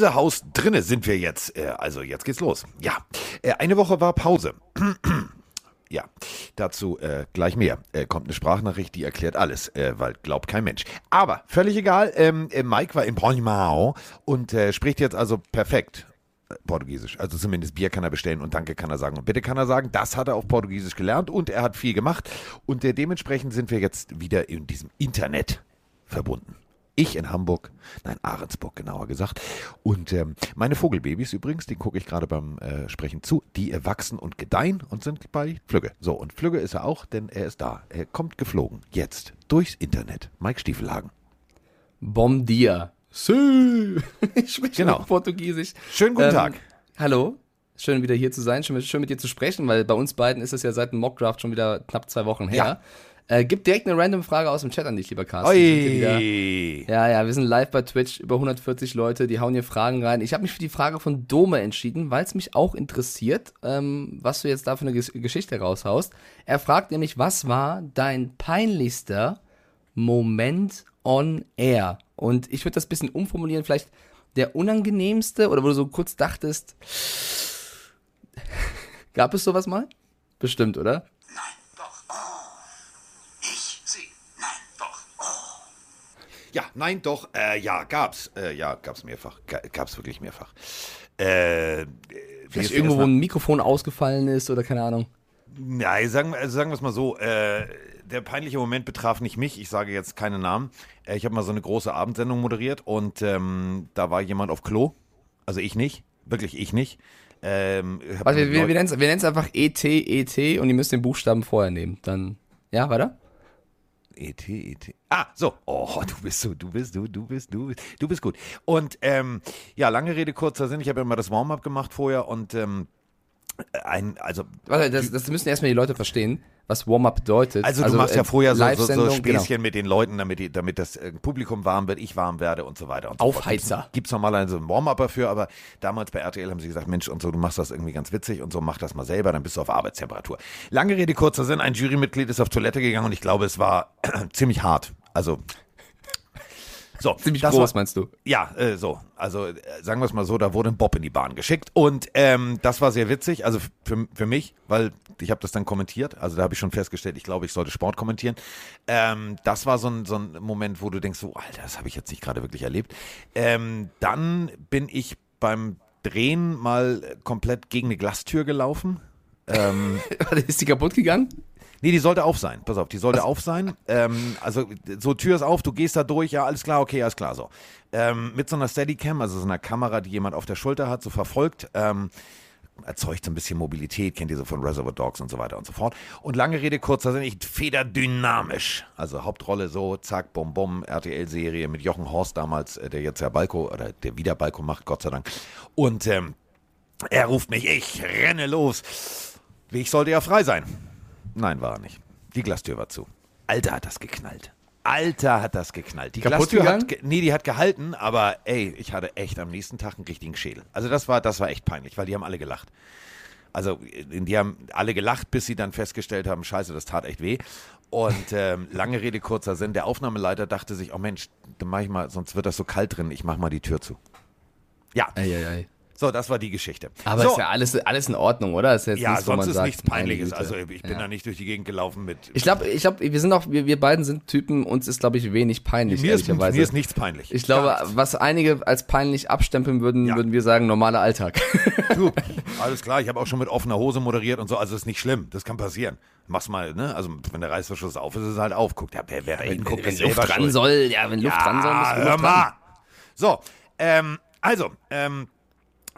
Gänsehaus drinne sind wir jetzt. Äh, also jetzt geht's los. Ja, äh, eine Woche war Pause. Ja, dazu äh, gleich mehr. Äh, kommt eine Sprachnachricht, die erklärt alles, äh, weil glaubt kein Mensch. Aber völlig egal, ähm, äh, Mike war in Portimao und spricht jetzt also perfekt Portugiesisch. Also zumindest Bier kann er bestellen und Danke kann er sagen und Bitte kann er sagen. Das hat er auf Portugiesisch gelernt und er hat viel gemacht. Und dementsprechend sind wir jetzt wieder in diesem Internet verbunden. Ich in Hamburg, nein, Ahrensburg genauer gesagt. Und ähm, meine Vogelbabys übrigens, die gucke ich gerade beim äh, Sprechen zu, die wachsen und gedeihen und sind bei Flügge. So, und Flügge ist er auch, denn er ist da. Er kommt geflogen, jetzt, durchs Internet. Mike Stiefelhagen. Bom dia. Sí. Ich spreche Genau. Portugiesisch. Schönen guten Ähm, Tag. Hallo. Schön wieder hier zu sein, schön, schön mit dir zu sprechen, weil bei uns beiden ist es ja seit dem Mockdraft schon wieder knapp zwei Wochen her. Äh, gib direkt eine random Frage aus dem Chat an dich, lieber Carsten. Wieder- Oi. Ja, ja, wir sind live bei Twitch, über 140 Leute, die hauen hier Fragen rein. Ich habe mich für die Frage von Dome entschieden, weil es mich auch interessiert, ähm, was du jetzt da für eine Ges Geschichte raushaust. Er fragt nämlich, was war dein peinlichster Moment on air? Und ich würde das bisschen umformulieren, vielleicht der unangenehmste oder wo du so kurz dachtest, gab es sowas mal? Bestimmt, oder? Nein, doch. Oh. Ich, sie. Nein, doch. Oh. Ja, nein, doch, äh, ja, gab's. Äh, ja, gab's mehrfach. Ga- Gab's wirklich mehrfach. Äh, Vielleicht irgendwo, wo ein Mikrofon ausgefallen ist oder keine Ahnung. Ja, sagen, also sagen wir es mal so. Äh, der peinliche Moment betraf nicht mich. Ich sage jetzt keine Namen. Äh, ich habe mal so eine große Abendsendung moderiert und ähm, da war jemand auf Klo. Also ich nicht. Wirklich ich nicht. Ähm, Warte, wir, wir, wir nennen es einfach ET, ET und ihr müsst den Buchstaben vorher nehmen. Dann, ja, weiter? ET, ET. Ah, so. Oh, du bist so, du bist, du, du bist, du du bist gut. Und ähm, ja, lange Rede, kurzer Sinn. Ich habe ja mal das Warm-up gemacht vorher und ähm, ein, also Warte, das, das müssen erstmal die Leute verstehen, was Warm-up bedeutet. Also, du machst ja äh, vorher so, so, so Live-Sendung, Späßchen genau. mit den Leuten, damit, die, damit das äh, Publikum warm wird, ich warm werde und so weiter. Und so fort. Aufheizer. Gibt's, gibt's normal so einen Warm-Upper für, aber damals bei RTL haben sie gesagt, Mensch, und so, du machst das irgendwie ganz witzig und so, mach das mal selber, dann bist du auf Arbeitstemperatur. Lange Rede, kurzer Sinn, ein Jurymitglied ist auf Toilette gegangen und ich glaube, es war ziemlich hart. Also, so. Ziemlich groß, war, meinst du? ja, äh, so. Also äh, sagen wir es mal so, da wurde ein Bob in die Bahn geschickt. Und ähm, das war sehr witzig, also für, für mich, weil ich habe das dann kommentiert. Also da habe ich schon festgestellt, ich glaube, ich sollte Sport kommentieren. Ähm, das war so ein, so ein Moment, wo du denkst, so, Alter, das habe ich jetzt nicht gerade wirklich erlebt. Ähm, dann bin ich beim Drehen mal komplett gegen eine Glastür gelaufen. Ähm, Warte, ist die kaputt gegangen? Nee, die sollte auf sein. Pass auf, die sollte auf sein. Ähm, also so Tür ist auf, du gehst da durch, ja, alles klar, okay, alles klar, so. Ähm, mit so einer Steadicam, also so einer Kamera, die jemand auf der Schulter hat, so verfolgt, ähm, erzeugt so ein bisschen Mobilität, kennt ihr so von Reservoir Dogs und so weiter und so fort. Und lange Rede, kurzer Sinn, ich federdynamisch. Also Hauptrolle so, zack, bum, bum, RTL-Serie mit Jochen Horst damals, äh, der jetzt ja Balko, oder der wieder Balko macht, Gott sei Dank. Und ähm, er ruft mich, ich renne los. Ich sollte ja frei sein. Nein, war er nicht. Die Glastür war zu. Alter, hat das geknallt. Alter, hat das geknallt. Die Kaputt Glastür hat, gegangen? ge nee, die hat gehalten, aber ey, ich hatte echt am nächsten Tag einen richtigen Schädel. Also das war, das war echt peinlich, weil die haben alle gelacht. Also die haben alle gelacht, bis sie dann festgestellt haben, scheiße, das tat echt weh. Und ähm, lange Rede, kurzer Sinn, der Aufnahmeleiter dachte sich, oh Mensch, dann mach ich mal, sonst wird das so kalt drin, ich mach mal die Tür zu. Ja, Eieiei. So, das war die Geschichte. Aber so, ist ja alles, alles in Ordnung, oder? Ist jetzt ja, nichts, sonst ist sagt, nichts Peinliches. Also ich bin Ja. da nicht durch die Gegend gelaufen mit. Ich glaube, ich glaub, wir sind auch, wir, wir beiden sind Typen, uns ist, glaube ich, wenig peinlich, mir, ist, mir ist nichts peinlich. ich glaube, nichts. was einige als peinlich abstempeln würden, Ja. würden wir sagen, normaler Alltag. Du, alles klar, ich habe auch schon mit offener Hose moderiert und so, also ist nicht schlimm, das kann passieren. Mach's mal, ne? Also wenn der Reißverschluss auf ist, ist er halt auf. Guckt, ja, wer, wer hinguckt, wenn ist Luft dran schuld. soll, ja, wenn Luft dran soll, muss Ja, Luft hör dran. mal. So, ähm, also, ähm,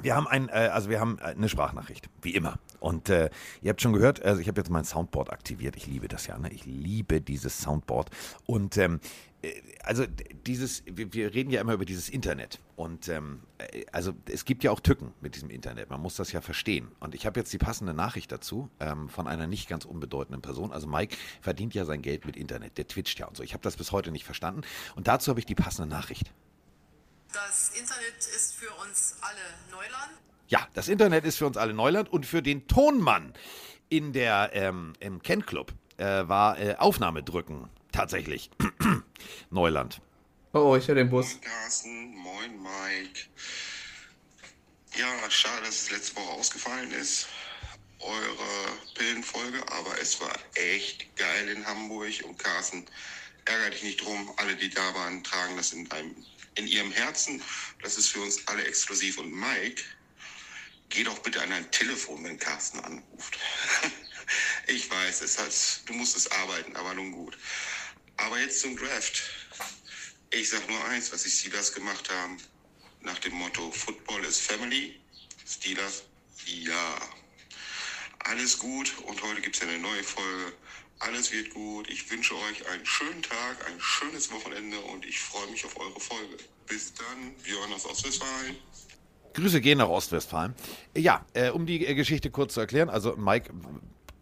wir haben ein, äh, also wir haben äh, eine Sprachnachricht, wie immer. Und äh, ihr habt schon gehört, also ich habe jetzt mein Soundboard aktiviert. Ich liebe das ja, ne? Ich liebe dieses Soundboard. Und ähm, äh, also dieses, wir, wir reden ja immer über dieses Internet. Und ähm, äh, also es gibt ja auch Tücken mit diesem Internet. Man muss das ja verstehen. Und ich habe jetzt die passende Nachricht dazu ähm, von einer nicht ganz unbedeutenden Person. Also Mike verdient ja sein Geld mit Internet. Der twitcht ja und so. Ich habe das bis heute nicht verstanden. Und dazu habe ich die passende Nachricht. Das Internet ist für uns alle Neuland. Ja, das Internet ist für uns alle Neuland und für den Tonmann in der ähm, im Ken Club äh, war äh, Aufnahme drücken tatsächlich Neuland. Oh, oh, ich höre den Bus. Moin Carsten, moin Mike. Ja, schade, dass es letzte Woche ausgefallen ist, eure Pillenfolge, aber es war echt geil in Hamburg und Carsten, ärgere dich nicht drum, alle, die da waren, tragen das in, einem, in ihrem Herzen. Das ist für uns alle exklusiv. Und Mike, geh doch bitte an dein Telefon, wenn Carsten anruft. ich weiß, es hat, du musst es arbeiten, aber nun gut. Aber jetzt zum Draft. Ich sag nur eins, was die Steelers gemacht haben, nach dem Motto Football is Family. Steelers, ja. Alles gut und heute gibt es eine neue Folge. Alles wird gut. Ich wünsche euch einen schönen Tag, ein schönes Wochenende und ich freue mich auf eure Folge. Bis dann, Björn aus Ostwestfalen. Grüße gehen nach Ostwestfalen. Ja, äh, um die äh, Geschichte kurz zu erklären, also Mike,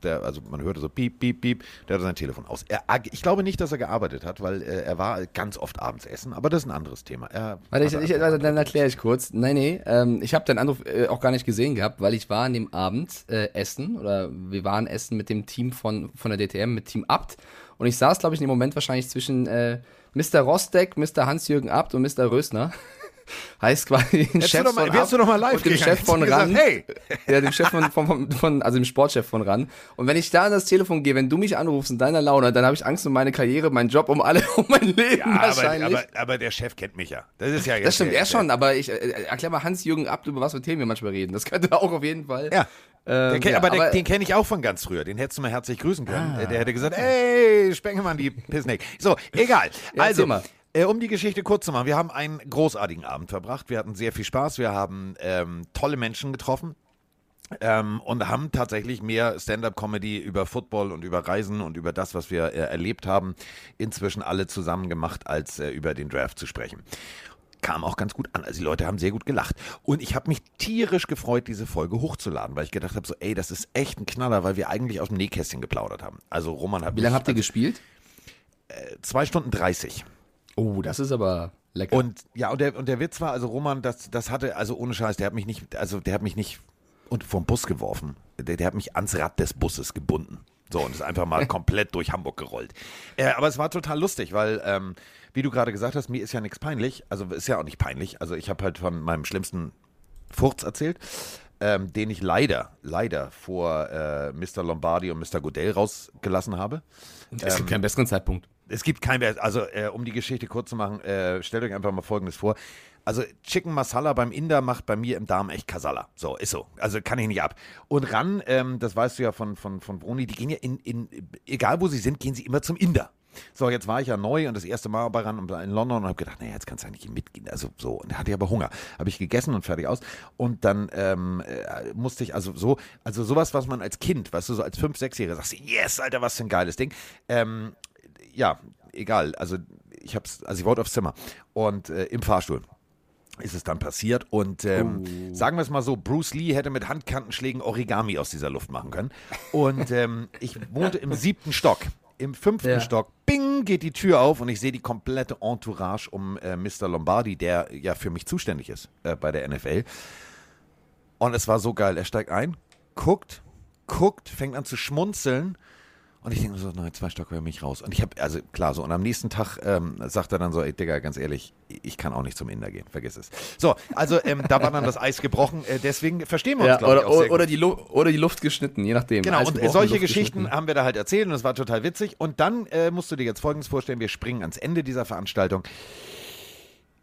der, also man hörte so piep, piep, piep, der hatte sein Telefon aus. Er, ich glaube nicht, dass er gearbeitet hat, weil äh, er war ganz oft abends essen, aber das ist ein anderes Thema. Er Warte, ich, ich, also, dann erkläre ich kurz. Nein, nee, ähm, ich habe deinen Anruf äh, auch gar nicht gesehen gehabt, weil ich war an dem Abend äh, essen oder wir waren essen mit dem Team von, von der DTM, mit Team Abt und ich saß, glaube ich, in dem Moment wahrscheinlich zwischen äh, Mr. Rostek, Mr. Hans-Jürgen Abt und Mr. Rösner heißt quasi den Chef du mal, von wärst du doch mal live und dem Chef von RAN. gesagt, hey. Ja, dem Chef von, von, von, also dem Sportchef von RAN. Und wenn ich da an das Telefon gehe, wenn du mich anrufst in deiner Laune, dann habe ich Angst um meine Karriere, meinen Job, um alle, um mein Leben Ja, aber, wahrscheinlich. aber, aber der Chef kennt mich ja. Das ist ja jetzt das stimmt, der, er schon, aber ich äh, erklär mal Hans-Jürgen ab, über was für Themen wir manchmal reden. Das könnte auch auf jeden Fall. Ja. Der Ähm, kennt, ja, aber, der, aber- den kenne ich auch von ganz früher. Den hättest du mal herzlich grüßen können. Ah, der hätte gesagt, ey, Spengemann, die Pissnick. So, egal. Ja, also. Äh, um die Geschichte kurz zu machen. Wir haben einen großartigen Abend verbracht. Wir hatten sehr viel Spaß. Wir haben ähm, tolle Menschen getroffen. Ähm, und haben tatsächlich mehr Stand-up-Comedy über Football und über Reisen und über das, was wir äh, erlebt haben, inzwischen alle zusammen gemacht, als äh, über den Draft zu sprechen. Kam auch ganz gut an. Also die Leute haben sehr gut gelacht. Und ich habe mich tierisch gefreut, diese Folge hochzuladen, weil ich gedacht habe, so, ey, das ist echt ein Knaller, weil wir eigentlich aus dem Nähkästchen geplaudert haben. Also Roman hat Wie lange habt ihr gespielt? zwei Stunden 30. Oh, das ist aber lecker. Und ja, und der, und der Witz war, also Roman, das, das hatte, also ohne Scheiß, der hat mich nicht, also der hat mich nicht und vom Bus geworfen. Der, der hat mich ans Rad des Busses gebunden. So, und ist einfach mal komplett durch Hamburg gerollt. Äh, aber es war total lustig, weil, ähm, wie du gerade gesagt hast, mir ist ja nichts peinlich. Also ist ja auch nicht peinlich. Also ich habe halt von meinem schlimmsten Furz erzählt, ähm, den ich leider, leider vor äh, Mr. Lombardi und Mr. Godell rausgelassen habe. es gibt keinen besseren Zeitpunkt. Es gibt kein, also äh, um die Geschichte kurz zu machen, äh, stellt euch einfach mal Folgendes vor. Also Chicken Masala beim Inder macht bei mir im Darm echt Kasala. So, ist so. Also kann ich nicht ab. Und ran, ähm, das weißt du ja von, von, von Bruni, die gehen ja in, in, egal wo sie sind, gehen sie immer zum Inder. So, jetzt war ich ja neu und das erste Mal bei ran in London und habe gedacht, naja, jetzt kannst du ja nicht mitgehen. Also so, und hatte ich aber Hunger. Habe ich gegessen und fertig aus. Und dann ähm, äh, musste ich, also so, also sowas, was man als Kind, weißt du, so als 5-, 6-Jähriger sagst, yes, Alter, was für ein geiles Ding. Ähm, ja, egal. Also ich hab's, also ich wollte aufs Zimmer und äh, im Fahrstuhl ist es dann passiert und ähm, sagen wir es mal so, Bruce Lee hätte mit Handkantenschlägen Origami aus dieser Luft machen können. Und ähm, ich wohnte im siebten Stock. Im fünften Ja. Stock, bing, geht die Tür auf und ich sehe die komplette Entourage um äh, Mr. Lombardi, der ja für mich zuständig ist äh, bei der NFL. Und es war so geil. Er steigt ein, guckt, guckt, fängt an zu schmunzeln. Und ich denke so, nein, zwei Stockwerke mich raus. Und ich habe, also klar, so, und am nächsten Tag ähm, sagt er dann so, ey Digga, ganz ehrlich, ich kann auch nicht zum Inder gehen, vergiss es. So, also ähm, da war dann das Eis gebrochen, äh, deswegen verstehen wir uns, Ja, glaube ich, oder, auch sehr oder, gut. die Lu oder die Luft geschnitten, je nachdem. Genau, Eis und solche Luft Geschichten haben wir da halt erzählt und es war total witzig. Und dann äh, musst du dir jetzt Folgendes vorstellen, wir springen ans Ende dieser Veranstaltung.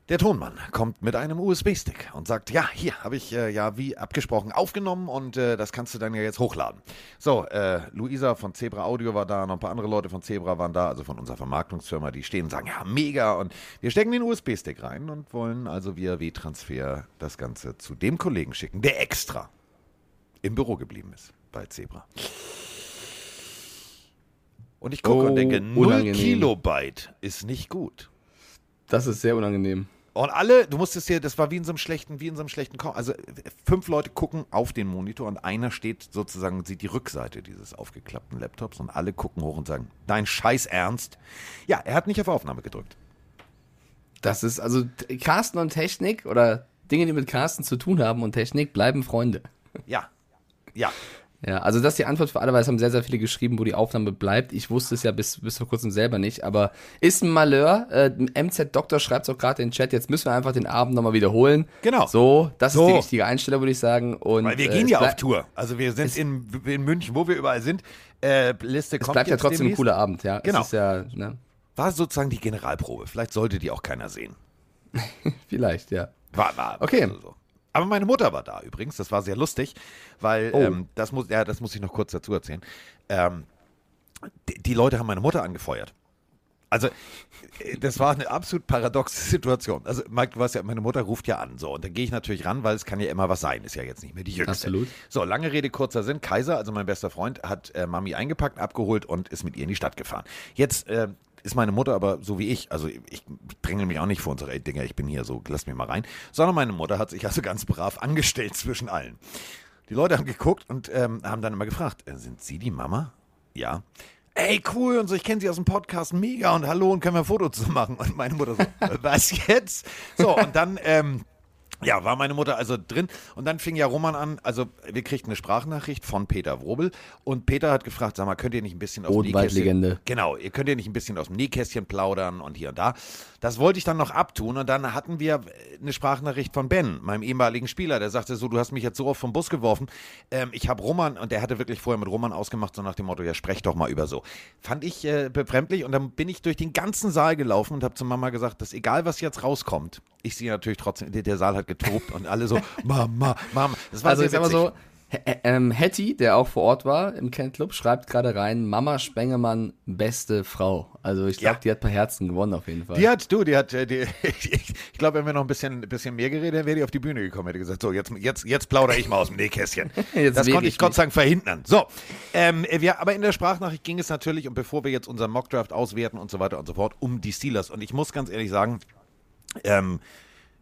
Der Tonmann kommt mit einem USB-Stick und sagt, ja, hier habe ich äh, ja wie abgesprochen aufgenommen und äh, das kannst du dann ja jetzt hochladen. So, äh, Luisa von Zebra Audio war da, noch ein paar andere Leute von Zebra waren da, also von unserer Vermarktungsfirma, die stehen und sagen, ja, mega. Und wir stecken den USB-Stick rein und wollen also via W-Transfer das Ganze zu dem Kollegen schicken, der extra im Büro geblieben ist bei Zebra. Und ich gucke Oh, und denke, 0 unangenehm. Kilobyte ist nicht gut. Das ist sehr unangenehm. Und alle, du musstest dir, das war wie in so einem schlechten, wie in so einem schlechten Koch. Also fünf Leute gucken auf den Monitor und einer steht sozusagen, sieht die Rückseite dieses aufgeklappten Laptops und alle gucken hoch und sagen, dein Scheiß Ernst? Ja, er hat nicht auf Aufnahme gedrückt. Das ist, also Carsten und Technik oder Dinge, die mit Carsten zu tun haben und Technik, bleiben Freunde. Ja. Ja. Ja, also das ist die Antwort für alle, weil es haben sehr, sehr viele geschrieben, wo die Aufnahme bleibt. Ich wusste es ja bis, bis vor kurzem selber nicht, aber ist ein Malheur. Äh, MZ Doktor schreibt es auch gerade in den Chat, jetzt müssen wir einfach den Abend nochmal wiederholen. Genau. So, das So. ist die richtige Einstellung, würde ich sagen. Und, Weil wir äh, gehen es ja auf Tour. Also wir sind in, in München, wo wir überall sind. Äh, Liste Es kommt bleibt ja trotzdem ein demnächst. cooler Abend, ja. Genau. Es ja, ne? War sozusagen die Generalprobe. Vielleicht sollte die auch keiner sehen. Vielleicht, ja. War, war Okay. also so. Aber meine Mutter war da übrigens. Das war sehr lustig, weil Oh. ähm, das muss, ja, das muss ich noch kurz dazu erzählen. Ähm, die, die Leute haben meine Mutter angefeuert. Also, äh, das war eine absolut paradoxe Situation. Also, Mike, du weißt ja, meine Mutter ruft ja an, so, und dann gehe ich natürlich ran, weil es kann ja immer was sein, ist ja jetzt nicht mehr die Jüngste. Absolut. So, lange Rede, kurzer Sinn. Kaiser, also mein bester Freund, hat äh, Mami eingepackt, abgeholt und ist mit ihr in die Stadt gefahren. Jetzt äh, ist meine Mutter aber so wie ich, also ich dränge mich auch nicht vor unsere ey, Dinger, ich bin hier so, lass mich mal rein, sondern meine Mutter hat sich also ganz brav angestellt zwischen allen. Die Leute haben geguckt und ähm, haben dann immer gefragt, äh, sind Sie die Mama? Ja. Ey, cool und so, ich kenne Sie aus dem Podcast, mega und hallo und können wir ein Foto zusammen machen? Und meine Mutter so, was jetzt? So, und dann, ähm, ja, war meine Mutter also drin und dann fing ja Roman an, also wir kriegten eine Sprachnachricht von Peter Wrobel und Peter hat gefragt, sag mal, könnt ihr nicht ein bisschen aus dem. Nähkästchen... Genau, ihr könnt ihr nicht ein bisschen aus dem Nähkästchen plaudern und hier und da. Das wollte ich dann noch abtun und dann hatten wir eine Sprachnachricht von Ben, meinem ehemaligen Spieler, der sagte so, du hast mich jetzt so oft vom Bus geworfen, ähm, ich habe Roman, und der hatte wirklich vorher mit Roman ausgemacht, so nach dem Motto, ja, sprech doch mal über so. Fand ich äh, befremdlich und dann bin ich durch den ganzen Saal gelaufen und habe zu Mama gesagt, dass egal was jetzt rauskommt, ich sehe natürlich trotzdem, der, der Saal hat getobt und alle so, Mama, Mama. Das war Also sehr witzig. so, ähm, Hetty, der auch vor Ort war im Ken Club, schreibt gerade rein, Mama Spengemann, beste Frau. Also ich glaube, Ja. die hat ein paar Herzen gewonnen auf jeden Fall. Die hat, du, die hat, äh, die, ich glaube, wenn wir noch ein bisschen, ein bisschen mehr geredet hätten, wäre die auf die Bühne gekommen, hätte gesagt, so, jetzt, jetzt, jetzt plaudere ich mal aus dem Nähkästchen. Das konnte ich Gott sei Dank verhindern. So, ähm, wir, aber in der Sprachnachricht ging es natürlich, und bevor wir jetzt unseren Mockdraft auswerten und so weiter und so fort, um die Steelers. Und ich muss ganz ehrlich sagen, ähm,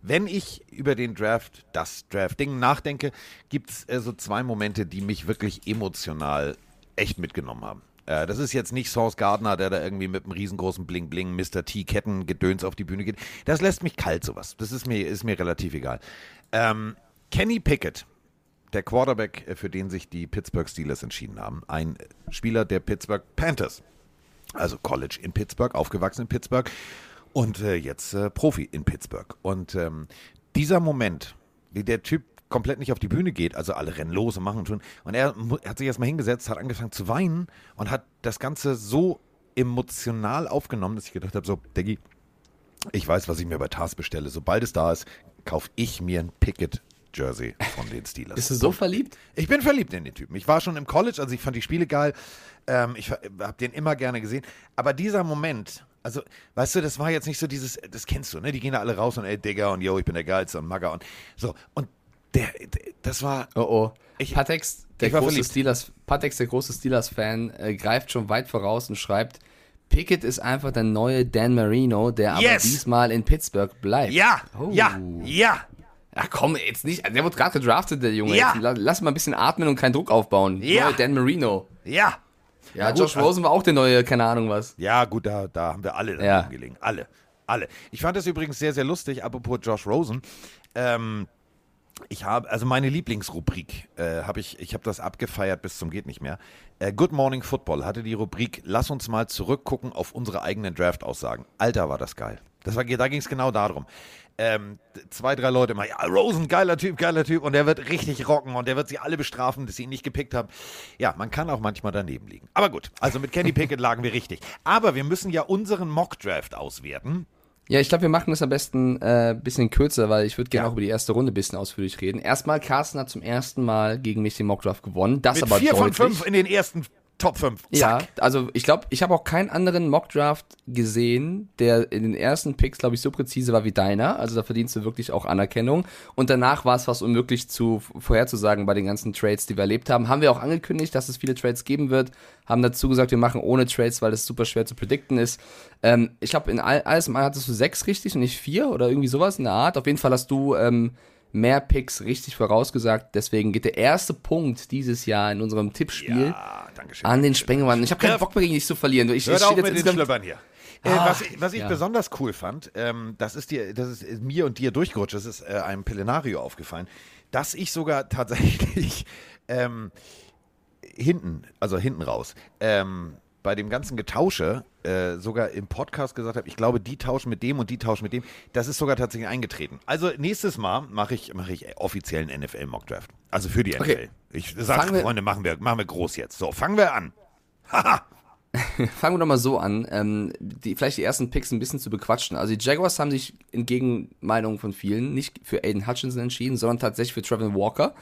wenn ich über den Draft, das Draft-Ding nachdenke, gibt es äh, so zwei Momente, die mich wirklich emotional echt mitgenommen haben. Äh, das ist jetzt nicht Source Gardner, der da irgendwie mit einem riesengroßen Bling-Bling, Mr. T-Ketten-Gedöns auf die Bühne geht. Das lässt mich kalt, sowas. Das ist mir, ist mir relativ egal. Ähm, Kenny Pickett, der Quarterback, äh, für den sich die Pittsburgh Steelers entschieden haben. Ein Spieler der Pittsburgh Panthers also College in Pittsburgh, aufgewachsen in Pittsburgh und äh, jetzt äh, Profi in Pittsburgh. Und ähm, dieser Moment, wie der Typ komplett nicht auf die Bühne geht, also alle rennen los und machen und tun, und er, er hat sich erstmal hingesetzt, hat angefangen zu weinen und hat das Ganze so emotional aufgenommen, dass ich gedacht habe, so, Diggi, ich weiß, was ich mir bei Tars bestelle. Sobald es da ist, kaufe ich mir ein Picket-Jersey von den Steelers. Bist du so verliebt? Ich bin verliebt in den Typen. Ich war schon im College, also ich fand die Spiele geil. Ähm, ich habe den immer gerne gesehen. Aber dieser Moment, also, weißt du, das war jetzt nicht so dieses, das kennst du, ne? Die gehen da alle raus und ey, Digga und yo, ich bin der Geilste und Magger und so. Und der, der das war, Oh oh. Ich- Patex, der ich große verliebt. Steelers, Patex, der große Steelers-Fan, äh, greift schon weit voraus und schreibt, Pickett ist einfach der neue Dan Marino, der aber Yes! diesmal in Pittsburgh bleibt. ja, Oh. ja, ja. Ach komm, jetzt nicht. Der wurde gerade gedraftet, der Junge. Ja. Jetzt lass mal ein bisschen atmen und keinen Druck aufbauen. Ja. Neue Dan Marino. Ja. Ja, gut, Josh Rosen war auch der neue, keine Ahnung was. Ja, gut, da, da haben wir alle Ja. gelegen. Alle. Alle. Ich fand das übrigens sehr, sehr lustig, apropos Josh Rosen. Ähm, ich habe, also meine Lieblingsrubrik, äh, habe ich, ich habe das abgefeiert bis zum geht nicht mehr. Äh, Good Morning Football hatte die Rubrik, lass uns mal zurückgucken auf unsere eigenen Draft-Aussagen. Alter, war das geil. Das war, da ging es genau darum. Ähm, zwei, drei Leute mal, ja, Rosen, geiler Typ, geiler Typ, und der wird richtig rocken und der wird sie alle bestrafen, dass sie ihn nicht gepickt haben. Ja, man kann auch manchmal daneben liegen. Aber gut, also mit Kenny Pickett lagen wir richtig. Aber wir müssen ja unseren Mock-Draft auswerten. Ja, ich glaube, wir machen das am besten ein äh, bisschen kürzer, weil ich würde gerne Ja. auch über die erste Runde ein bisschen ausführlich reden. Erstmal, Carsten hat zum ersten Mal gegen mich den Mockdraft gewonnen. Das Mit aber vier von deutlich. fünf in den ersten Top 5. Ja, also ich glaube, ich habe auch keinen anderen Mockdraft gesehen, der in den ersten Picks, glaube ich, so präzise war wie deiner. Also da verdienst du wirklich auch Anerkennung. Und danach war es fast unmöglich zu vorherzusagen bei den ganzen Trades, die wir erlebt haben. Haben wir auch angekündigt, dass es viele Trades geben wird. Haben dazu gesagt, wir machen ohne Trades, weil das super schwer zu predikten ist. Ähm, ich glaube, in all, alles im All hattest du sechs richtig und nicht vier oder irgendwie sowas in der Art. Auf jeden Fall hast du ähm, mehr Picks richtig vorausgesagt. Deswegen geht der erste Punkt dieses Jahr in unserem Tippspiel Ja, danke schön. an den Spengemann. Ich habe keinen. Bock mehr gegen dich zu verlieren. Ich, Hört ich auf mit den hier. Äh, Ah, was, ich- was ich ja. besonders cool fand, ähm, das ist dir, das ist mir und dir durchgerutscht, das ist äh, einem Pelenario aufgefallen, dass ich sogar tatsächlich ähm, hinten, also hinten raus, ähm, bei dem ganzen Getausche äh, sogar im Podcast gesagt habe, ich glaube, die tauschen mit dem und die tauschen mit dem. Das ist sogar tatsächlich eingetreten. Also nächstes Mal mache ich, mach ich offiziellen NFL-Mockdraft. Also für die NFL. Okay. Ich sage, Freunde, machen wir, machen wir groß jetzt. So, fangen wir an. Haha. Fangen wir doch mal so an, ähm, die, vielleicht die ersten Picks ein bisschen zu bequatschen. Also die Jaguars haben sich entgegen Meinung von vielen nicht für Aiden Hutchinson entschieden, sondern tatsächlich für Trevor Walker.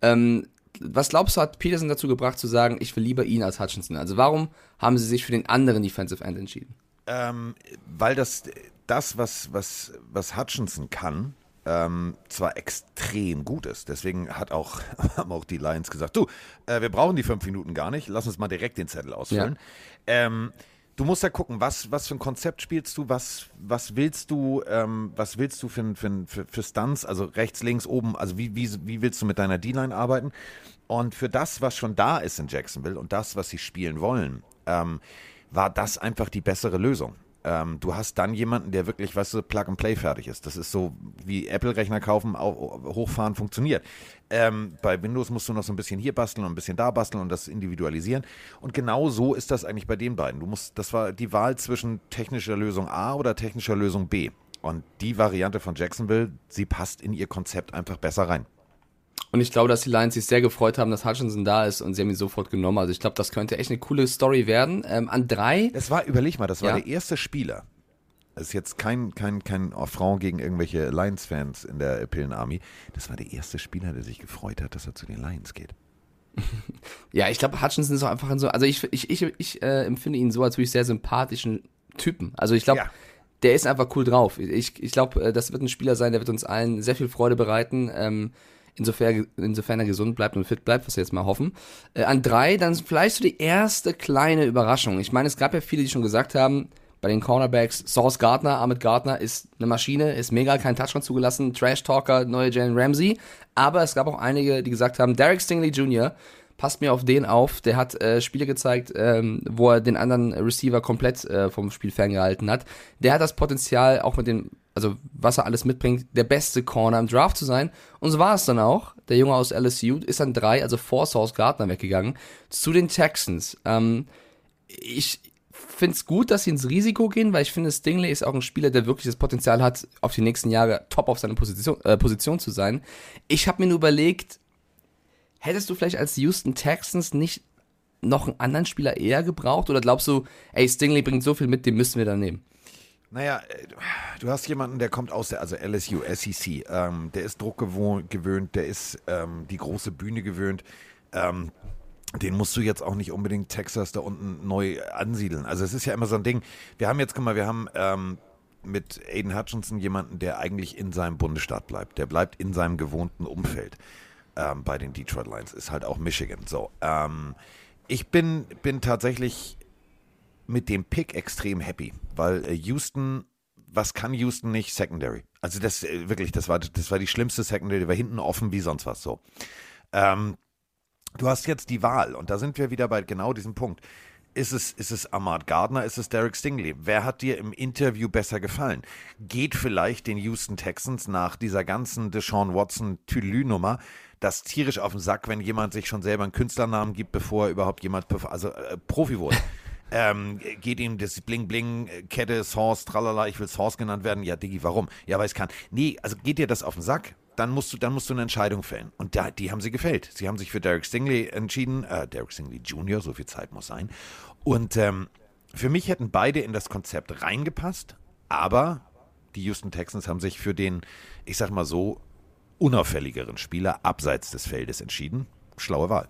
Ähm, was glaubst du, hat Peterson dazu gebracht zu sagen, ich will lieber ihn als Hutchinson? Also warum haben sie sich für den anderen Defensive End entschieden? Ähm, weil das, das was, was, was Hutchinson kann, ähm, zwar extrem gut ist. Deswegen hat auch, haben auch die Lions gesagt, du, äh, wir brauchen die fünf Minuten gar nicht, lass uns mal direkt den Zettel ausfüllen. Ja. Ähm, du musst ja gucken, was, was für ein Konzept spielst du, was, was willst du, ähm, was willst du für, für, für, für Stunts, also rechts, links, oben, also wie, wie, wie willst du mit deiner D-Line arbeiten? Und für das, was schon da ist in Jacksonville und das, was sie spielen wollen, ähm, war das einfach die bessere Lösung. Ähm, du hast dann jemanden, der wirklich, weißt du, Plug and Play fertig ist. Das ist so wie Apple-Rechner kaufen, hochfahren funktioniert. Ähm, bei Windows musst du noch so ein bisschen hier basteln und ein bisschen da basteln und das individualisieren. Und genau so ist das eigentlich bei den beiden. Du musst, das war die Wahl zwischen technischer Lösung A oder technischer Lösung B. Und die Variante von Jacksonville, sie passt in ihr Konzept einfach besser rein. Und ich glaube, dass die Lions sich sehr gefreut haben, dass Hutchinson da ist und sie haben ihn sofort genommen. Also ich glaube, das könnte echt eine coole Story werden. Ähm, an drei. Das war, überleg mal, das war ja. der erste Spieler. Das ist jetzt kein, kein, kein Affront gegen irgendwelche Lions-Fans in der Pillen Army. Das war der erste Spieler, der sich gefreut hat, dass er zu den Lions geht. ja, ich glaube, Hutchinson ist auch einfach so. Also ich, ich, ich, ich äh, empfinde ihn so als wirklich sehr sympathischen Typen. Also ich glaube, ja. der ist einfach cool drauf. Ich, ich glaube, äh, das wird ein Spieler sein, der wird uns allen sehr viel Freude bereiten. Ähm, insofern, insofern er gesund bleibt und fit bleibt, was wir jetzt mal hoffen. Äh, an drei, dann vielleicht so die erste kleine Überraschung. Ich meine, es gab ja viele, die schon gesagt haben, bei den Cornerbacks, Sauce Gardner, Ahmed Gardner ist eine Maschine, ist mega, kein Touchdown zugelassen, Trash Talker, neue Jalen Ramsey. Aber es gab auch einige, die gesagt haben, Derek Stingley Jr., passt mir auf den auf. Der hat äh, Spiele gezeigt, ähm, wo er den anderen Receiver komplett äh, vom Spiel ferngehalten hat. Der hat das Potenzial, auch mit dem also was er alles mitbringt, der beste Corner im Draft zu sein. Und so war es dann auch. Der Junge aus LSU ist dann drei, also vor Source Gardner weggegangen, zu den Texans. Ähm, ich finde es gut, dass sie ins Risiko gehen, weil ich finde, Stingley ist auch ein Spieler, der wirklich das Potenzial hat, auf die nächsten Jahre top auf seiner Position, äh, Position zu sein. Ich habe mir nur überlegt, hättest du vielleicht als Houston Texans nicht noch einen anderen Spieler eher gebraucht? Oder glaubst du, ey, Stingley bringt so viel mit, den müssen wir dann nehmen? Naja, äh, du hast jemanden, der kommt aus der, also LSU, SEC, ähm, der ist Druck gewöhnt, der ist ähm, die große Bühne gewöhnt. Ähm, den musst du jetzt auch nicht unbedingt Texas da unten neu ansiedeln. Also es ist ja immer so ein Ding. Wir haben jetzt, guck mal, wir haben ähm, mit Aiden Hutchinson jemanden, der eigentlich in seinem Bundesstaat bleibt. Der bleibt in seinem gewohnten Umfeld ähm, bei den Detroit Lions. Ist halt auch Michigan. So, ähm, ich bin, bin tatsächlich mit dem Pick extrem happy, weil äh, Houston, was kann Houston nicht? Secondary. Also das äh, wirklich, das war, das war die schlimmste Secondary, die war hinten offen wie sonst was so. Ähm, du hast jetzt die Wahl und da sind wir wieder bei genau diesem Punkt. Ist es, ist es Ahmad Gardner, ist es Derek Stingley? Wer hat dir im Interview besser gefallen? Geht vielleicht den Houston Texans nach dieser ganzen Deshaun Watson Tülü-Nummer das tierisch auf den Sack, wenn jemand sich schon selber einen Künstlernamen gibt, bevor überhaupt jemand also äh, Profi wurde. Ähm, geht ihm das Bling Bling, Kette, Source, tralala, ich will Source genannt werden. Ja, Diggi, warum? Ja, weil es kann. Nee, also geht dir das auf den Sack? Dann musst du, dann musst du eine Entscheidung fällen. Und da, die haben sie gefällt. Sie haben sich für Derek Stingley entschieden, äh, Derek Stingley Jr., so viel Zeit muss sein. Und ähm, für mich hätten beide in das Konzept reingepasst, aber die Houston Texans haben sich für den, ich sag mal so, unauffälligeren Spieler abseits des Feldes entschieden. Schlaue Wahl.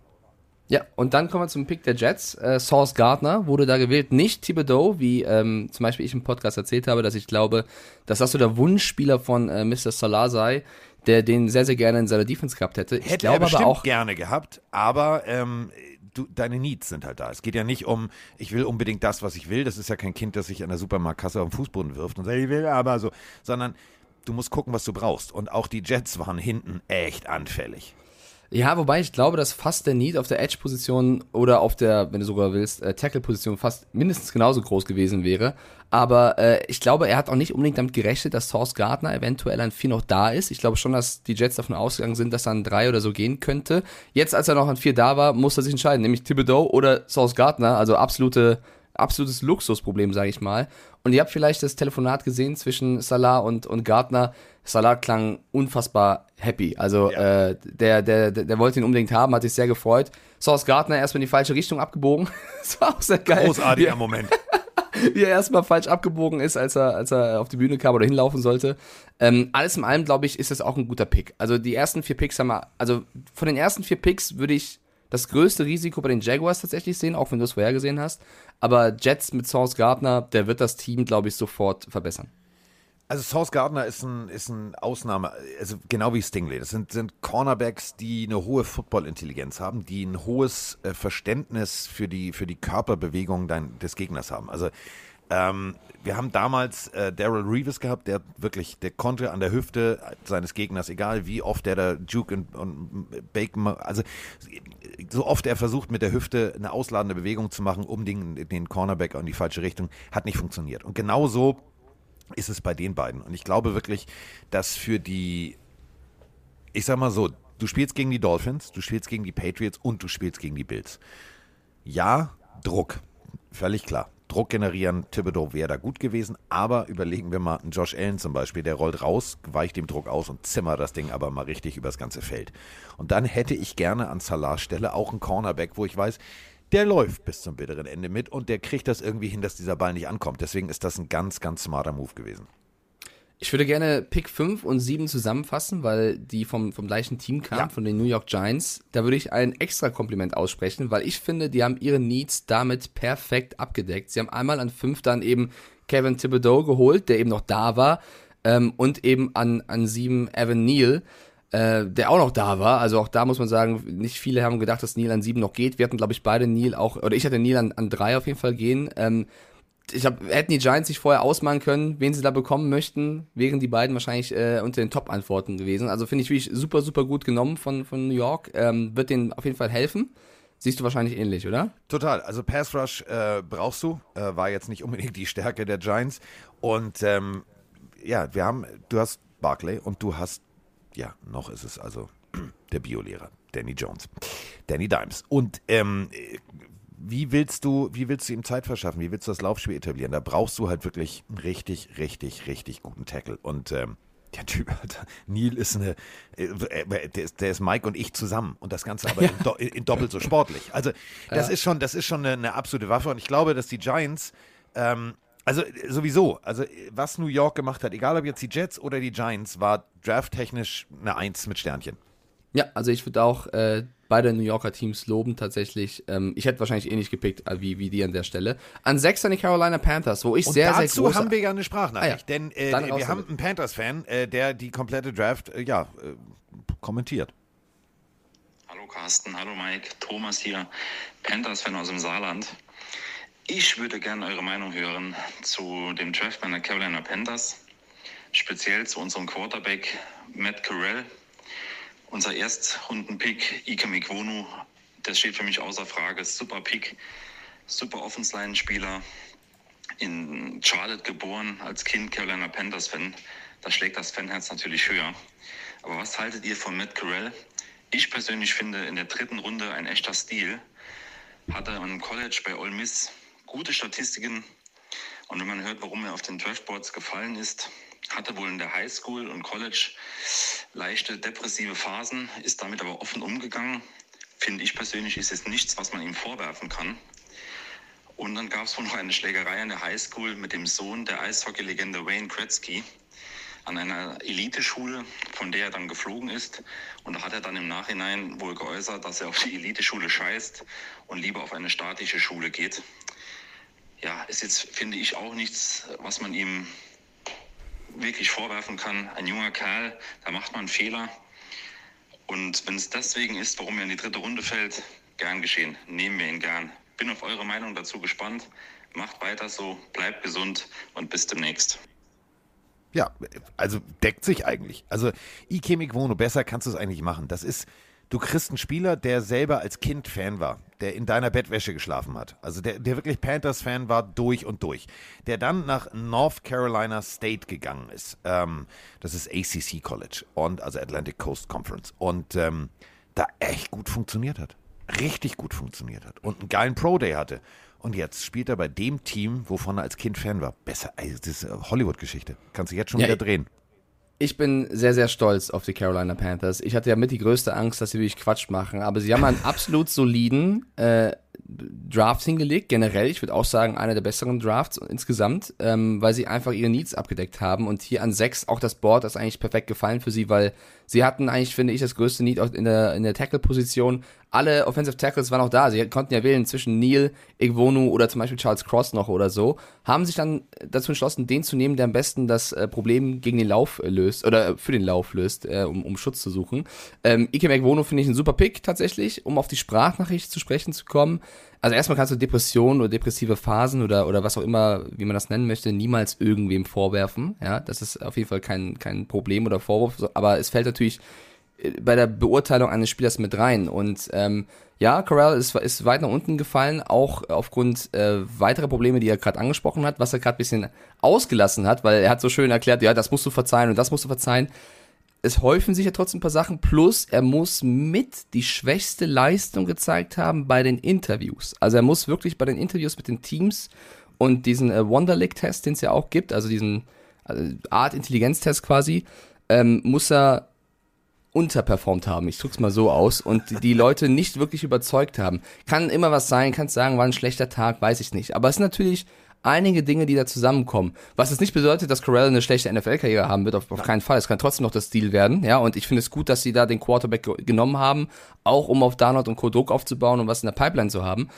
Ja, und dann kommen wir zum Pick der Jets. Äh, Source Gardner wurde da gewählt, nicht Thibodeau, wie ähm, zum Beispiel ich im Podcast erzählt habe, dass ich glaube, dass das so der Wunschspieler von äh, Mr. Salah sei, der den sehr, sehr gerne in seiner Defense gehabt hätte. Ich hätte glaube er aber auch gerne gehabt, aber ähm, du, deine Needs sind halt da. Es geht ja nicht um, ich will unbedingt das, was ich will. Das ist ja kein Kind, das sich an der Supermarktkasse auf den Fußboden wirft und sagt, ich will aber so, sondern du musst gucken, was du brauchst. Und auch die Jets waren hinten echt anfällig. Ja, wobei ich glaube, dass fast der Need auf der Edge-Position oder auf der, wenn du sogar willst, äh, Tackle-Position fast mindestens genauso groß gewesen wäre. Aber äh, ich glaube, er hat auch nicht unbedingt damit gerechnet, dass Source Gardner eventuell an 4 noch da ist. Ich glaube schon, dass die Jets davon ausgegangen sind, dass er an 3 oder so gehen könnte. Jetzt, als er noch an 4 da war, musste er sich entscheiden, nämlich Thibodeau oder Source Gardner. Also absolute, absolutes Luxusproblem, sage ich mal. Und ihr habt vielleicht das Telefonat gesehen zwischen Salah und, und Gardner. Salah klang unfassbar happy. Also ja. äh, der, der, der, der wollte ihn unbedingt haben, hat sich sehr gefreut. Source Gardner erstmal in die falsche Richtung abgebogen. das war auch sehr geil. Großartiger wie, Moment. wie er erstmal falsch abgebogen ist, als er, als er auf die Bühne kam oder hinlaufen sollte. Ähm, alles in allem, glaube ich, ist das auch ein guter Pick. Also die ersten vier Picks haben wir, also von den ersten vier Picks würde ich das größte Risiko bei den Jaguars tatsächlich sehen, auch wenn du es vorher gesehen hast. Aber Jets mit Source Gardner, der wird das Team, glaube ich, sofort verbessern. Also Source Gardner ist ein, ist ein Ausnahme, also genau wie Stingley. Das sind, sind Cornerbacks, die eine hohe Football-Intelligenz haben, die ein hohes äh, Verständnis für die, für die Körperbewegung dein, des Gegners haben. Also ähm, wir haben damals äh, Daryl Reeves gehabt, der wirklich, der konnte an der Hüfte seines Gegners, egal wie oft der da Duke und, und Bacon, also so oft er versucht mit der Hüfte eine ausladende Bewegung zu machen, um den, den Cornerback in die falsche Richtung, hat nicht funktioniert. Und genauso ist es bei den beiden. Und ich glaube wirklich, dass für die, ich sag mal so, du spielst gegen die Dolphins, du spielst gegen die Patriots und du spielst gegen die Bills. Ja, Druck, völlig klar. Druck generieren, Thibodeau wäre da gut gewesen, aber überlegen wir mal, Josh Allen zum Beispiel, der rollt raus, weicht dem Druck aus und zimmert das Ding aber mal richtig übers ganze Feld. Und dann hätte ich gerne an Salah Stelle auch einen Cornerback, wo ich weiß, der läuft bis zum bitteren Ende mit und der kriegt das irgendwie hin, dass dieser Ball nicht ankommt. Deswegen ist das ein ganz, ganz smarter Move gewesen. Ich würde gerne Pick 5 und 7 zusammenfassen, weil die vom, vom gleichen Team kamen, ja. von den New York Giants. Da würde ich ein extra Kompliment aussprechen, weil ich finde, die haben ihre Needs damit perfekt abgedeckt. Sie haben einmal an 5 dann eben Kevin Thibodeau geholt, der eben noch da war, ähm, und eben an, an 7 Evan Neal äh, der auch noch da war. Also auch da muss man sagen, nicht viele haben gedacht, dass Neil an sieben noch geht. Wir hatten, glaube ich, beide Neil auch, oder ich hatte Neil an, an drei auf jeden Fall gehen. Ähm, ich glaube, hätten die Giants sich vorher ausmalen können, wen sie da bekommen möchten, wären die beiden wahrscheinlich äh, unter den Top-Antworten gewesen. Also finde ich wirklich super, super gut genommen von, von New York. Ähm, wird denen auf jeden Fall helfen. Siehst du wahrscheinlich ähnlich, oder? Total. Also Pass Rush äh, brauchst du. Äh, war jetzt nicht unbedingt die Stärke der Giants. Und ähm, ja, wir haben, du hast Barclay und du hast ja, noch ist es also der Biolehrer, Danny Jones, Danny Dimes. Und ähm, wie willst du, wie willst du ihm Zeit verschaffen? Wie willst du das Laufspiel etablieren? Da brauchst du halt wirklich einen richtig, richtig, richtig guten Tackle. Und ähm, der Typ, Neil ist eine, äh, der ist, der ist, Mike und ich zusammen und das Ganze aber ja. in, do, in, doppelt so sportlich. Also das ja. ist schon, das ist schon eine, eine, absolute Waffe und ich glaube, dass die Giants ähm, also sowieso, also was New York gemacht hat, egal ob jetzt die Jets oder die Giants, war drafttechnisch eine Eins mit Sternchen. Ja, also ich würde auch äh, beide New Yorker Teams loben tatsächlich. Ähm, ich hätte wahrscheinlich ähnlich gepickt äh, wie, wie die an der Stelle. An sechs an die Carolina Panthers, wo ich Und sehr, sehr groß... haben wir ja eine Sprachnachricht, ah, ja. denn äh, wir haben einen Panthers-Fan, äh, der die komplette Draft, äh, ja, äh, kommentiert. Hallo Carsten, hallo Mike, Thomas hier, Panthers-Fan aus dem Saarland. Ich würde gerne eure Meinung hören zu dem Draft meiner Carolina Panthers, speziell zu unserem Quarterback Matt Carell. Unser Erstrunden-Pick Ika Mikwonu, das steht für mich außer Frage. Super Pick, super Offense-Line-Spieler, in Charlotte geboren, als Kind Carolina Panthers-Fan. Da schlägt das Fanherz natürlich höher. Aber was haltet ihr von Matt Carell? Ich persönlich finde in der dritten Runde ein echter Stil. Hat er am College bei Ole Miss gute Statistiken. Und wenn man hört, warum er auf den Draftboards gefallen ist, hatte wohl in der Highschool und College leichte depressive Phasen, ist damit aber offen umgegangen. Finde ich persönlich ist es nichts, was man ihm vorwerfen kann. Und dann gab es wohl noch eine Schlägerei an der Highschool mit dem Sohn der Eishockey-Legende Wayne Gretzky an einer Eliteschule, von der er dann geflogen ist. Und da hat er dann im Nachhinein wohl geäußert, dass er auf die Eliteschule scheißt und lieber auf eine staatliche Schule geht ja, ist jetzt, finde ich, auch nichts, was man ihm wirklich vorwerfen kann. Ein junger Kerl, da macht man Fehler. Und wenn es deswegen ist, warum er in die dritte Runde fällt, gern geschehen. Nehmen wir ihn gern. Bin auf eure Meinung dazu gespannt. Macht weiter so, bleibt gesund und bis demnächst. Ja, also deckt sich eigentlich. Also Ike Mikwono, besser kannst du es eigentlich machen. Das ist du kriegst einen Spieler, der selber als Kind Fan war, der in deiner Bettwäsche geschlafen hat. Also der, der wirklich Panthers-Fan war durch und durch. Der dann nach North Carolina State gegangen ist. Ähm, das ist ACC College und also Atlantic Coast Conference. Und ähm, da echt gut funktioniert hat. Richtig gut funktioniert hat. Und einen geilen Pro-Day hatte. Und jetzt spielt er bei dem Team, wovon er als Kind Fan war. Besser, also das ist Hollywood-Geschichte. Kannst du jetzt schon Ja, wieder drehen. Ich bin sehr, sehr stolz auf die Carolina Panthers. Ich hatte ja mit die größte Angst, dass sie wirklich Quatsch machen, aber sie haben einen absolut soliden äh, Draft hingelegt, generell. Ich würde auch sagen, einer der besseren Drafts insgesamt, ähm, weil sie einfach ihre Needs abgedeckt haben. Und hier an sechs auch das Board ist eigentlich perfekt gefallen für sie, weil sie hatten eigentlich, finde ich, das größte Need in der, in der Tackle-Position. Alle Offensive Tackles waren auch da. Sie konnten ja wählen zwischen Neil, Igwonu oder zum Beispiel Charles Cross noch oder so. Haben sich dann dazu entschlossen, den zu nehmen, der am besten das äh, Problem gegen den Lauf äh, löst oder äh, für den Lauf löst, äh, um, um Schutz zu suchen. Ähm, Ike Igwonu finde ich ein super Pick tatsächlich, um auf die Sprachnachricht zu sprechen zu kommen. Also erstmal kannst du Depressionen oder depressive Phasen oder, oder was auch immer, wie man das nennen möchte, niemals irgendwem vorwerfen. Ja, das ist auf jeden Fall kein, kein Problem oder Vorwurf, aber es fällt natürlich äh, bei der Beurteilung eines Spielers mit rein. Und ähm, ja, Corral ist, ist weit nach unten gefallen, auch aufgrund äh, weiterer Probleme, die er gerade angesprochen hat, was er gerade ein bisschen ausgelassen hat, weil er hat so schön erklärt, ja, das musst du verzeihen und das musst du verzeihen. Es häufen sich ja trotzdem ein paar Sachen, plus er muss mit die schwächste Leistung gezeigt haben bei den Interviews. Also er muss wirklich bei den Interviews mit den Teams und diesen äh, Wonderlick-Test, den es ja auch gibt, also diesen also Art Intelligenztest quasi, ähm, muss er unterperformt haben. Ich drück's mal so aus und die Leute nicht wirklich überzeugt haben. Kann immer was sein, kannst sagen, war ein schlechter Tag, weiß ich nicht. Aber es sind natürlich einige Dinge, die da zusammenkommen. Was es nicht bedeutet, dass Corral eine schlechte NFL-Karriere haben wird, auf, auf keinen Fall. Es kann trotzdem noch das Stil werden, ja. Und ich finde es gut, dass sie da den Quarterback ge genommen haben, auch um auf Darnold und. Druck aufzubauen und was in der Pipeline zu haben.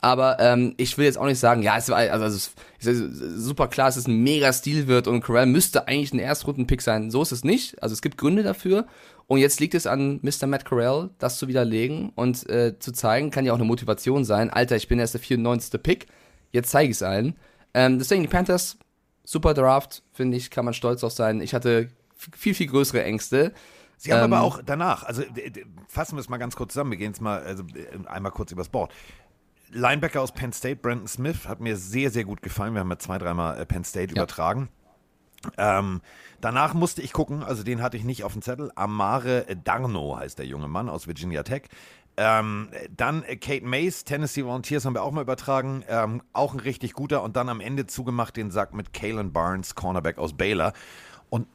Aber ähm, ich will jetzt auch nicht sagen, ja, es war also es ist super klar, dass es ein mega Stil wird und Corral müsste eigentlich ein Erstrunden-Pick sein. So ist es nicht. Also es gibt Gründe dafür. Und jetzt liegt es an Mr. Matt Corral, das zu widerlegen und äh, zu zeigen, kann ja auch eine Motivation sein. Alter, ich bin erst der 94. Pick. Jetzt zeige ich es allen. Ähm, deswegen die Panthers, super Draft, finde ich, kann man stolz auf sein. Ich hatte viel, viel größere Ängste. Sie haben Ähm, aber auch danach, also fassen wir es mal ganz kurz zusammen, wir gehen jetzt mal also, einmal kurz übers Board. Linebacker aus Penn State, Brandon Smith, hat mir sehr, sehr gut gefallen. Wir haben ja zwei, dreimal äh, Penn State Ja. übertragen. Ähm, danach musste ich gucken, also den hatte ich nicht auf dem Zettel. Amare Darno heißt der junge Mann aus Virginia Tech. Ähm, dann äh, Kate Mays, Tennessee Volunteers haben wir auch mal übertragen. Ähm, auch ein richtig guter. Und dann am Ende zugemacht den Sack mit Kalen Barnes, Cornerback aus Baylor. Und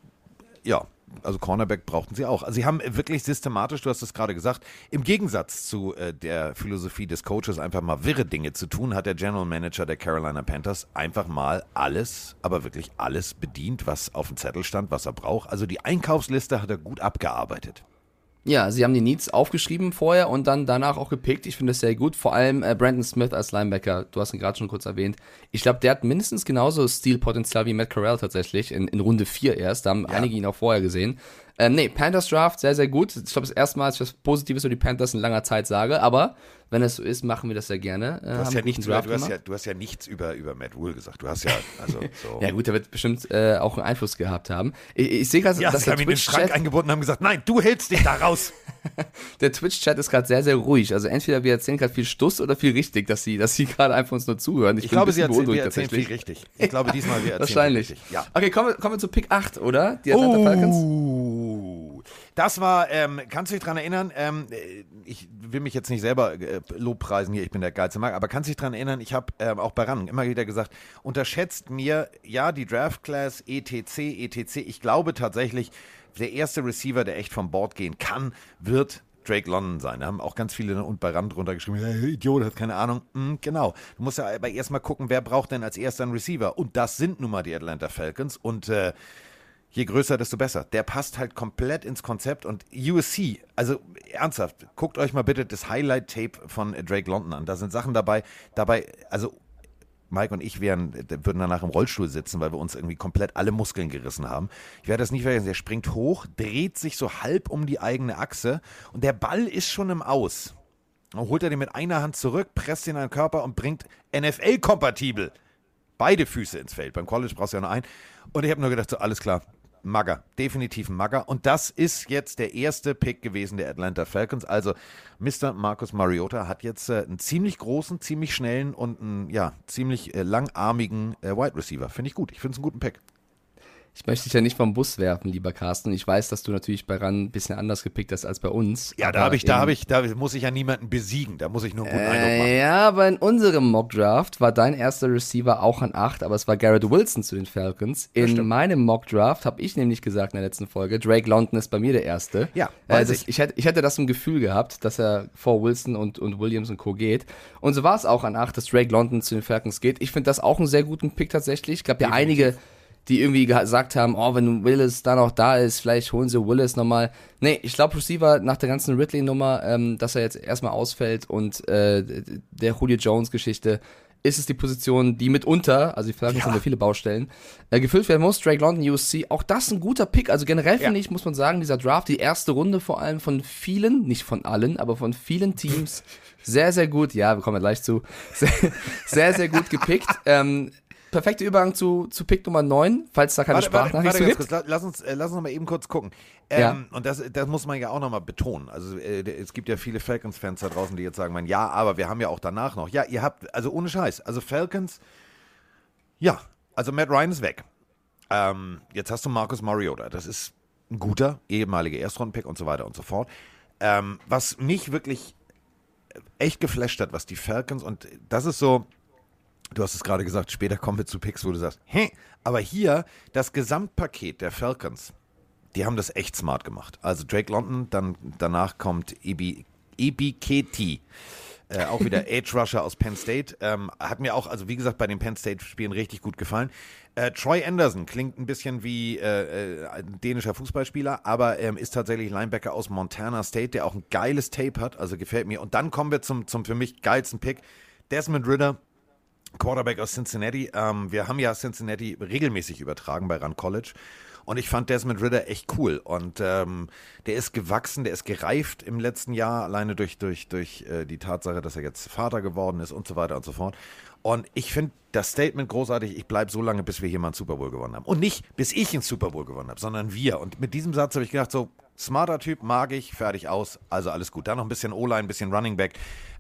ja, also Cornerback brauchten sie auch. Also sie haben wirklich systematisch, du hast es gerade gesagt, im Gegensatz zu äh, der Philosophie des Coaches, einfach mal wirre Dinge zu tun, hat der General Manager der Carolina Panthers einfach mal alles, aber wirklich alles bedient, was auf dem Zettel stand, was er braucht. Also die Einkaufsliste hat er gut abgearbeitet. Ja, sie haben die Needs aufgeschrieben vorher und dann danach auch gepickt. Ich finde das sehr gut. Vor allem äh, Brandon Smith als Linebacker. Du hast ihn gerade schon kurz erwähnt. Ich glaube, der hat mindestens genauso Stilpotenzial wie Matt Corral tatsächlich. In, in Runde 4 erst. Da haben einige ihn auch vorher gesehen. Ähm, nee, Panthers Draft, sehr, sehr gut. Ich glaube, das erste Mal, dass ich was Positives über die Panthers in langer Zeit sage. Aber wenn es so ist, machen wir das sehr gerne. Äh, Du hast, haben ja nichts, über, du, hast ja, du hast ja nichts über, über Matt Wool gesagt. Du hast ja, also so. Ja gut, der wird bestimmt äh, auch einen Einfluss gehabt haben. Ich, ich sehe gerade, Ja, dass sie der haben ihn in den Schrank eingebunden und haben gesagt, nein, du hältst dich da raus. Der Twitch-Chat ist gerade sehr, sehr ruhig. Also entweder wir erzählen gerade viel Stuss oder viel richtig, dass sie, dass sie gerade einfach uns nur zuhören. Ich ein glaube, sie erzählen, wir erzählen viel richtig. Ich glaube, diesmal wir erzählen Wahrscheinlich. richtig. Ja. Okay, kommen wir, kommen wir zu Pick 8, oder? Die Atlanta Falcons. Das war, ähm, kannst du dich dran erinnern, ähm, äh, ich will mich jetzt nicht selber äh, lobpreisen hier, ich bin der geilste Mark, aber kannst du dich dran erinnern, ich habe ähm, auch bei Rang immer wieder gesagt, unterschätzt mir, ja, die Draft Class, etc., etc., ich glaube tatsächlich, der erste Receiver, der echt vom Board gehen kann, wird Drake London sein. Da haben auch ganz viele und bei Rand drunter geschrieben, hey, Idiot, hat keine Ahnung. Hm, genau. Du musst ja aber erstmal gucken, wer braucht denn als erster einen Receiver? Und das sind nun mal die Atlanta Falcons. Und äh, je größer, desto besser. Der passt halt komplett ins Konzept und USC, also ernsthaft, guckt euch mal bitte das Highlight-Tape von Drake London an. Da sind Sachen dabei, dabei, also Mike und ich wären, würden danach im Rollstuhl sitzen, weil wir uns irgendwie komplett alle Muskeln gerissen haben. Ich werde das nicht vergessen. Der springt hoch, dreht sich so halb um die eigene Achse und der Ball ist schon im Aus. Dann holt er den mit einer Hand zurück, presst ihn an den Körper und bringt NFL-kompatibel beide Füße ins Feld. Beim College brauchst du ja nur einen. Und ich habe nur gedacht, so alles klar. Magger, definitiv ein Magger. Und das ist jetzt der erste Pick gewesen der Atlanta Falcons. Also Mr. Marcus Mariota hat jetzt äh, einen ziemlich großen, ziemlich schnellen und einen ja, ziemlich äh, langarmigen äh, Wide Receiver. Finde ich gut. Ich finde es einen guten Pick. Ich möchte dich ja nicht vom Bus werfen, lieber Carsten. Ich weiß, dass du natürlich bei RAN ein bisschen anders gepickt hast als bei uns. Ja, da habe ich, da habe ich, da muss ich ja niemanden besiegen. Da muss ich nur einen guten Eindruck Äh, machen. ja, aber in unserem Mockdraft war dein erster Receiver auch an 8, aber es war Garrett Wilson zu den Falcons. In meinem Mockdraft habe ich nämlich gesagt in der letzten Folge, Drake London ist bei mir der Erste. Ja, äh, weiß das, ich. ich. hätte, ich hätte das im Gefühl gehabt, dass er vor Wilson und, und Williams und Co. geht. Und so war es auch an 8, dass Drake London zu den Falcons geht. Ich finde das auch einen sehr guten Pick tatsächlich. Es gab ja einige, die irgendwie gesagt haben, oh, wenn Willis da noch da ist, vielleicht holen sie Willis nochmal. Nee, ich glaube Receiver nach der ganzen Ridley-Nummer, ähm, dass er jetzt erstmal ausfällt und äh, der Julio Jones-Geschichte, ist es die Position, die mitunter, also die Falcons haben ja viele Baustellen, äh, gefüllt werden muss. Drake London, USC, auch das ein guter Pick. Also generell finde ich, muss man sagen, dieser Draft, die erste Runde vor allem von vielen, nicht von allen, aber von vielen Teams, sehr, sehr gut, ja, wir kommen ja gleich zu, sehr, sehr, sehr gut gepickt. Ähm, perfekter Übergang zu, zu Pick Nummer 9, falls da keine Warte, warte, Sprachnachricht warte ganz gibt. Lass uns, äh, lass uns noch mal eben kurz gucken. Ähm, Ja. Und das, das muss man ja auch noch mal betonen. Also äh, es gibt ja viele Falcons-Fans da draußen, die jetzt sagen, man, ja, aber wir haben ja auch danach noch. Ja, ihr habt, also ohne Scheiß, also Falcons, ja, also Matt Ryan ist weg. Ähm, jetzt hast du Marcus Mariota. Das ist ein guter ehemaliger Erstrundenpick und so weiter und so fort. Ähm, was mich wirklich echt geflasht hat, was die Falcons und das ist so, du hast es gerade gesagt, später kommen wir zu Picks, wo du sagst, hä, aber hier das Gesamtpaket der Falcons, die haben das echt smart gemacht. Also Drake London, dann danach kommt Ebi, Ebi Keti. Äh, auch wieder Edge Rusher aus Penn State. Ähm, hat mir auch, also wie gesagt, bei den Penn State-Spielen richtig gut gefallen. Äh, Troy Anderson klingt ein bisschen wie äh, äh, ein dänischer Fußballspieler, aber ähm, ist tatsächlich Linebacker aus Montana State, der auch ein geiles Tape hat, also gefällt mir. Und dann kommen wir zum, zum für mich geilsten Pick. Desmond Ritter, Quarterback aus Cincinnati. Ähm, wir haben ja Cincinnati regelmäßig übertragen bei Run College. Und ich fand Desmond Ritter echt cool. Und ähm, der ist gewachsen, der ist gereift im letzten Jahr, alleine durch, durch, durch äh, die Tatsache, dass er jetzt Vater geworden ist und so weiter und so fort. Und ich finde das Statement großartig, ich bleibe so lange, bis wir hier mal einen Super Bowl gewonnen haben. Und nicht, bis ich einen Super Bowl gewonnen habe, sondern wir. Und mit diesem Satz habe ich gedacht, so, smarter Typ, mag ich, fertig aus, also alles gut. Dann noch ein bisschen O-Line, ein bisschen Running Back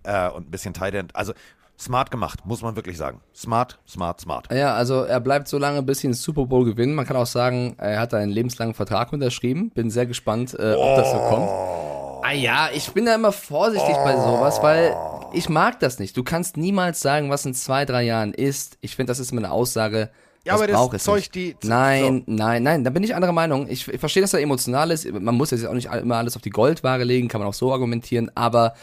äh, und ein bisschen Tight End. Also smart gemacht, muss man wirklich sagen. Smart, smart, smart. Ja, also er bleibt so lange, bis sie den Super Bowl gewinnen. Man kann auch sagen, er hat einen lebenslangen Vertrag unterschrieben. Bin sehr gespannt, äh, ob das so kommt. Ah ja, ich bin da immer vorsichtig bei sowas, weil ich mag das nicht. Du kannst niemals sagen, was in zwei, drei Jahren ist. Ich finde, das ist immer eine Aussage. Ja, aber das es nicht. die- Nein, nein, nein, da bin ich anderer Meinung. Ich, ich verstehe, dass er emotional ist. Man muss jetzt auch nicht immer alles auf die Goldwaage legen, kann man auch so argumentieren, aber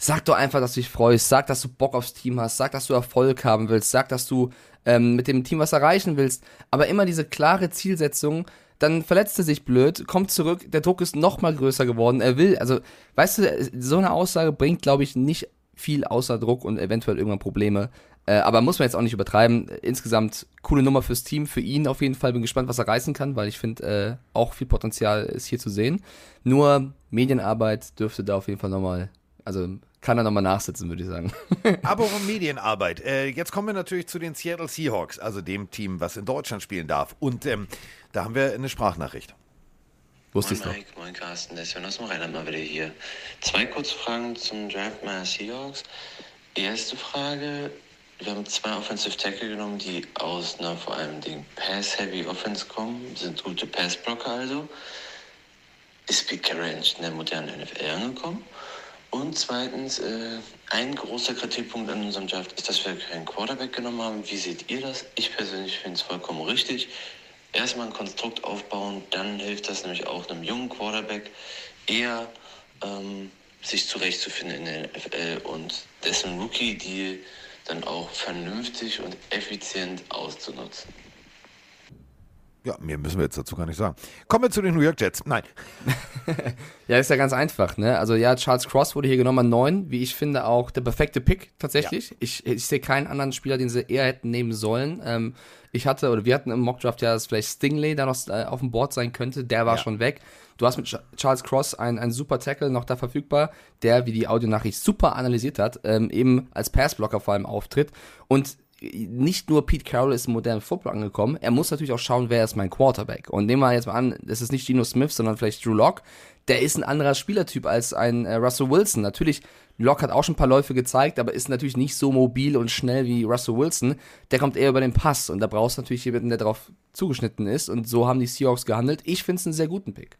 sag doch einfach, dass du dich freust, sag, dass du Bock aufs Team hast, sag, dass du Erfolg haben willst, sag, dass du ähm, mit dem Team was erreichen willst, aber immer diese klare Zielsetzung, dann verletzt er sich blöd, kommt zurück, der Druck ist noch mal größer geworden, er will, also, weißt du, so eine Aussage bringt, glaube ich, nicht viel außer Druck und eventuell irgendwann Probleme. Äh, aber muss man jetzt auch nicht übertreiben. Insgesamt coole Nummer fürs Team, für ihn auf jeden Fall. Bin gespannt, was er reißen kann, weil ich finde, äh, auch viel Potenzial ist hier zu sehen. Nur Medienarbeit dürfte da auf jeden Fall nochmal, also kann er nochmal nachsitzen, würde ich sagen. Aber von Medienarbeit. Äh, jetzt kommen wir natürlich zu den Seattle Seahawks, also dem Team, was in Deutschland spielen darf. Und ähm, da haben wir eine Sprachnachricht. Wusste ich Moin noch. Mike, moin Carsten, der Sven aus dem Rheinland mal wieder hier. Zwei kurze Fragen zum Draft meiner Seahawks. Erste Frage, wir haben zwei Offensive Tackle genommen, die aus einer vor allem Dingen Pass-Heavy Offense kommen, sind gute Passblocker also. Ist Pete Carroll in der modernen NFL angekommen? Und zweitens, äh, ein großer Kritikpunkt an unserem Draft ist, dass wir keinen Quarterback genommen haben. Wie seht ihr das? Ich persönlich finde es vollkommen richtig. Erstmal ein Konstrukt aufbauen, dann hilft das nämlich auch einem jungen Quarterback eher ähm, sich zurechtzufinden in der NFL und dessen Rookie-Deal dann auch vernünftig und effizient auszunutzen. Ja, mehr müssen wir jetzt dazu gar nicht sagen. Kommen wir zu den New York Jets. Nein. Ja, ist ja ganz einfach, ne? Also ja, Charles Cross wurde hier genommen an 9, wie ich finde auch der perfekte Pick tatsächlich. Ich, ich sehe keinen anderen Spieler, den sie eher hätten nehmen sollen. Ähm, ich hatte, oder wir hatten im Mockdraft ja, dass vielleicht Stingley da noch äh, auf dem Board sein könnte, der war Ja. schon weg. Du hast mit Ch- Charles Cross einen, einen super Tackle noch da verfügbar, der, wie die Audionachricht super analysiert hat, ähm, eben als Passblocker vor allem auftritt. Und nicht nur Pete Carroll ist im modernen Football angekommen, er muss natürlich auch schauen, wer ist mein Quarterback. Und nehmen wir jetzt mal an, es ist nicht Geno Smith, sondern vielleicht Drew Lock. Der ist ein anderer Spielertyp als ein äh, Russell Wilson. Natürlich, Lock hat auch schon ein paar Läufe gezeigt, aber ist natürlich nicht so mobil und schnell wie Russell Wilson. Der kommt eher über den Pass und da brauchst du natürlich jemanden, der darauf zugeschnitten ist. Und so haben die Seahawks gehandelt. Ich finde es einen sehr guten Pick.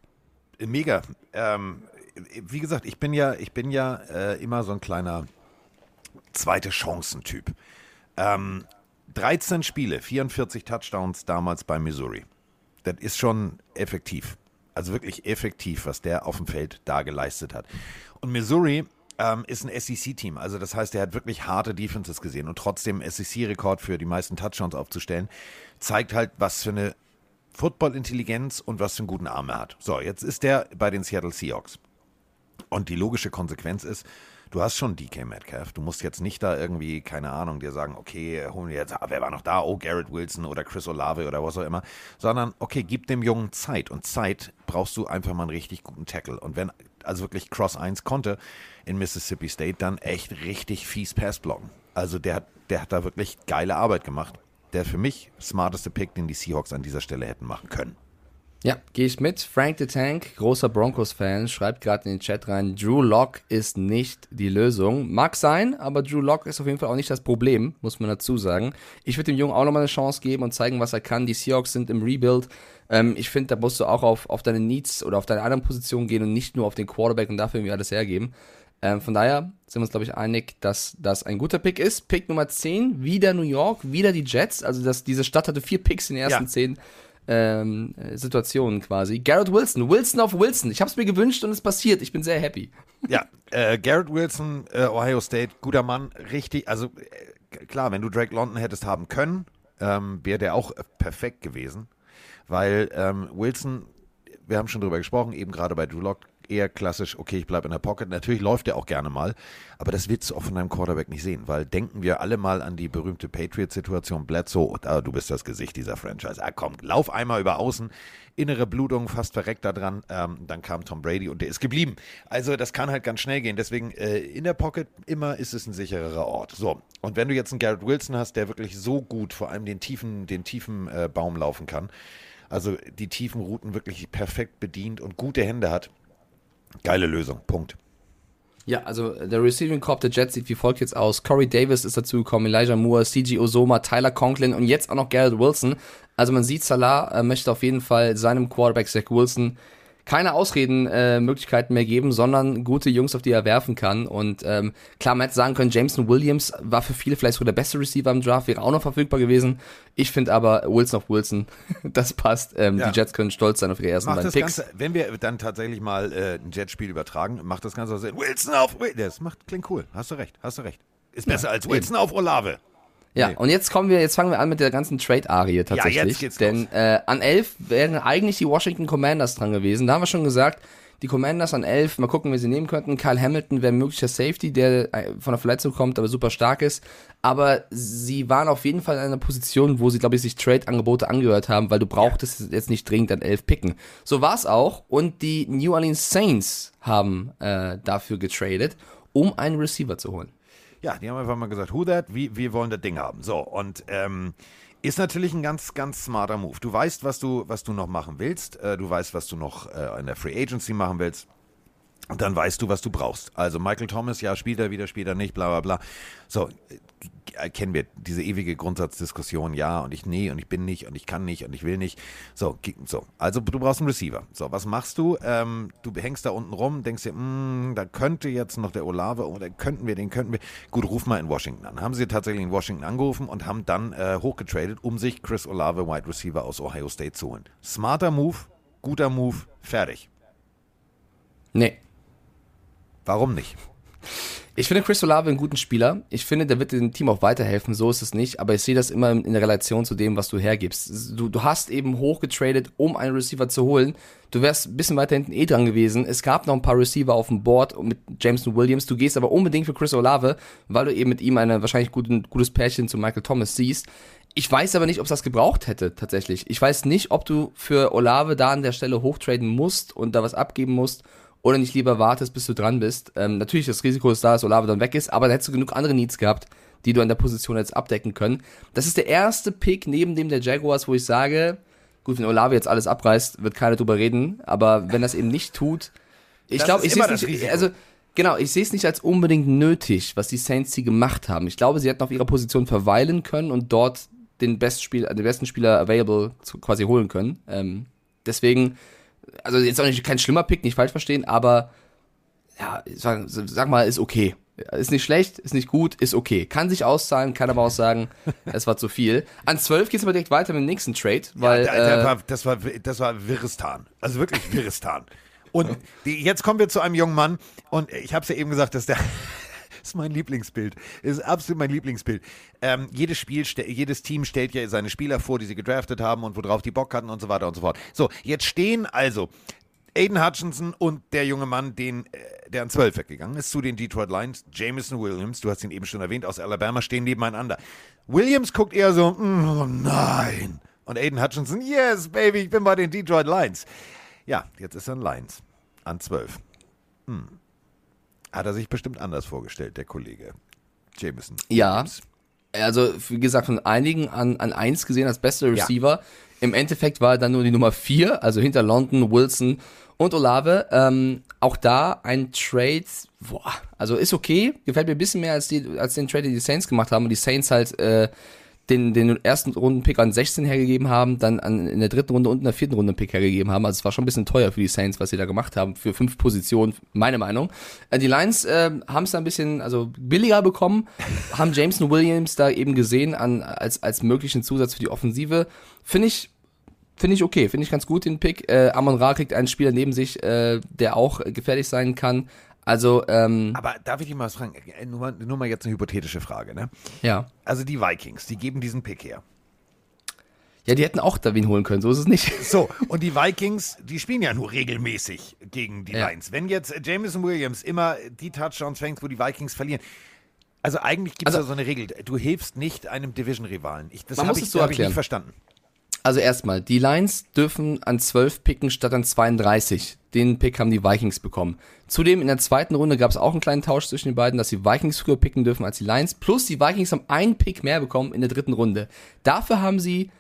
Mega. Ähm, wie gesagt, ich bin ja, ich bin ja äh, immer so ein kleiner zweite Chancen-Typ. Ähm, 13 Spiele, 44 Touchdowns damals bei Missouri. Das ist schon effektiv. Also wirklich effektiv, was der auf dem Feld da geleistet hat. Und Missouri ähm, ist ein SEC-Team. Also das heißt, er hat wirklich harte Defenses gesehen und trotzdem SEC-Rekord für die meisten Touchdowns aufzustellen, zeigt halt, was für eine Football-Intelligenz und was für einen guten Arm er hat. So, jetzt ist der bei den Seattle Seahawks. Und die logische Konsequenz ist, du hast schon DK Metcalf. Du musst jetzt nicht da irgendwie, keine Ahnung, dir sagen, okay, holen wir jetzt, ah, wer war noch da? Oh, Garrett Wilson oder Chris Olave oder was auch immer. Sondern, okay, gib dem Jungen Zeit. Und Zeit brauchst du einfach mal einen richtig guten Tackle. Und wenn also wirklich Cross 1 konnte in Mississippi State, dann echt richtig fies Pass blocken. Also der, hat, der hat da wirklich geile Arbeit gemacht. Der für mich smarteste Pick, den die Seahawks an dieser Stelle hätten machen können. Ja, gehe ich mit. Frank the Tank, großer Broncos-Fan, schreibt gerade in den Chat rein, Drew Lock ist nicht die Lösung. Mag sein, aber Drew Lock ist auf jeden Fall auch nicht das Problem, muss man dazu sagen. Ich würde dem Jungen auch nochmal eine Chance geben und zeigen, was er kann. Die Seahawks sind im Rebuild. Ähm, ich finde, da musst du auch auf, auf deine Needs oder auf deine anderen Positionen gehen und nicht nur auf den Quarterback und dafür irgendwie alles hergeben. Ähm, von daher sind wir uns, glaube ich, einig, dass das ein guter Pick ist. Pick Nummer 10, wieder New York, wieder die Jets. Also das, diese Stadt hatte vier Picks in den ersten ja. zehn ähm, Situationen quasi. Garrett Wilson, Wilson auf Wilson. Ich habe es mir gewünscht und es passiert. Ich bin sehr happy. Ja, äh, Garrett Wilson, äh, Ohio State, guter Mann, richtig. Also äh, klar, wenn du Drake London hättest haben können, ähm, wäre der auch perfekt gewesen, weil ähm, Wilson, wir haben schon drüber gesprochen, eben gerade bei Drew Lock, eher klassisch, okay, ich bleibe in der Pocket. Natürlich läuft er auch gerne mal, aber das willst du auch von deinem Quarterback nicht sehen, weil denken wir alle mal an die berühmte Patriot-Situation. Bledsoe, ah, du bist das Gesicht dieser Franchise. Ah, komm, lauf einmal über außen, innere Blutung, fast verreckt da dran. Ähm, dann kam Tom Brady und der ist geblieben. Also das kann halt ganz schnell gehen. Deswegen äh, in der Pocket immer ist es ein sichererer Ort. So, und wenn du jetzt einen Garrett Wilson hast, der wirklich so gut vor allem den tiefen, den tiefen äh, Baum laufen kann, also die tiefen Routen wirklich perfekt bedient und gute Hände hat, Geile Lösung. Punkt. Ja, also der Receiving Corp der Jets sieht wie folgt jetzt aus. Corey Davis ist dazugekommen, Elijah Moore, CG Osoma, Tyler Conklin und jetzt auch noch Garrett Wilson. Also man sieht, Salah äh, möchte auf jeden Fall seinem Quarterback Zach Wilson keine Ausredenmöglichkeiten äh, mehr geben, sondern gute Jungs, auf die er werfen kann. Und ähm, klar, man hätte sagen können, Jameson Williams war für viele vielleicht sogar der beste Receiver im Draft, wäre auch noch verfügbar gewesen. Ich finde aber Wilson auf Wilson, das passt. Ähm, ja. Die Jets können stolz sein auf ihre ersten beiden Picks. Ganze, wenn wir dann tatsächlich mal äh, ein Jetspiel übertragen, macht das Ganze Sinn. Wilson auf Wilson, das macht, klingt cool. Hast du recht, hast du recht. Ist besser ja, als Wilson eben. auf Olave. Ja, nee. und jetzt kommen wir, jetzt fangen wir an mit der ganzen Trade-Arie tatsächlich. Ja, jetzt geht's denn äh, an 11 wären eigentlich die Washington Commanders dran gewesen. Da haben wir schon gesagt, die Commanders an 11, mal gucken, wer sie nehmen könnten. Kyle Hamilton wäre ein möglicher Safety, der äh, von der Verletzung kommt, aber super stark ist. Aber sie waren auf jeden Fall in einer Position, wo sie, glaube ich, sich Trade-Angebote angehört haben, weil du brauchtest ja. jetzt nicht dringend an 11 picken. So war es auch. Und die New Orleans Saints haben äh, dafür getradet, um einen Receiver zu holen. Ja, die haben einfach mal gesagt, who that? Wie, wir wollen das Ding haben. So, und ähm, ist natürlich ein ganz, ganz smarter Move. Du weißt, was du, was du noch machen willst. Äh, du weißt, was du noch äh, in der Free Agency machen willst. Und dann weißt du, was du brauchst. Also Michael Thomas, ja, spielt er wieder, spielt er nicht, bla bla bla. So, kennen wir diese ewige Grundsatzdiskussion, ja und ich nee und ich bin nicht und ich kann nicht und ich will nicht. So, so. Also du brauchst einen Receiver. So, was machst du? Ähm, du hängst da unten rum, denkst dir, mh, da könnte jetzt noch der Olave oder könnten wir, den könnten wir. Gut, ruf mal in Washington an. Haben sie tatsächlich in Washington angerufen und haben dann äh, hochgetradet, um sich Chris Olave, Wide Receiver aus Ohio State zu holen. Smarter Move, guter Move, fertig. Nee, Warum nicht? Ich finde Chris Olave einen guten Spieler. Ich finde, der wird dem Team auch weiterhelfen. So ist es nicht. Aber ich sehe das immer in der Relation zu dem, was du hergibst. Du, du hast eben hochgetradet, um einen Receiver zu holen. Du wärst ein bisschen weiter hinten eh dran gewesen. Es gab noch ein paar Receiver auf dem Board mit Jameson Williams. Du gehst aber unbedingt für Chris Olave, weil du eben mit ihm ein wahrscheinlich guten, gutes Pärchen zu Michael Thomas siehst. Ich weiß aber nicht, ob es das gebraucht hätte, tatsächlich. Ich weiß nicht, ob du für Olave da an der Stelle hochtraden musst und da was abgeben musst oder nicht lieber wartest, bis du dran bist. Ähm, natürlich, das Risiko ist da, dass Olave dann weg ist, aber da hättest du genug andere Needs gehabt, die du an der Position jetzt abdecken können. Das ist der erste Pick neben dem der Jaguars, wo ich sage, gut, wenn Olave jetzt alles abreißt, wird keiner drüber reden, aber wenn das eben nicht tut, ich glaube, ich sehe es nicht, Risiko. also genau, ich sehe es nicht als unbedingt nötig, was die Saints hier gemacht haben. Ich glaube, sie hätten auf ihrer Position verweilen können und dort den, Best Spiel, den besten Spieler available zu, quasi holen können. Ähm, deswegen, also jetzt auch nicht kein schlimmer Pick, nicht falsch verstehen, aber ja, sag, sag mal, ist okay. Ist nicht schlecht, ist nicht gut, ist okay. Kann sich auszahlen, kann aber auch sagen, es war zu viel. An 12 geht's aber direkt weiter mit dem nächsten Trade, weil ja, der, der äh, war, das, war, das war Viristan. Also wirklich Viristan. Und die, jetzt kommen wir zu einem jungen Mann und ich habe es ja eben gesagt, dass der ist mein Lieblingsbild. Ist absolut mein Lieblingsbild. Ähm, jedes Spiel, jedes Team stellt ja seine Spieler vor, die sie gedraftet haben und worauf die Bock hatten und so weiter und so fort. So, jetzt stehen also Aiden Hutchinson und der junge Mann, den, äh, der an 12 weggegangen ist, zu den Detroit Lions, Jameson Williams, du hast ihn eben schon erwähnt, aus Alabama, stehen nebeneinander. Williams guckt eher so, "Mm, oh nein. Und Aiden Hutchinson, yes, baby, ich bin bei den Detroit Lions. Ja, jetzt ist er ein Lions an 12. Hm. Hat er sich bestimmt anders vorgestellt, der Kollege Jameson. Ja. Also wie gesagt, von einigen an, an eins gesehen als bester Receiver. Im Endeffekt war er dann nur die Nummer vier, also hinter London, Wilson und Olave. Ähm, auch da ein Trade, boah, also ist okay, gefällt mir ein bisschen mehr als, die, als den Trade, den die Saints gemacht haben. Und die Saints halt äh, den, den ersten Runden-Pick an 16 hergegeben haben, dann an, in der dritten Runde und in der vierten Runde einen Pick hergegeben haben. Also es war schon ein bisschen teuer für die Saints, was sie da gemacht haben, für fünf Positionen, meine Meinung. Äh, die Lions äh, haben es da ein bisschen also billiger bekommen, haben Jameson Williams da eben gesehen an, als, als möglichen Zusatz für die Offensive. Finde ich Finde ich okay, finde ich ganz gut den Pick. Äh, Amon Ra kriegt einen Spieler neben sich, äh, der auch äh, gefährlich sein kann. Also, ähm, Aber darf ich dich mal was fragen? Äh, Nur mal, nur mal jetzt eine hypothetische Frage, ne? ja. Also die Vikings, die geben diesen Pick her. Ja, die hätten auch Davin holen können, so ist es nicht. So, und die Vikings, die spielen ja nur regelmäßig gegen die Ja. Lions. Wenn jetzt äh, Jameson Williams immer die Touchdowns fängt, wo die Vikings verlieren, also eigentlich gibt es Also- da so eine Regel, du hilfst nicht einem Division-Rivalen. Das habe ich, so hab ich nicht verstanden. Also erstmal, die Lions dürfen an 12 picken statt an 32. Den Pick haben die Vikings bekommen. Zudem in der zweiten Runde gab es auch einen kleinen Tausch zwischen den beiden, dass die Vikings früher picken dürfen als die Lions. Plus die Vikings haben einen Pick mehr bekommen in der dritten Runde. Dafür haben sie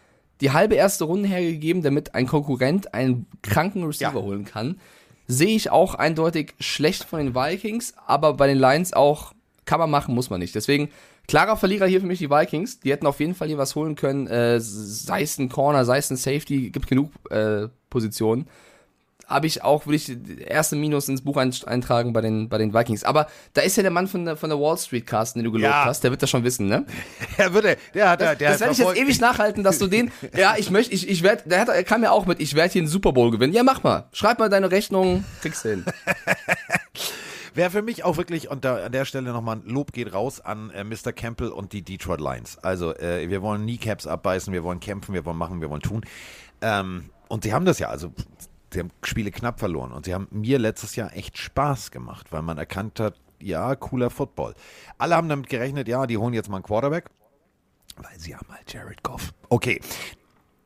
die halbe erste Runde hergegeben, damit ein Konkurrent einen kranken Receiver Ja. holen kann. Sehe ich auch eindeutig schlecht von den Vikings, aber bei den Lions auch kann man machen, muss man nicht. Deswegen klarer Verlierer hier für mich die Vikings. Die hätten auf jeden Fall hier was holen können, äh, sei es ein Corner, sei es ein Safety, gibt genug äh, Positionen. Habe ich auch, würde ich die erste Minus ins Buch ein- eintragen bei den, bei den Vikings. Aber da ist ja der Mann von der, von der Wall Street, Carsten, den du gelobt Ja. hast, der wird das schon wissen, ne? Er würde, der hat, der, der das werde ich jetzt ewig nachhalten, dass du den, ja, ich möchte, ich, ich werde, der hat, er kam ja auch mit, ich werde hier einen Super Bowl gewinnen. Ja, mach mal. Schreib mal deine Rechnung, kriegst du hin. Wäre für mich auch wirklich, und da, an der Stelle nochmal ein Lob geht raus an äh, Mr. Campbell und die Detroit Lions. Also, äh, wir wollen Kneecaps abbeißen, wir wollen kämpfen, wir wollen machen, wir wollen tun. Ähm, und sie haben das ja, also, sie haben Spiele knapp verloren und sie haben mir letztes Jahr echt Spaß gemacht, weil man erkannt hat, ja, cooler Football. Alle haben damit gerechnet, ja, die holen jetzt mal einen Quarterback, weil sie haben halt Jared Goff. Okay,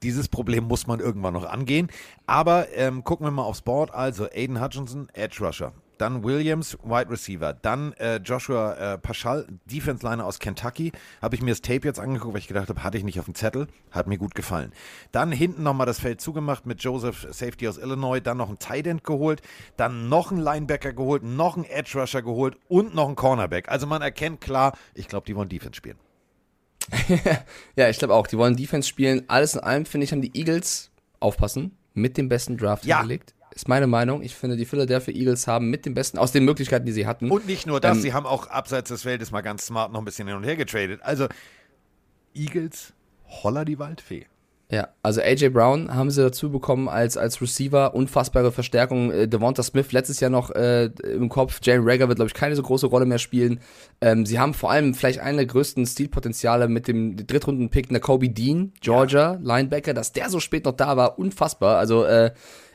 dieses Problem muss man irgendwann noch angehen. Aber ähm, gucken wir mal aufs Board. Also Aiden Hutchinson, Edge Rusher. Dann Williams, Wide Receiver. Dann äh, Joshua äh, Paschal, Defense Liner aus Kentucky. Habe ich mir das Tape jetzt angeguckt, weil ich gedacht habe, hatte ich nicht auf dem Zettel. Hat mir gut gefallen. Dann hinten nochmal das Feld zugemacht mit Joseph Safety aus Illinois. Dann noch ein Tight End geholt. Dann noch einen Linebacker geholt. Noch einen Edge Rusher geholt. Und noch einen Cornerback. Also man erkennt klar, ich glaube, die wollen Defense spielen. Ja, ich glaube auch. Die wollen Defense spielen. Alles in allem, finde ich, haben die Eagles, aufpassen, mit dem besten Draft Ja. hingelegt. Ist meine Meinung. Ich finde, die Philadelphia Eagles haben mit dem besten, aus den Möglichkeiten, die sie hatten. Und nicht nur das, Ähm, sie haben auch abseits des Feldes mal ganz smart noch ein bisschen hin und her getradet. Also, Eagles, holla die Waldfee. Ja, also AJ Brown haben sie dazu bekommen als, als Receiver, unfassbare Verstärkung. Äh, Devonta Smith letztes Jahr noch äh, im Kopf. Jalen Rager wird, glaube ich, keine so große Rolle mehr spielen. Ähm, sie haben vor allem vielleicht einen der größten Stilpotenziale mit dem Drittrunden-Pick Kobe Dean, Georgia, Linebacker, dass der so spät noch da war, unfassbar. Also äh,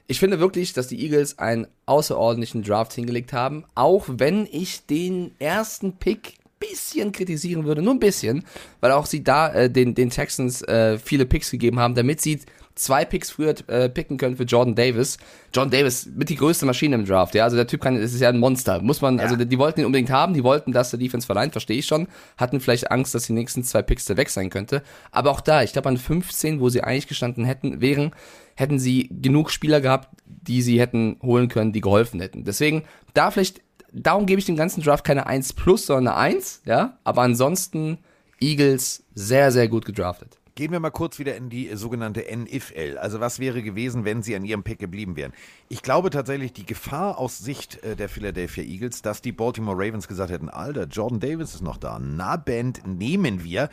ich finde wirklich, dass die Eagles einen außerordentlichen Draft hingelegt haben, auch wenn ich den ersten Pick bisschen kritisieren würde, nur ein bisschen, weil auch sie da äh, den, den Texans äh, viele Picks gegeben haben, damit sie zwei Picks früher äh, picken können für Jordan Davis. Jordan Davis mit die größte Maschine im Draft, ja. Also der Typ kann, das ist ja ein Monster. Muss man, also die wollten ihn unbedingt haben, die wollten, dass der Defense verleihen, verstehe ich schon. Hatten vielleicht Angst, dass die nächsten zwei Picks da weg sein könnte. Aber auch da, ich glaube an 15, wo sie eigentlich gestanden hätten, wären, hätten sie genug Spieler gehabt, die sie hätten holen können, die geholfen hätten. Deswegen, da vielleicht, darum gebe ich dem ganzen Draft keine 1 plus, sondern eine 1, ja. Aber ansonsten Eagles sehr, sehr gut gedraftet. Gehen wir mal kurz wieder in die sogenannte NFL. Also was wäre gewesen, wenn sie an ihrem Pick geblieben wären? Ich glaube tatsächlich, die Gefahr aus Sicht äh, der Philadelphia Eagles, dass die Baltimore Ravens gesagt hätten, Alter, Jordan Davis ist noch da, na Band nehmen wir,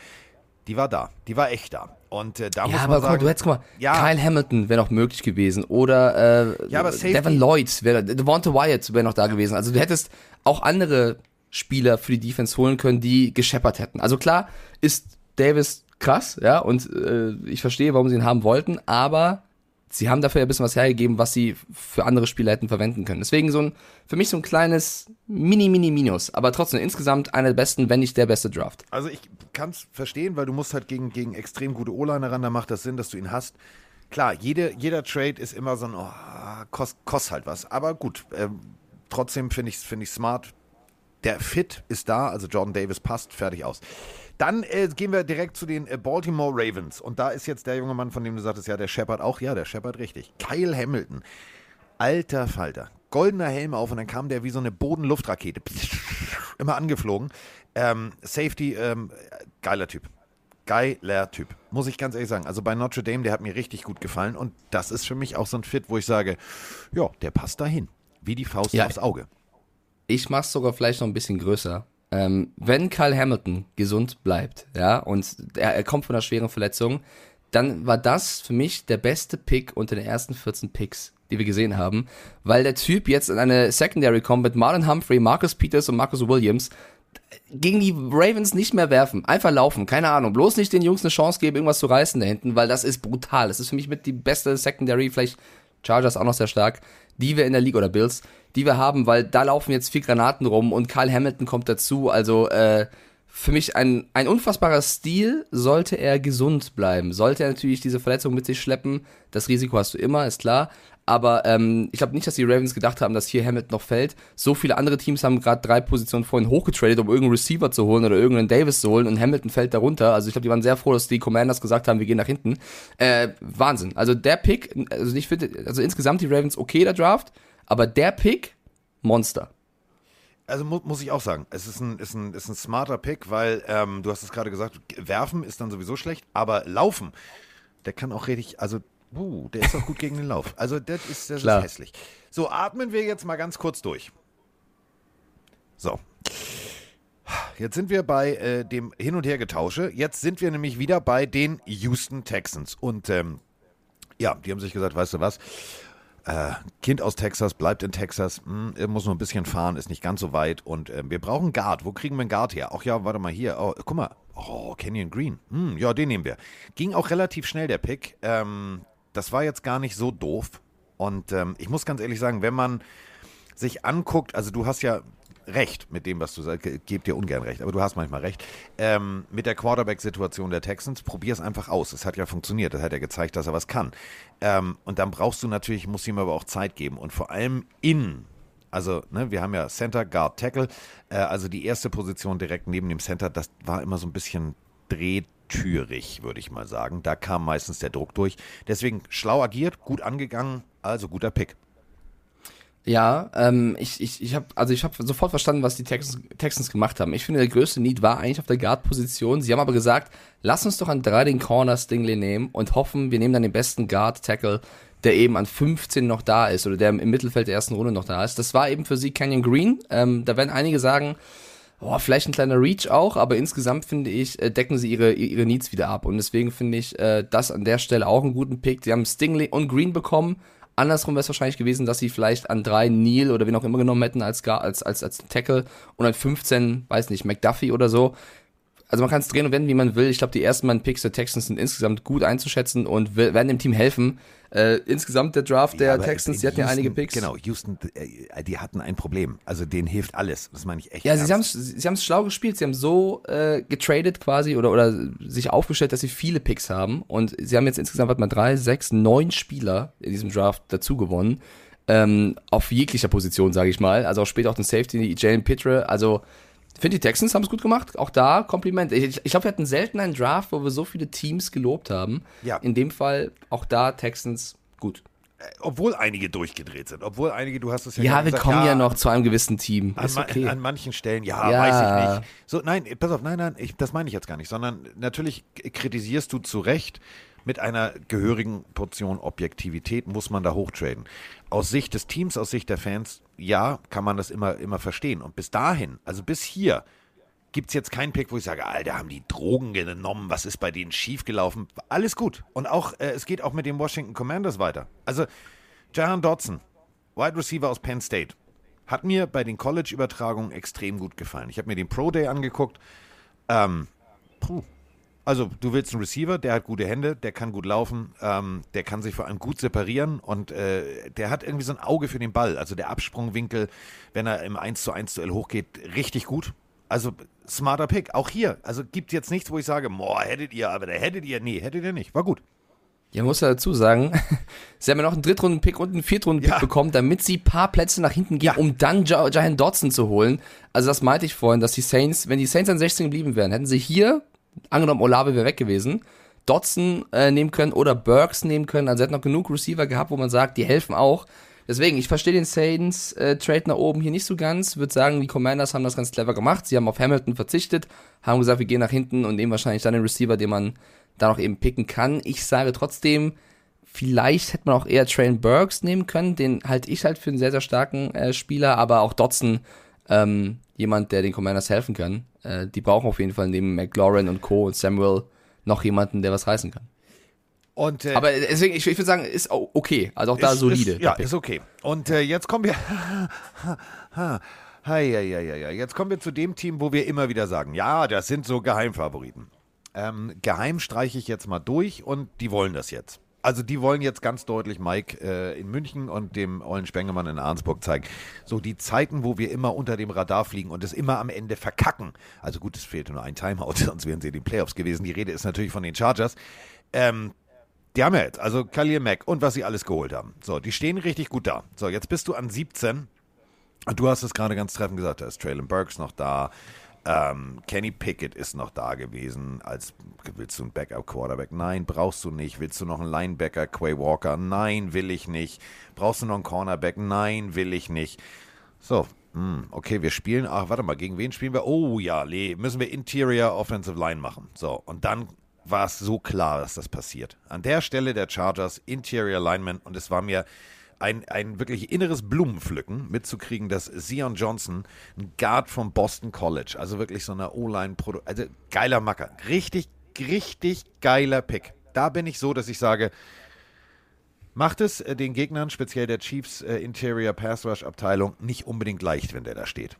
die war da, die war echt da. Und äh, da Ja, muss aber man guck mal, sagen, du hättest guck mal, Ja. Kyle Hamilton wäre noch möglich gewesen oder äh, Ja, aber Devin Lloyd, wäre, Devonta Wyatt wäre noch da gewesen. Also du hättest auch andere Spieler für die Defense holen können, die gescheppert hätten. Also klar ist Davis krass, ja, und äh, ich verstehe, warum sie ihn haben wollten, aber sie haben dafür ja ein bisschen was hergegeben, was sie für andere Spieler hätten verwenden können. Deswegen so ein, für mich so ein kleines Mini, Mini, Minus, aber trotzdem insgesamt einer der besten, wenn nicht der beste Draft. Also ich kann es verstehen, weil du musst halt gegen, gegen extrem gute O-Liner ran, da macht das Sinn, dass du ihn hast. Klar, jede, jeder Trade ist immer so ein, oh, kostet kost halt was. Aber gut, ähm, trotzdem finde ich es find ich smart. Der Fit ist da, also Jordan Davis passt, fertig aus. Dann äh, gehen wir direkt zu den äh, Baltimore Ravens. Und da ist jetzt der junge Mann, von dem du sagtest, ja, der Shepard auch. Ja, der Shepard richtig. Kyle Hamilton. Alter Falter. Goldener Helm auf und dann kam der wie so eine Bodenluftrakete. Immer angeflogen. Ähm, Safety, ähm, geiler Typ. Geiler Typ. Muss ich ganz ehrlich sagen. Also bei Notre Dame, der hat mir richtig gut gefallen. Und das ist für mich auch so ein Fit, wo ich sage, ja, der passt dahin. Wie die Faust Ja. aufs Auge. ich mach's sogar vielleicht noch ein bisschen größer. Ähm, wenn Kyle Hamilton gesund bleibt, ja, und er, er kommt von einer schweren Verletzung, dann war das für mich der beste Pick unter den ersten 14 Picks, die wir gesehen haben, weil der Typ jetzt in eine Secondary kommt mit Marlon Humphrey, Marcus Peters und Marcus Williams, gegen die Ravens nicht mehr werfen, einfach laufen, keine Ahnung, bloß nicht den Jungs eine Chance geben, irgendwas zu reißen da hinten, weil das ist brutal. Das ist für mich mit die beste Secondary, vielleicht Chargers auch noch sehr stark, die wir in der Liga oder Bills, die wir haben, weil da laufen jetzt vier Granaten rum und Kyle Hamilton kommt dazu, also äh, für mich ein, ein unfassbarer Stil, sollte er gesund bleiben. Sollte er natürlich diese Verletzung mit sich schleppen, das Risiko hast du immer, ist klar. Aber ähm, ich glaube nicht, dass die Ravens gedacht haben, dass hier Hamilton noch fällt. So viele andere Teams haben gerade drei Positionen vorhin hochgetradet, um irgendeinen Receiver zu holen oder irgendeinen Davis zu holen und Hamilton fällt darunter. Also ich glaube, die waren sehr froh, dass die Commanders gesagt haben, wir gehen nach hinten. Äh, Wahnsinn. Also der Pick, also ich finde, also insgesamt die Ravens okay, der Draft, aber der Pick, Monster. Also mu muss ich auch sagen, es ist ein, ist ein, ist ein smarter Pick, weil ähm, du hast es gerade gesagt, werfen ist dann sowieso schlecht, aber laufen, der kann auch richtig, also uh, der ist auch gut gegen den Lauf. Also das ist, das ist hässlich. So, atmen wir jetzt mal ganz kurz durch. So. Jetzt sind wir bei äh, dem Hin- und Hergetausche. Jetzt sind wir nämlich wieder bei den Houston Texans. Und ähm, ja, die haben sich gesagt, weißt du was, äh, Kind aus Texas, bleibt in Texas, hm, muss nur ein bisschen fahren, ist nicht ganz so weit und äh, wir brauchen Guard. Wo kriegen wir einen Guard her? Ach ja, warte mal hier. Oh, guck mal. Oh, Kenyon Green. Hm, ja, den nehmen wir. Ging auch relativ schnell der Pick. Ähm, das war jetzt gar nicht so doof. Und ähm, ich muss ganz ehrlich sagen, wenn man sich anguckt, also du hast ja recht mit dem, was du sagst, gebe dir ungern recht, aber du hast manchmal recht, ähm, mit der Quarterback-Situation der Texans, probier es einfach aus. Es hat ja funktioniert, das hat ja gezeigt, dass er was kann. Ähm, und dann brauchst du natürlich, musst ihm aber auch Zeit geben und vor allem in, also ne, wir haben ja Center, Guard, Tackle, äh, also die erste Position direkt neben dem Center, das war immer so ein bisschen drehtürig, würde ich mal sagen. Da kam meistens der Druck durch. Deswegen schlau agiert, gut angegangen, also guter Pick. Ja, ähm, ich, ich, ich habe also ich habe sofort verstanden, was die Texans, Texans gemacht haben. Ich finde, der größte Need war eigentlich auf der Guard-Position. Sie haben aber gesagt, lass uns doch an drei den Corner Stingley nehmen und hoffen, wir nehmen dann den besten Guard-Tackle, der eben an 15 noch da ist oder der im Mittelfeld der ersten Runde noch da ist. Das war eben für sie Canyon Green. Ähm, da werden einige sagen, oh, vielleicht ein kleiner Reach auch, aber insgesamt finde ich, äh, decken sie ihre, ihre Needs wieder ab. Und deswegen finde ich äh, das an der Stelle auch einen guten Pick. Sie haben Stingley und Green bekommen. Andersrum wäre es wahrscheinlich gewesen, dass sie vielleicht an drei Neil oder wen auch immer genommen hätten als, als, als, als Tackle und an 15, weiß nicht, McDuffie oder so. Also man kann es drehen und wenden, wie man will. Ich glaube, die ersten beiden Picks der Texans sind insgesamt gut einzuschätzen und werden dem Team helfen. Äh, insgesamt der Draft der Ja, Texans, die hatten ja Houston- einige Picks. Genau, Houston, äh, die hatten ein Problem. Also denen hilft alles. Das meine ich echt. Ja, sie haben ernst. es schlau gespielt. Sie haben so äh, getradet quasi oder, oder sich aufgestellt, dass sie viele Picks haben. Und sie haben jetzt insgesamt, warte mal, drei, sechs, neun Spieler in diesem Draft dazu gewonnen. Ähm, auf jeglicher Position, sage ich mal. Also auch später auch den Safety, Jalen Pitre. Also finde die Texans haben es gut gemacht. Auch da Kompliment. Ich, ich glaube, wir hatten selten einen Draft, wo wir so viele Teams gelobt haben. Ja. In dem Fall auch da Texans gut. Obwohl einige durchgedreht sind. Obwohl einige, du hast es ja Ja, wir gesagt, kommen ja, noch zu einem gewissen Team. An, okay. an manchen Stellen, ja, Ja. weiß ich nicht. So, nein, pass auf, nein, nein, ich, das meine ich jetzt gar nicht, sondern natürlich kritisierst du zu Recht, mit einer gehörigen Portion Objektivität muss man da hochtraden. Aus Sicht des Teams, aus Sicht der Fans, ja, kann man das immer, immer verstehen. Und bis dahin, also bis hier, gibt es jetzt keinen Pick, wo ich sage, Alter, haben die Drogen genommen, was ist bei denen schiefgelaufen? Alles gut. Und auch, äh, es geht auch mit den Washington Commanders weiter. Also, Jahan Dodson, Wide Receiver aus Penn State, hat mir bei den College-Übertragungen extrem gut gefallen. Ich habe mir den Pro Day angeguckt. Ähm, puh. Also, du willst einen Receiver, der hat gute Hände, der kann gut laufen, ähm, der kann sich vor allem gut separieren und äh, der hat irgendwie so ein Auge für den Ball. Also der Absprungwinkel, wenn er im 1 zu 1 Duell hochgeht, richtig gut. Also smarter Pick. Auch hier. Also gibt jetzt nichts, wo ich sage, boah, hättet ihr, aber da hättet ihr. Nee, hättet ihr nicht. War gut. Ja, muss ja dazu sagen, sie haben ja noch einen Drittrunden-Pick und einen Viertrunden-Pick Ja. bekommen, damit sie ein paar Plätze nach hinten gehen, Ja. um dann ja Jahan Dodson zu holen. Also das meinte ich vorhin, dass die Saints, wenn die Saints an 16 geblieben wären, hätten sie hier, angenommen Olave wäre weg gewesen, Dodson äh, nehmen können oder Burks nehmen können. Also sie hätten noch genug Receiver gehabt, wo man sagt, die helfen auch. Deswegen, ich verstehe den Saints äh, Trade nach oben hier nicht so ganz. Würde sagen, die Commanders haben das ganz clever gemacht. Sie haben auf Hamilton verzichtet, haben gesagt, wir gehen nach hinten und nehmen wahrscheinlich dann den Receiver, den man da noch eben picken kann. Ich sage trotzdem, vielleicht hätte man auch eher Train Burks nehmen können. Den halte ich halt für einen sehr, sehr starken äh, Spieler, aber auch Dotson, ähm, jemand, der den Commanders helfen kann. Äh, die brauchen auf jeden Fall neben McLaurin und Co. und Samuel noch jemanden, der was reißen kann. Und, äh, Aber deswegen, ich, ich würde sagen, ist okay. Also auch da Ist- solide. Ist, ja, ist okay. Und äh, jetzt kommen wir. ja, ja, ja, ja. Jetzt kommen wir zu dem Team, wo wir immer wieder sagen: Ja, das sind so Geheimfavoriten. Ähm, geheim streiche ich jetzt mal durch und die wollen das jetzt. Also die wollen jetzt ganz deutlich Mike äh, in München und dem Ollen Spengemann in Arnsburg zeigen. So die Zeiten, wo wir immer unter dem Radar fliegen und es immer am Ende verkacken. Also gut, es fehlte nur ein Timeout, sonst wären sie in den Playoffs gewesen. Die Rede ist natürlich von den Chargers. Ähm, die haben ja jetzt, also Khalil Mack und was sie alles geholt haben. So, die stehen richtig gut da. So, jetzt bist du an 17. Und du hast es gerade ganz treffend gesagt, da ist Traylon Burks noch da. Ähm, Kenny Pickett ist noch da gewesen. Als willst du einen Backup-Quarterback? Nein, brauchst du nicht. Willst du noch einen Linebacker? Quay Walker? Nein, will ich nicht. Brauchst du noch einen Cornerback? Nein, will ich nicht. So, hm, okay, wir spielen. Ach, warte mal, gegen wen spielen wir? Oh ja, Le, müssen wir Interior Offensive Line machen. So, und dann war es so klar, dass das passiert. An der Stelle der Chargers Interior Lineman und es war mir ein, ein wirklich inneres Blumenpflücken mitzukriegen, dass Zion Johnson, ein Guard vom Boston College, also wirklich so eine O-Line, also geiler Macker, richtig, richtig geiler Pick. Da bin ich so, dass ich sage, macht es äh, den Gegnern, speziell der Chiefs äh, Interior Pass Rush Abteilung, nicht unbedingt leicht, wenn der da steht.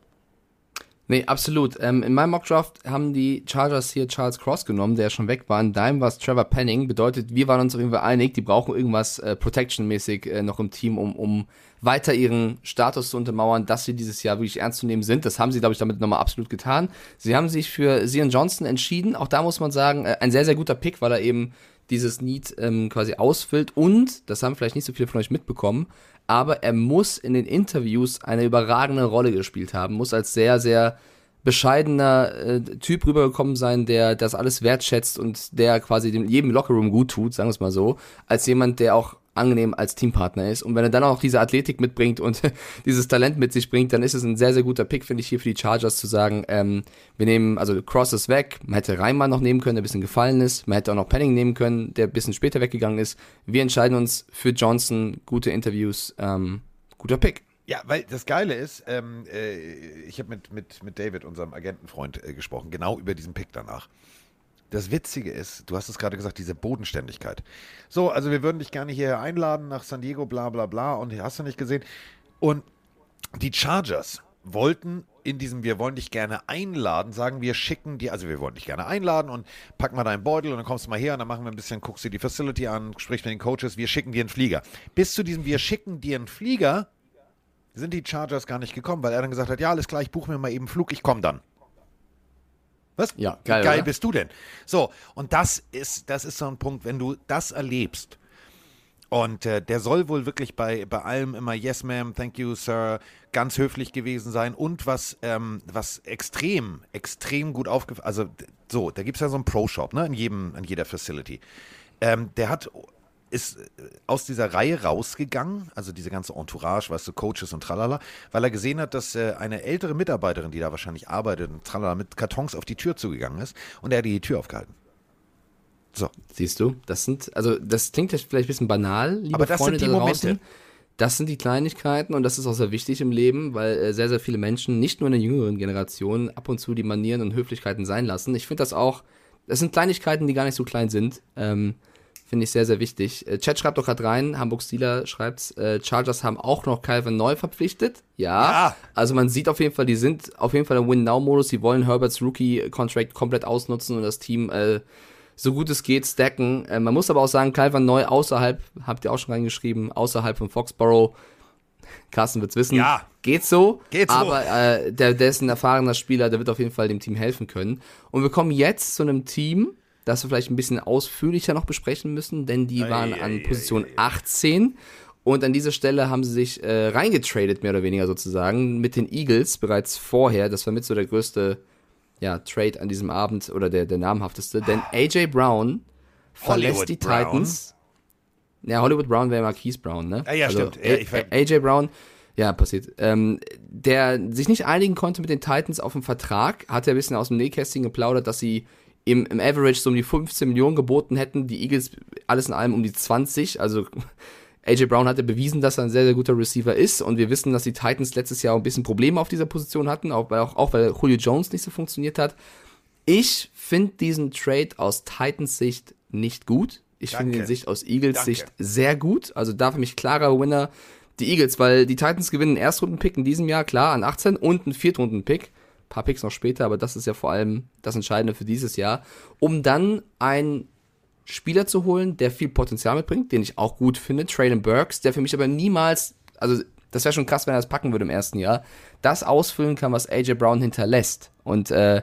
Nee, absolut. Ähm, in meinem Mockdraft haben die Chargers hier Charles Cross genommen, der schon weg war. In deinem war es Trevor Penning. Bedeutet, wir waren uns auf jeden Fall einig, die brauchen irgendwas äh, Protection-mäßig äh, noch im Team, um, um weiter ihren Status zu untermauern, dass sie dieses Jahr wirklich ernst zu nehmen sind. Das haben sie, glaube ich, damit nochmal absolut getan. Sie haben sich für Zion Johnson entschieden. Auch da muss man sagen, äh, ein sehr, sehr guter Pick, weil er eben dieses Need ähm, quasi ausfüllt und, das haben vielleicht nicht so viele von euch mitbekommen, aber er muss in den Interviews eine überragende Rolle gespielt haben, muss als sehr, sehr bescheidener äh, Typ rübergekommen sein, der das alles wertschätzt und der quasi dem jedem Lockerroom gut tut, sagen wir es mal so, als jemand, der auch angenehm als Teampartner ist. Und wenn er dann auch diese Athletik mitbringt und dieses Talent mit sich bringt, dann ist es ein sehr, sehr guter Pick, finde ich, hier für die Chargers zu sagen, ähm, wir nehmen, also Cross ist weg, man hätte Reimann noch nehmen können, der ein bisschen gefallen ist, man hätte auch noch Penning nehmen können, der ein bisschen später weggegangen ist. Wir entscheiden uns für Johnson, gute Interviews, ähm, guter Pick. Ja, weil das Geile ist, ähm, äh, ich habe mit, mit, mit David, unserem Agentenfreund, äh, gesprochen, genau über diesen Pick danach. Das Witzige ist, du hast es gerade gesagt, diese Bodenständigkeit. So, also wir würden dich gerne hier einladen nach San Diego, bla bla bla, und hast du nicht gesehen. Und die Chargers wollten in diesem Wir wollen dich gerne einladen, sagen wir schicken dir, also wir wollen dich gerne einladen und pack mal deinen Beutel und dann kommst du mal her und dann machen wir ein bisschen, guckst dir die Facility an, sprichst mit den Coaches, wir schicken dir einen Flieger. Bis zu diesem Wir schicken dir einen Flieger sind die Chargers gar nicht gekommen, weil er dann gesagt hat, ja, alles klar, ich buche mir mal eben Flug, ich komme dann. Was? Ja, geil, geil, oder? bist du denn? So, und das ist, das ist so ein Punkt, wenn du das erlebst, und äh, der soll wohl wirklich bei, bei allem immer Yes, ma'am, thank you, sir, ganz höflich gewesen sein. Und was, ähm, was extrem, extrem gut aufgefallen, also so, da gibt es ja so einen Pro-Shop, ne, in jedem, in jeder Facility. Ähm, der hat, ist äh, aus dieser Reihe rausgegangen, also diese ganze Entourage, weißt du, Coaches und tralala, weil er gesehen hat, dass äh, eine ältere Mitarbeiterin, die da wahrscheinlich arbeitet und tralala, mit Kartons auf die Tür zugegangen ist und er hat die Tür aufgehalten. So, Siehst du, das sind, also das klingt jetzt vielleicht ein bisschen banal, liebe Aber das Freunde sind die da draußen. Momente. Das sind die Kleinigkeiten und das ist auch sehr wichtig im Leben, weil äh, sehr, sehr viele Menschen, nicht nur in der jüngeren Generation, ab und zu die Manieren und Höflichkeiten sein lassen. Ich finde das auch, das sind Kleinigkeiten, die gar nicht so klein sind. Ähm, finde ich sehr, sehr wichtig. Äh, Chat schreibt doch gerade rein, Hamburg Steeler schreibt, äh, Chargers haben auch noch Calvin neu verpflichtet. Ja, Ja. Also man sieht auf jeden Fall, die sind auf jeden Fall im Win-Now-Modus, die wollen Herberts Rookie-Contract komplett ausnutzen und das Team äh, so gut es geht stacken. Äh, man muss aber auch sagen, Calvin neu außerhalb, habt ihr auch schon reingeschrieben, außerhalb von Foxborough. Carsten wird's wissen. Ja. Geht so. Geht so. aber äh, der, der ist ein erfahrener Spieler, der wird auf jeden Fall dem Team helfen können. Und wir kommen jetzt zu einem Team, das wir vielleicht ein bisschen ausführlicher noch besprechen müssen, denn die waren an Position 18. Und an dieser Stelle haben sie sich äh, reingetradet, mehr oder weniger sozusagen, mit den Eagles bereits vorher. Das war mit so der größte ja, Trade an diesem Abend oder der, der namhafteste. Denn AJ Brown verlässt Hollywood die Brown. Titans. Ja, Hollywood Brown wäre Marquise Brown, ne? Ah, ja, stimmt. Ja, AJ Brown, ja, passiert. Ähm, der sich nicht einigen konnte mit den Titans auf den Vertrag, hat er ein bisschen aus dem Nähkästchen geplaudert, dass sie im, im Average so um die 15 Millionen geboten hätten, die Eagles alles in allem um die 20, also AJ Brown hat ja bewiesen, dass er ein sehr, sehr guter Receiver ist und wir wissen, dass die Titans letztes Jahr ein bisschen Probleme auf dieser Position hatten, auch, weil- auch, auch weil Julio Jones nicht so funktioniert hat. Ich finde diesen Trade aus Titans Sicht nicht gut. Ich finde den Sicht aus Eagles Danke. Sicht sehr gut. Also da für mich klarer Winner die Eagles, weil die Titans gewinnen einen Erstrunden-Pick in diesem Jahr, klar, an 18 und einen Viertrunden-Pick. Paar Picks noch später, aber das ist ja vor allem das Entscheidende für dieses Jahr. Um dann einen Spieler zu holen, der viel Potenzial mitbringt, den ich auch gut finde, Traylon Burks, der für mich aber niemals, also das wäre schon krass, wenn er das packen würde im ersten Jahr, das ausfüllen kann, was AJ Brown hinterlässt. Und äh,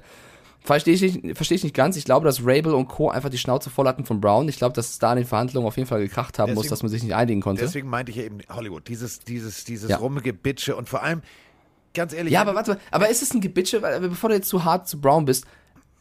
verstehe ich, nicht- verstehe ich nicht ganz. Ich glaube, dass Rabel und Co. einfach die Schnauze voll hatten von Brown. Ich glaube, dass es da in den Verhandlungen auf jeden Fall gekracht haben muss, Deswegen- dass man sich nicht einigen konnte. Deswegen meinte ich ja eben Hollywood, dieses, dieses, dieses Ja. Rumgebitsche und vor allem, ganz ehrlich, Ja, aber warte mal, aber ist es ein Gebitsche, bevor du jetzt zu hart zu Brown bist,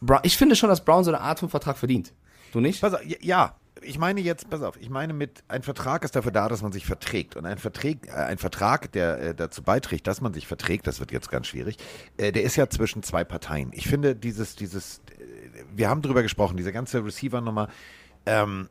Brown, ich finde schon, dass Brown so eine Art von Vertrag verdient. Du nicht? Pass auf, ja, ich meine jetzt, pass auf, ich meine mit, ein Vertrag ist dafür da, dass man sich verträgt. Und ein, Vertrag, äh, ein Vertrag, der äh, dazu beiträgt, dass man sich verträgt, das wird jetzt ganz schwierig, äh, der ist ja zwischen zwei Parteien. Ich finde dieses, dieses, äh, wir haben drüber gesprochen, diese ganze Receiver-Nummer, ähm,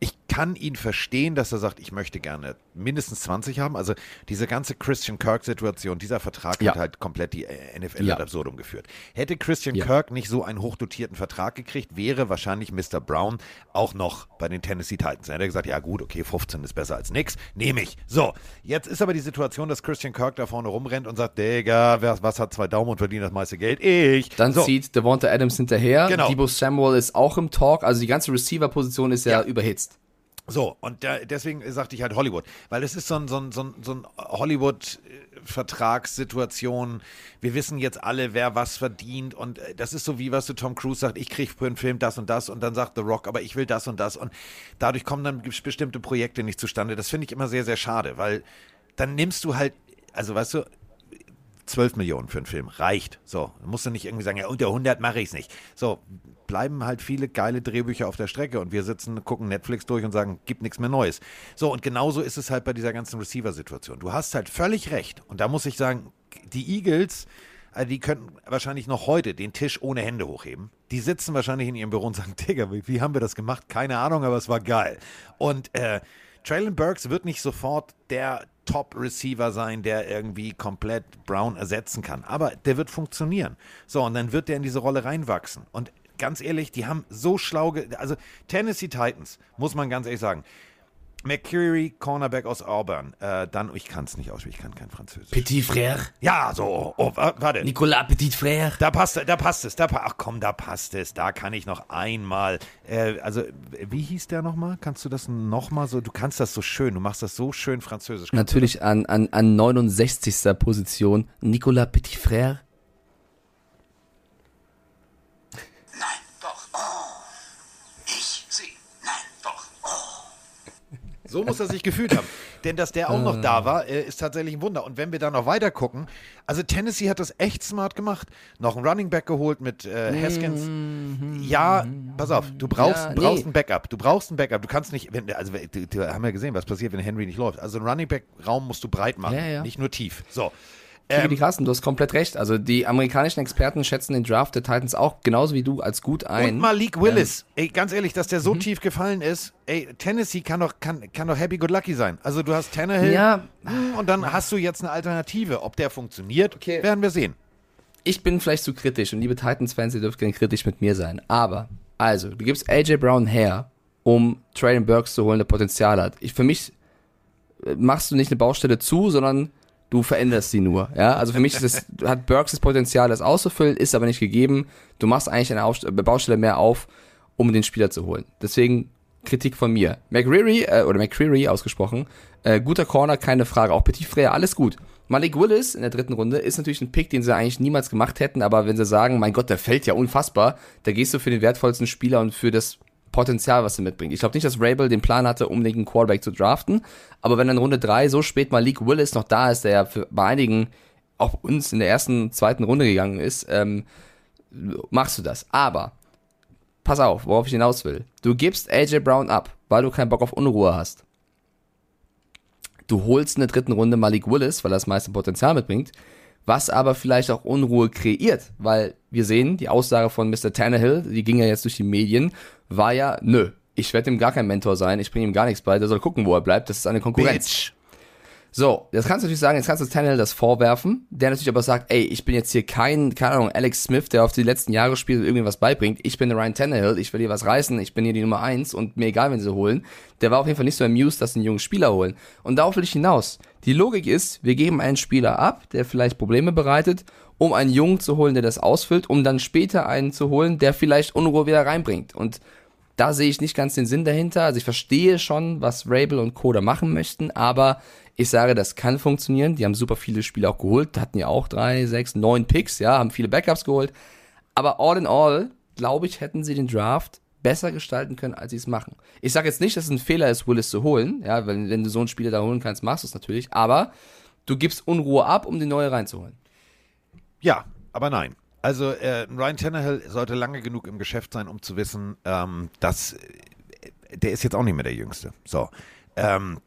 ich kann ihn verstehen, dass er sagt, ich möchte gerne mindestens 20 haben. Also diese ganze Christian Kirk-Situation, dieser Vertrag Ja. hat halt komplett die äh, NFL Ja. ad absurdum geführt. Hätte Christian Ja. Kirk nicht so einen hochdotierten Vertrag gekriegt, wäre wahrscheinlich Mr. Brown auch noch bei den Tennessee Titans. Dann hätte er gesagt, ja gut, okay, 15 ist besser als nix, nehme ich. So, jetzt ist aber die Situation, dass Christian Kirk da vorne rumrennt und sagt, Digga, wer, was hat zwei Daumen und verdient das meiste Geld? Ich. Dann so. zieht Devonta Adams hinterher. Genau. Debo Samuel ist auch im Talk. Also die ganze Receiver-Position ist Ja. überhitzt. So, und da, deswegen sagte ich halt Hollywood, weil es ist so ein, so ein, so ein, so ein Hollywood-Vertragssituation. Wir wissen jetzt alle, wer was verdient und äh, das ist so wie, was du Tom Cruise sagt, ich kriege für einen Film das und das und dann sagt The Rock, aber ich will das und das und dadurch kommen dann bestimmte Projekte nicht zustande. Das finde ich immer sehr, sehr schade, weil dann nimmst du halt, also weißt du, 12 Millionen für einen Film reicht. So, musst du nicht irgendwie sagen, ja, unter 100 mache ich es nicht. So, bleiben halt viele geile Drehbücher auf der Strecke und wir sitzen, gucken Netflix durch und sagen, gibt nichts mehr Neues. So, und genauso ist es halt bei dieser ganzen Receiver-Situation. Du hast halt völlig recht. Und da muss ich sagen, die Eagles, äh, die könnten wahrscheinlich noch heute den Tisch ohne Hände hochheben. Die sitzen wahrscheinlich in ihrem Büro und sagen, Digga, wie, wie haben wir das gemacht? Keine Ahnung, aber es war geil. Und äh, Traylon Burks wird nicht sofort der Top-Receiver sein, der irgendwie komplett Brown ersetzen kann. Aber der wird funktionieren. So, und dann wird der in diese Rolle reinwachsen. Und ganz ehrlich, die haben so schlau, also Tennessee Titans, muss man ganz ehrlich sagen, McCreary, Cornerback aus Auburn. Äh, dann, ich kann es nicht aussprechen, ich kann kein Französisch. Petit Frère. Ja, so. Oh, wa- warte. Nicolas Petit Frère. Da passt, da passt es. Da, ach komm, da passt es. Da kann ich noch einmal. Äh, also, wie hieß der nochmal? Kannst du das nochmal so? Du kannst das so schön. Du machst das so schön französisch. Natürlich an, an, an 69. Position Nicolas Petit Frère. Nein, doch. Oh. Ich, sie. Nein, doch. Oh. So muss er sich gefühlt haben. Denn dass der auch noch da war, äh, ist tatsächlich ein Wunder. Und wenn wir da noch weiter gucken, also Tennessee hat das echt smart gemacht. Noch einen Running Back geholt mit äh, Haskins. Ja, pass auf, du brauchst, Ja, brauchst nee. ein Backup. Du brauchst ein Backup. Du kannst nicht, wenn, also wir, wir haben ja gesehen, was passiert, wenn Henry nicht läuft. Also einen Running Back Raum musst du breit machen, Ja, ja. nicht nur tief. So. Ähm, die Carsten, du hast komplett recht. Also die amerikanischen Experten schätzen den Draft der Titans auch genauso wie du als gut ein. Und Malik Willis, ey, ganz ehrlich, dass der so tief gefallen ist, ey, Tennessee kann doch, kann, kann doch happy good lucky sein. Also du hast Tannehill Ja. und dann hast du jetzt eine Alternative. Ob der funktioniert, Okay. werden wir sehen. ich bin vielleicht zu kritisch und liebe Titans-Fans, ihr dürft gerne kritisch mit mir sein. Aber, also, du gibst AJ Brown her, um Traylon Burks zu holen, der Potenzial hat. Ich, für mich äh, machst du nicht eine Baustelle zu, sondern du veränderst sie nur. Ja, also für mich ist es, hat Burks das Potenzial, das auszufüllen, ist aber nicht gegeben. Du machst eigentlich eine äh, Baustelle mehr auf, um den Spieler zu holen. Deswegen Kritik von mir. McCreary, äh, oder McCreary ausgesprochen, äh, guter Corner, keine Frage. Auch Petit Frère, alles gut. Malik Willis in der dritten Runde ist natürlich ein Pick, den sie eigentlich niemals gemacht hätten, aber wenn sie sagen, mein Gott, der fällt ja unfassbar, da gehst du für den wertvollsten Spieler und für das Potenzial, was er mitbringt. Ich glaube nicht, dass Rabel den Plan hatte, unbedingt einen Quarterback zu draften, aber wenn in Runde drei so spät Malik Willis noch da ist, der ja für, bei einigen auch uns in der ersten, zweiten Runde gegangen ist, ähm, machst du das. Aber pass auf, worauf ich hinaus will. Du gibst AJ Brown ab, weil du keinen Bock auf Unruhe hast. Du holst in der dritten Runde Malik Willis, weil er das meiste Potenzial mitbringt, was aber vielleicht auch Unruhe kreiert, weil wir sehen, die Aussage von Mr. Tannehill, die ging ja jetzt durch die Medien, war ja, nö, ich werde ihm gar kein Mentor sein, ich bringe ihm gar nichts bei, der soll gucken, wo er bleibt, das ist eine Konkurrenz. Bitch. So, jetzt kannst du natürlich sagen, jetzt kannst du Tannehill das vorwerfen, der natürlich aber sagt, ey, ich bin jetzt hier kein, keine Ahnung, Alex Smith, der auf die letzten Jahre spielt und irgendwie was beibringt. Ich bin der Ryan Tannehill, ich will hier was reißen, ich bin hier die Nummer eins und mir egal, wenn sie holen. Der war auf jeden Fall nicht so amused, dass sie einen jungen Spieler holen. Und darauf will ich hinaus. Die Logik ist, wir geben einen Spieler ab, der vielleicht Probleme bereitet, um einen Jungen zu holen, der das ausfüllt, um dann später einen zu holen, der vielleicht Unruhe wieder reinbringt. Und da sehe ich nicht ganz den Sinn dahinter. Also ich verstehe schon, was Rabel und Co. da machen möchten, aber ich sage, das kann funktionieren. Die haben super viele Spiele auch geholt, hatten ja auch drei, sechs, neun Picks, ja, haben viele Backups geholt. Aber all in all, glaube ich, hätten sie den Draft besser gestalten können, als sie es machen. Ich sage jetzt nicht, dass es ein Fehler ist, Willis zu holen, ja, wenn, wenn du so einen Spieler da holen kannst, machst du es natürlich, aber du gibst Unruhe ab, um die neue reinzuholen. Ja, aber nein. Also äh, Ryan Tannehill sollte lange genug im Geschäft sein, um zu wissen, ähm, dass äh, der ist jetzt auch nicht mehr der Jüngste. So, ähm,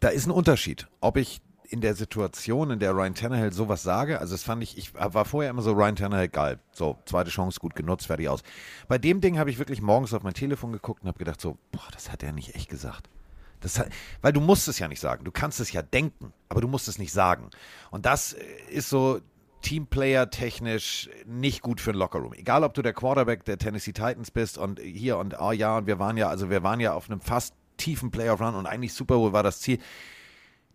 da ist ein Unterschied, ob ich in der Situation, in der Ryan Tannehill sowas sage, also das fand ich, ich war vorher immer so Ryan Tannehill geil, so zweite Chance gut genutzt, fertig aus. Bei dem Ding habe ich wirklich morgens auf mein Telefon geguckt und habe gedacht so, boah, das hat er nicht echt gesagt. Das hat, weil du musst es ja nicht sagen. Du kannst es ja denken, aber du musst es nicht sagen. Und das äh, ist so Teamplayer technisch nicht gut für ein Lockerroom. Egal, ob du der Quarterback der Tennessee Titans bist und hier und oh ja, und wir waren ja, also wir waren ja auf einem fast tiefen Playoff Run und eigentlich Super Bowl war das Ziel.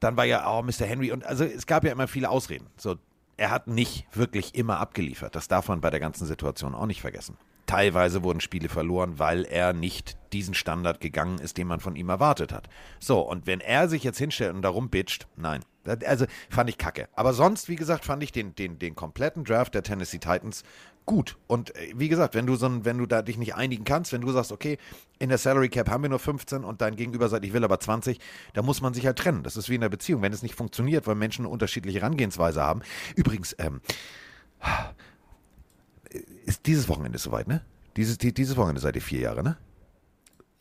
Dann war ja, oh, Mr. Henry und also es gab ja immer viele Ausreden. So, er hat nicht wirklich immer abgeliefert. Das darf man bei der ganzen Situation auch nicht vergessen. Teilweise wurden Spiele verloren, weil er nicht diesen Standard gegangen ist, den man von ihm erwartet hat. So, und wenn er sich jetzt hinstellt und darum bitcht, nein. Also fand ich kacke. Aber sonst, wie gesagt, fand ich den, den, den kompletten Draft der Tennessee Titans gut. Und äh, wie gesagt, wenn du so ein, wenn du da dich nicht einigen kannst, wenn du sagst, okay, in der Salary Cap haben wir nur 15 und dein Gegenüber sagt, ich will aber 20, da muss man sich halt trennen. Das ist wie in der Beziehung. Wenn es nicht funktioniert, weil Menschen unterschiedliche Herangehensweise haben. Übrigens, ähm, ist dieses Wochenende soweit, ne? Dieses, die, dieses Wochenende seid ihr vier Jahre, ne?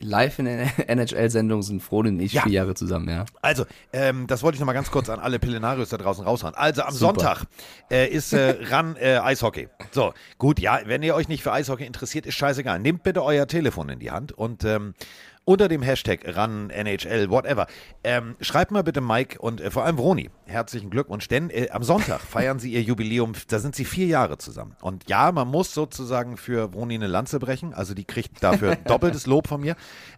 Live in der NHL-Sendung sind Frodo und ich Ja. vier Jahre zusammen, ja. Also, ähm, das wollte ich nochmal ganz kurz an alle Pillenarios da draußen raushauen. Also am Super. Sonntag äh, ist äh, ran äh, Eishockey. So, gut, ja, wenn ihr euch nicht für Eishockey interessiert, ist scheißegal. Nehmt bitte euer Telefon in die Hand und ähm, unter dem Hashtag RAN, NHL, whatever. Ähm, schreibt mal bitte Mike und äh, vor allem Vroni, herzlichen Glückwunsch, denn äh, am Sonntag feiern sie ihr Jubiläum, da sind sie vier Jahre zusammen. Und ja, man muss sozusagen für Vroni eine Lanze brechen, also die kriegt dafür doppeltes Lob von mir.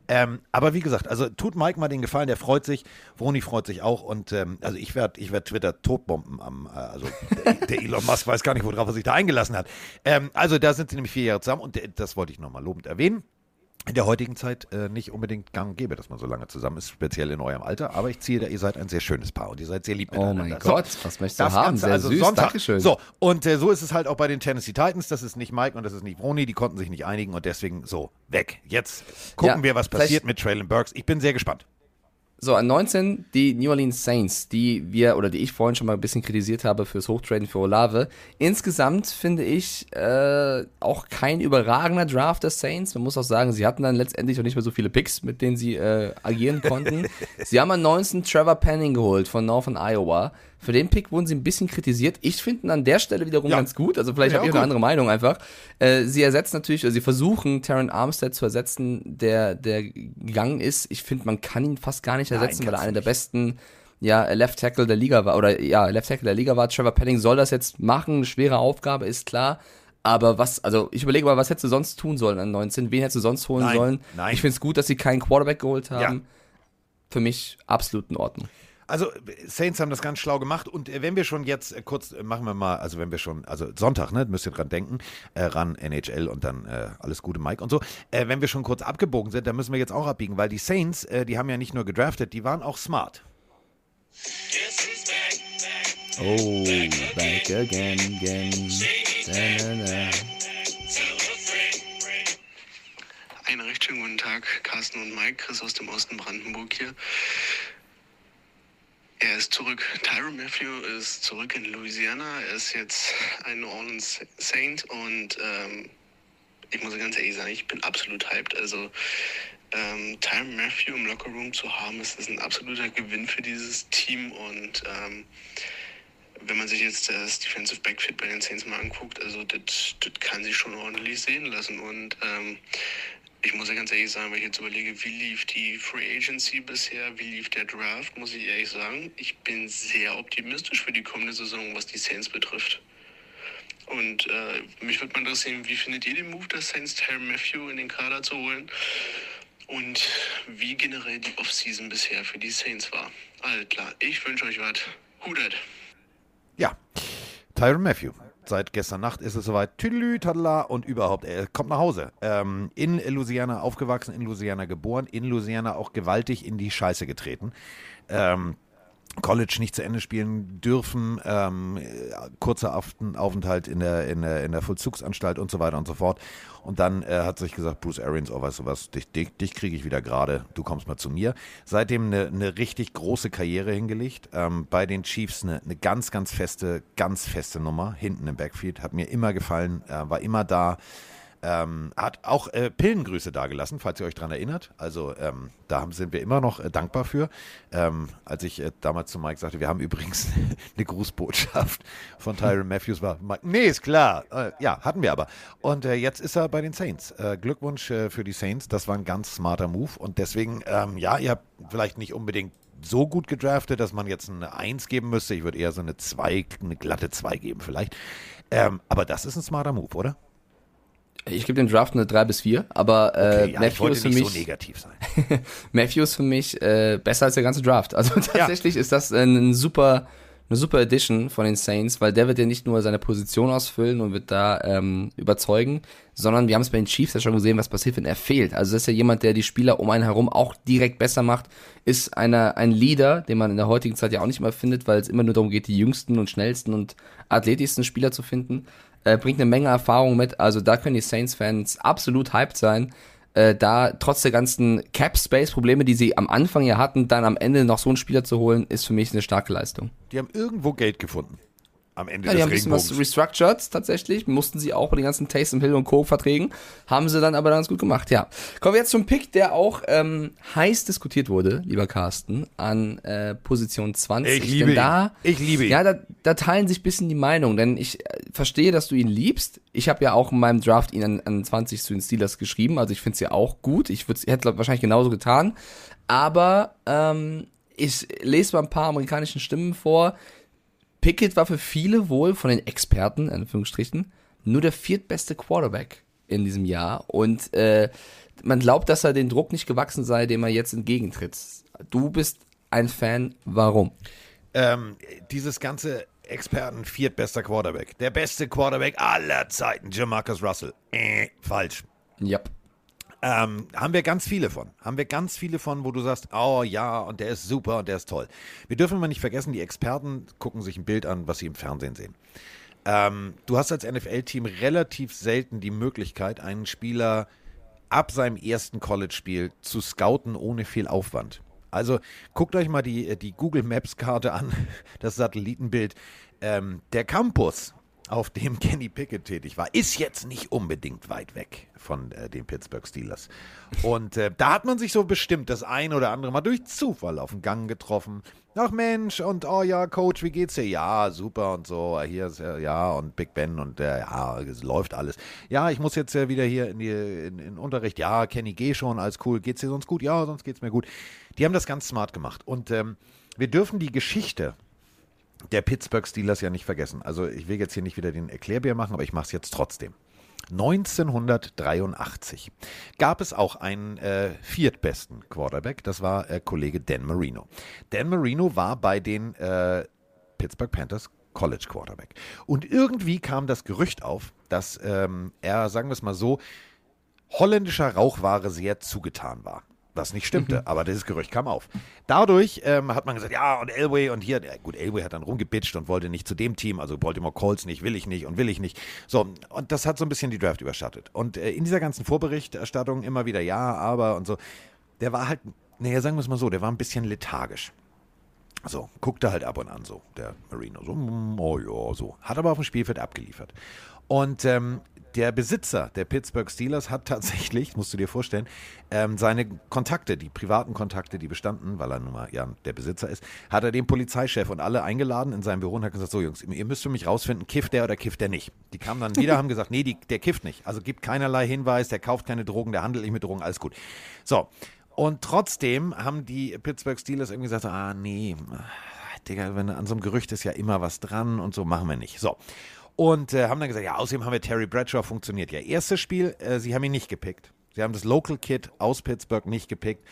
Ähm, aber wie gesagt, also tut Mike mal den Gefallen, der freut sich, Vroni freut sich auch und ähm, also ich werde ich werd Twitter totbomben am, äh, also der, der Elon Musk weiß gar nicht, worauf er sich da eingelassen hat. Ähm, also da sind sie nämlich vier Jahre zusammen und äh, das wollte ich nochmal lobend erwähnen in der heutigen Zeit äh, nicht unbedingt gang und gäbe, dass man so lange zusammen ist, speziell in eurem Alter. Aber ich ziehe da, ihr seid ein sehr schönes Paar und ihr seid sehr lieb Oh miteinander. mein Gott, was möchtest du das haben? Ganze, Sehr also süß, Sonntag. Dankeschön. So, und äh, so ist es halt auch bei den Tennessee Titans. Das ist nicht Mike und das ist nicht Brony. Die konnten sich nicht einigen und deswegen so, weg. Jetzt gucken Ja, wir, was passiert mit Traylon Burks. Ich bin sehr gespannt. So, an 19 die New Orleans Saints, die wir oder die ich vorhin schon mal ein bisschen kritisiert habe fürs Hochtraden für Olave. Insgesamt finde ich äh, auch kein überragender Draft der Saints. Man muss auch sagen, sie hatten dann letztendlich auch nicht mehr so viele Picks, mit denen sie äh, agieren konnten. sie haben an 19 Trevor Penning geholt von Northern Iowa. Für den Pick wurden sie ein bisschen kritisiert. Ich finde ihn an der Stelle wiederum Ja. ganz gut. Also vielleicht Ja, habe ich auch eine andere Meinung einfach. Äh, sie ersetzen natürlich, also sie versuchen Terran Armstead zu ersetzen, der, der gegangen ist. Ich finde, man kann ihn fast gar nicht ersetzen, weil er einer der besten ja, Left Tackle der Liga war, oder ja, Left Tackle der Liga war. Trevor Penning soll das jetzt machen, eine schwere Aufgabe, ist klar. Aber was, also ich überlege mal, was hättest du sonst tun sollen an 19? Wen hättest du sonst holen Nein, sollen? nein. Ich finde es gut, dass sie keinen Quarterback geholt haben. Ja. Für mich absolut in Ordnung. Also Saints haben das ganz schlau gemacht und äh, wenn wir schon jetzt äh, kurz äh, machen wir mal, also wenn wir schon, also Sonntag, ne, müsst ihr dran denken, äh, ran NHL und dann äh, alles Gute Mike und so. Äh, wenn wir schon kurz abgebogen sind, dann müssen wir jetzt auch abbiegen, weil die Saints, äh, die haben ja nicht nur gedraftet, die waren auch smart. Oh, back again, again. Da, da, da. Einen recht schönen guten Tag, Carsten und Mike, Chris aus dem Osten Brandenburg hier. Er ist zurück. Tyron Matthew ist zurück in Louisiana. Er ist jetzt ein New Orleans Saint und ähm, ich muss ganz ehrlich sagen, ich bin absolut hyped. Also ähm, Tyron Matthew im Lockerroom zu haben, ist, ist ein absoluter Gewinn für dieses Team und ähm, wenn man sich jetzt das Defensive Backfit bei den Saints mal anguckt, also das das kann sich schon ordentlich sehen lassen und ähm, ich muss ja ganz ehrlich sagen, wenn ich jetzt überlege, wie lief die Free Agency bisher, wie lief der Draft, muss ich ehrlich sagen, ich bin sehr optimistisch für die kommende Saison, was die Saints betrifft. Und äh, mich würde mal interessieren, wie findet ihr den Move der Saints, Terry Matthew in den Kader zu holen? Und wie generell die Offseason bisher für die Saints war. Alles klar, ich wünsche euch was. Hudet. Ja, Tyron Matthew. Seit gestern Nacht ist es soweit. Tüdelü, tadala und überhaupt. Er kommt nach Hause. Ähm, in Louisiana aufgewachsen, in Louisiana geboren, in Louisiana auch gewaltig in die Scheiße getreten. Ähm, College nicht zu Ende spielen dürfen, ähm, äh, kurzer Aufenthalt in der, in, der, in der Vollzugsanstalt und so weiter und so fort. Und dann äh, hat sich gesagt, Bruce Arians, oh weißt du was, dich, dich, dich kriege ich wieder gerade, du kommst mal zu mir. Seitdem eine, eine richtig große Karriere hingelegt. Ähm, bei den Chiefs eine, eine ganz, ganz feste, ganz feste Nummer hinten im Backfield. Hat mir immer gefallen, äh, war immer da. Ähm, hat auch äh, Pillengrüße dagelassen, falls ihr euch dran erinnert. Also ähm, da haben, sind wir immer noch äh, dankbar für. Ähm, als ich äh, damals zu Mike sagte, wir haben übrigens eine Grußbotschaft von Tyron Matthews, war Mike, nee, ist klar. Äh, ja, hatten wir aber. Und äh, jetzt ist er bei den Saints. Äh, Glückwunsch für die Saints, das war ein ganz smarter Move. Und deswegen, ähm, ja, ihr habt vielleicht nicht unbedingt so gut gedraftet, dass man jetzt eine 1 geben müsste. Ich würde eher so eine 2, eine glatte 2 geben vielleicht. Ähm, aber das ist ein smarter Move, oder? Ich gebe dem Draft eine 3 bis 4, aber äh, Okay, ja, ich Matthew wollte ist für mich so negativ sein. Matthew ist für mich äh, besser als der ganze Draft. Also tatsächlich ist das ein super, eine super Edition von den Saints, weil der wird ja nicht nur seine Position ausfüllen und wird da ähm, überzeugen, sondern wir haben es bei den Chiefs ja schon gesehen, was passiert, wenn er fehlt. Also das ist ja jemand, der die Spieler um einen herum auch direkt besser macht, ist einer ein Leader, den man in der heutigen Zeit ja auch nicht mehr findet, weil es immer nur darum geht, die jüngsten und schnellsten und athletischsten Spieler zu finden. Äh, bringt eine Menge Erfahrung mit, also da können die Saints-Fans absolut hyped sein äh, da trotz der ganzen Cap-Space-Probleme, die sie am Anfang ja hatten, dann am Ende noch so einen Spieler zu holen, ist für mich eine starke Leistung. Die haben irgendwo Geld gefunden. Am Ende Ja, die des haben ein bisschen was Regenbogens. restructured tatsächlich. Mussten sie auch bei den ganzen Taysom Hill und Co. Verträgen. Haben sie dann aber ganz gut gemacht, ja. Kommen wir jetzt zum Pick, der auch ähm, heiß diskutiert wurde, lieber Carsten, an äh, Position 20. Ich liebe denn da, ihn. Ich liebe ihn. Ja, da, da teilen sich ein bisschen die Meinungen, denn ich äh, verstehe, dass du ihn liebst. Ich habe ja auch in meinem Draft ihn an, an 20 zu den Steelers geschrieben, also ich finde es ja auch gut. Ich hätte wahrscheinlich genauso getan. Aber ähm, ich lese mal ein paar amerikanischen Stimmen vor. Pickett war für viele wohl von den Experten, in Anführungsstrichen, nur der viertbeste Quarterback in diesem Jahr. Und äh, man glaubt, dass er den Druck nicht gewachsen sei, dem er jetzt entgegentritt. Du bist ein Fan, warum? ähm, dieses ganze Experten viertbester Quarterback. Der beste Quarterback aller Zeiten, Jamarcus Russell. Äh, falsch. Ja. Ähm, haben wir ganz viele von. Haben wir ganz viele von, wo du sagst, oh ja, und der ist super und der ist toll. Wir dürfen mal nicht vergessen, die Experten gucken sich ein Bild an, was sie im Fernsehen sehen. Ähm, du hast als NFL-Team relativ selten die Möglichkeit, einen Spieler ab seinem ersten College-Spiel zu scouten ohne viel Aufwand. Also guckt euch mal die, die Google Maps-Karte an, das Satellitenbild. Ähm, der Campus, auf dem Kenny Pickett tätig war, ist jetzt nicht unbedingt weit weg von äh, den Pittsburgh Steelers. Und äh, da hat man sich so bestimmt das ein oder andere Mal durch Zufall auf den Gang getroffen. Ach Mensch, und oh ja, Coach, wie geht's dir? Ja, super und so. Hier ist äh, ja und Big Ben und äh, ja, es läuft alles. Ja, ich muss jetzt äh, wieder hier in, die, in, in Unterricht. Ja, Kenny, geh schon, alles cool. Geht's dir sonst gut? Ja, sonst geht's mir gut. Die haben das ganz smart gemacht. Und ähm, wir dürfen die Geschichte der Pittsburgh Steelers ja nicht vergessen. Also ich will jetzt hier nicht wieder den Erklärbär machen, aber ich mache es jetzt trotzdem. 1983 gab es auch einen äh, viertbesten Quarterback, das war äh, Kollege Dan Marino. Dan Marino war bei den äh, Pittsburgh Panthers College Quarterback. Und irgendwie kam das Gerücht auf, dass ähm, er, sagen wir es mal so, holländischer Rauchware sehr zugetan war. Was nicht stimmte, aber dieses Gerücht kam auf. Dadurch ähm, hat man gesagt, ja, und Elway und hier, ja, gut, Elway hat dann rumgebitcht und wollte nicht zu dem Team, also Baltimore Colts nicht, will ich nicht und will ich nicht. So, und das hat so ein bisschen die Draft überschattet. Und äh, in dieser ganzen Vorberichterstattung immer wieder, ja, aber und so, der war halt, naja, sagen wir es mal so, der war ein bisschen lethargisch. So, guckte halt ab und an so, der Marino. So, mm, oh ja, so. Hat aber auf dem Spielfeld abgeliefert. Und ähm, der Besitzer der Pittsburgh Steelers hat tatsächlich, musst du dir vorstellen, ähm, seine Kontakte, die privaten Kontakte, die bestanden, weil er nun mal ja, der Besitzer ist, hat er den Polizeichef und alle eingeladen in sein Büro und hat gesagt, so Jungs, ihr müsst für mich rausfinden, kifft der oder kifft der nicht. Die kamen dann wieder, haben gesagt, nee, die, der kifft nicht. Also gibt keinerlei Hinweis, der kauft keine Drogen, der handelt nicht mit Drogen, alles gut. So, und trotzdem haben die Pittsburgh Steelers irgendwie gesagt, ah nee, Digga, wenn an so einem Gerücht ist ja immer was dran und so machen wir nicht. So. Und äh, haben dann gesagt, ja, außerdem haben wir Terry Bradshaw, funktioniert ja. Erstes Spiel, äh, sie haben ihn nicht gepickt. Sie haben das Local Kid aus Pittsburgh nicht gepickt.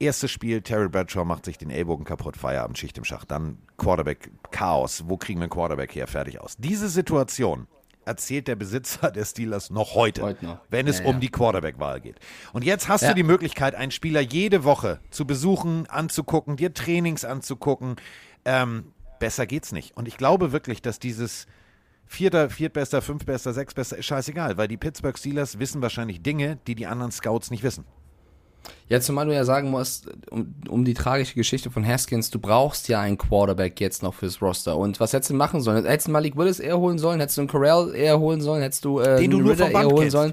Erstes Spiel, Terry Bradshaw macht sich den Ellbogen kaputt, Feierabend, Schicht im Schacht. Dann Quarterback, Chaos. Wo kriegen wir einen Quarterback her? Fertig aus. Diese Situation erzählt der Besitzer der Steelers noch heute, Heute noch. wenn es Ja, um ja. die Quarterback-Wahl geht. Und jetzt hast Ja. du die Möglichkeit, einen Spieler jede Woche zu besuchen, anzugucken, dir Trainings anzugucken. Ähm, besser geht's nicht. Und ich glaube wirklich, dass dieses Vierter, Viertbester, Fünftbester, Sechstbester ist scheißegal, weil die Pittsburgh Steelers wissen wahrscheinlich Dinge, die die anderen Scouts nicht wissen. Ja, zumal du ja sagen musst, um, um die tragische Geschichte von Haskins, du brauchst ja einen Quarterback jetzt noch fürs Roster. Und was hättest du machen sollen? Hättest du Malik Willis eher holen sollen? Hättest du einen Corral eher holen sollen? Hättest du äh, Den du Ritter eher holen kennst. sollen?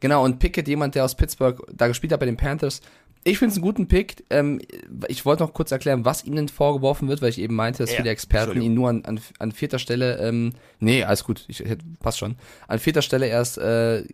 Genau, und Pickett, jemand, der aus Pittsburgh da gespielt hat bei den Panthers. Ich finde es einen guten Pick. Ähm, ich wollte noch kurz erklären, was ihm denn vorgeworfen wird, weil ich eben meinte, dass Ja, viele Experten ihn nur an, an, an vierter Stelle, ähm, nee, alles gut, ich, passt schon, an vierter Stelle erst, äh,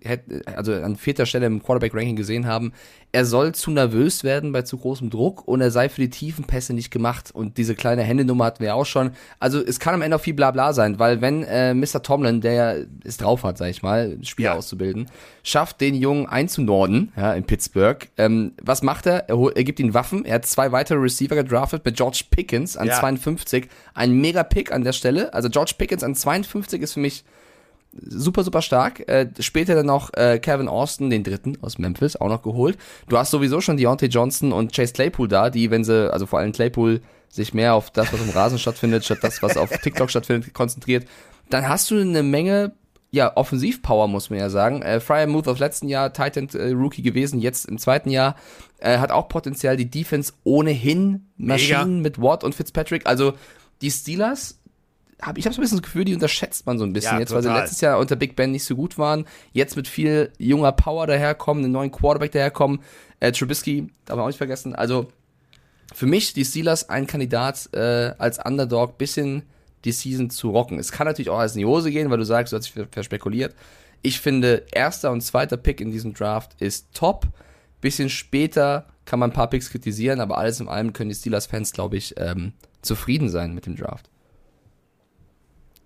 also an vierter Stelle im Quarterback-Ranking gesehen haben. Er soll zu nervös werden bei zu großem Druck und er sei für die tiefen Pässe nicht gemacht. Und diese kleine Händennummer hatten wir auch schon. Also es kann am Ende auch viel Blabla sein, weil wenn äh, Mr. Tomlin, der ja es drauf hat, sag ich mal, Spieler Ja. auszubilden, schafft, den Jungen einzunorden, ja, in Pittsburgh, ähm, was macht er? Er, hol- er gibt ihm Waffen. Er hat zwei weitere Receiver gedraftet mit George Pickens an Ja. 52. Ein Mega-Pick an der Stelle. Also George Pickens an 52 ist für mich super, super stark. Äh, später dann noch äh, Kevin Austin, den dritten aus Memphis, auch noch geholt. Du hast sowieso schon Deontay Johnson und Chase Claypool da, die, wenn sie, also vor allem Claypool, sich mehr auf das, was im Rasen stattfindet, statt das, was auf TikTok stattfindet, konzentriert. Dann hast du eine Menge, ja, Offensivpower, muss man ja sagen. Äh, Fryer Muth aus letzten Jahr, Titan äh, Rookie gewesen, jetzt im zweiten Jahr, äh, hat auch Potenzial. Die Defense ohnehin Maschinen mit Watt und Fitzpatrick. Also die Steelers hab, ich habe so ein bisschen das Gefühl, die unterschätzt man so ein bisschen Ja, jetzt, weil sie total. letztes Jahr unter Big Ben nicht so gut waren. Jetzt mit viel junger Power daherkommen, einen neuen Quarterback daherkommen. Äh, Trubisky, darf man auch nicht vergessen. Also für mich die Steelers ein Kandidat äh, als Underdog bisschen die Season zu rocken. Es kann natürlich auch als in die Hose gehen, weil du sagst, du hast dich ver- verspekuliert. Ich finde, erster und zweiter Pick in diesem Draft ist top. Bisschen später kann man ein paar Picks kritisieren, aber alles in allem können die Steelers-Fans, glaube ich, ähm, zufrieden sein mit dem Draft.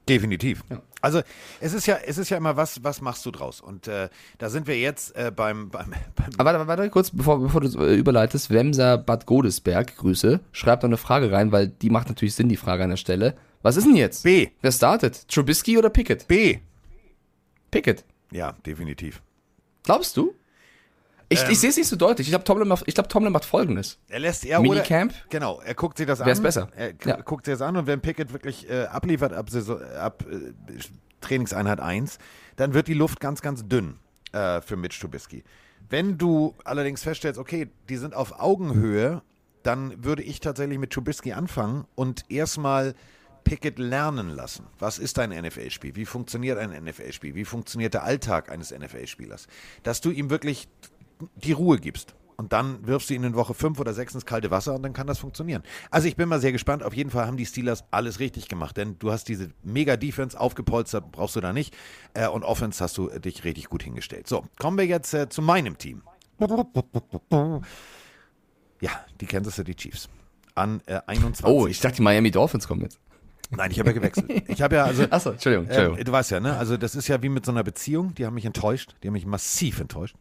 Definitiv. Ja. Also es ist ja, es ist ja immer, was, was machst du draus? Und äh, da sind wir jetzt äh, beim, beim, beim Aber warte, warte kurz, bevor, bevor du äh, überleitest, Wemser Bad Godesberg, Grüße, schreibt noch eine Frage rein, weil die macht natürlich Sinn, die Frage an der Stelle. Was ist denn jetzt? B. Wer startet? Trubisky oder Pickett? B. Pickett. Ja, definitiv. Glaubst du? Ich, ich sehe es nicht so deutlich. Ich glaube, Tomlin, macht- ich glaub, Tomlin macht folgendes. Er lässt er Minicamp? Oder, genau, er guckt sich das Wer ist an. besser? Er Ja. guckt sich das an und wenn Pickett wirklich äh, abliefert ab, Saison, ab äh, Trainingseinheit 1, dann wird die Luft ganz, ganz dünn äh, für Mitch Trubisky. Wenn du allerdings feststellst, okay, die sind auf Augenhöhe, dann würde ich tatsächlich mit Trubisky anfangen und erstmal Pickett lernen lassen. Was ist ein NFL-Spiel? Wie funktioniert ein NFL-Spiel? Wie funktioniert der Alltag eines NFL-Spielers? Dass du ihm wirklich die Ruhe gibst. Und dann wirfst du ihn in Woche 5 oder 6 ins kalte Wasser und dann kann das funktionieren. Also ich bin mal sehr gespannt. Auf jeden Fall haben die Steelers alles richtig gemacht, denn du hast diese Mega-Defense aufgepolstert, brauchst du da nicht. Äh, und Offense hast du dich richtig gut hingestellt. So, kommen wir jetzt äh, zu meinem Team. Ja, die Kansas City Chiefs. An äh, 21. Oh, ich dachte, die Miami Dolphins kommen jetzt. Nein, ich habe ja gewechselt. Ich habe ja also. Achso, Entschuldigung, Entschuldigung. Ähm, du weißt ja, ne? Also das ist ja wie mit so einer Beziehung. Die haben mich enttäuscht. Die haben mich massiv enttäuscht.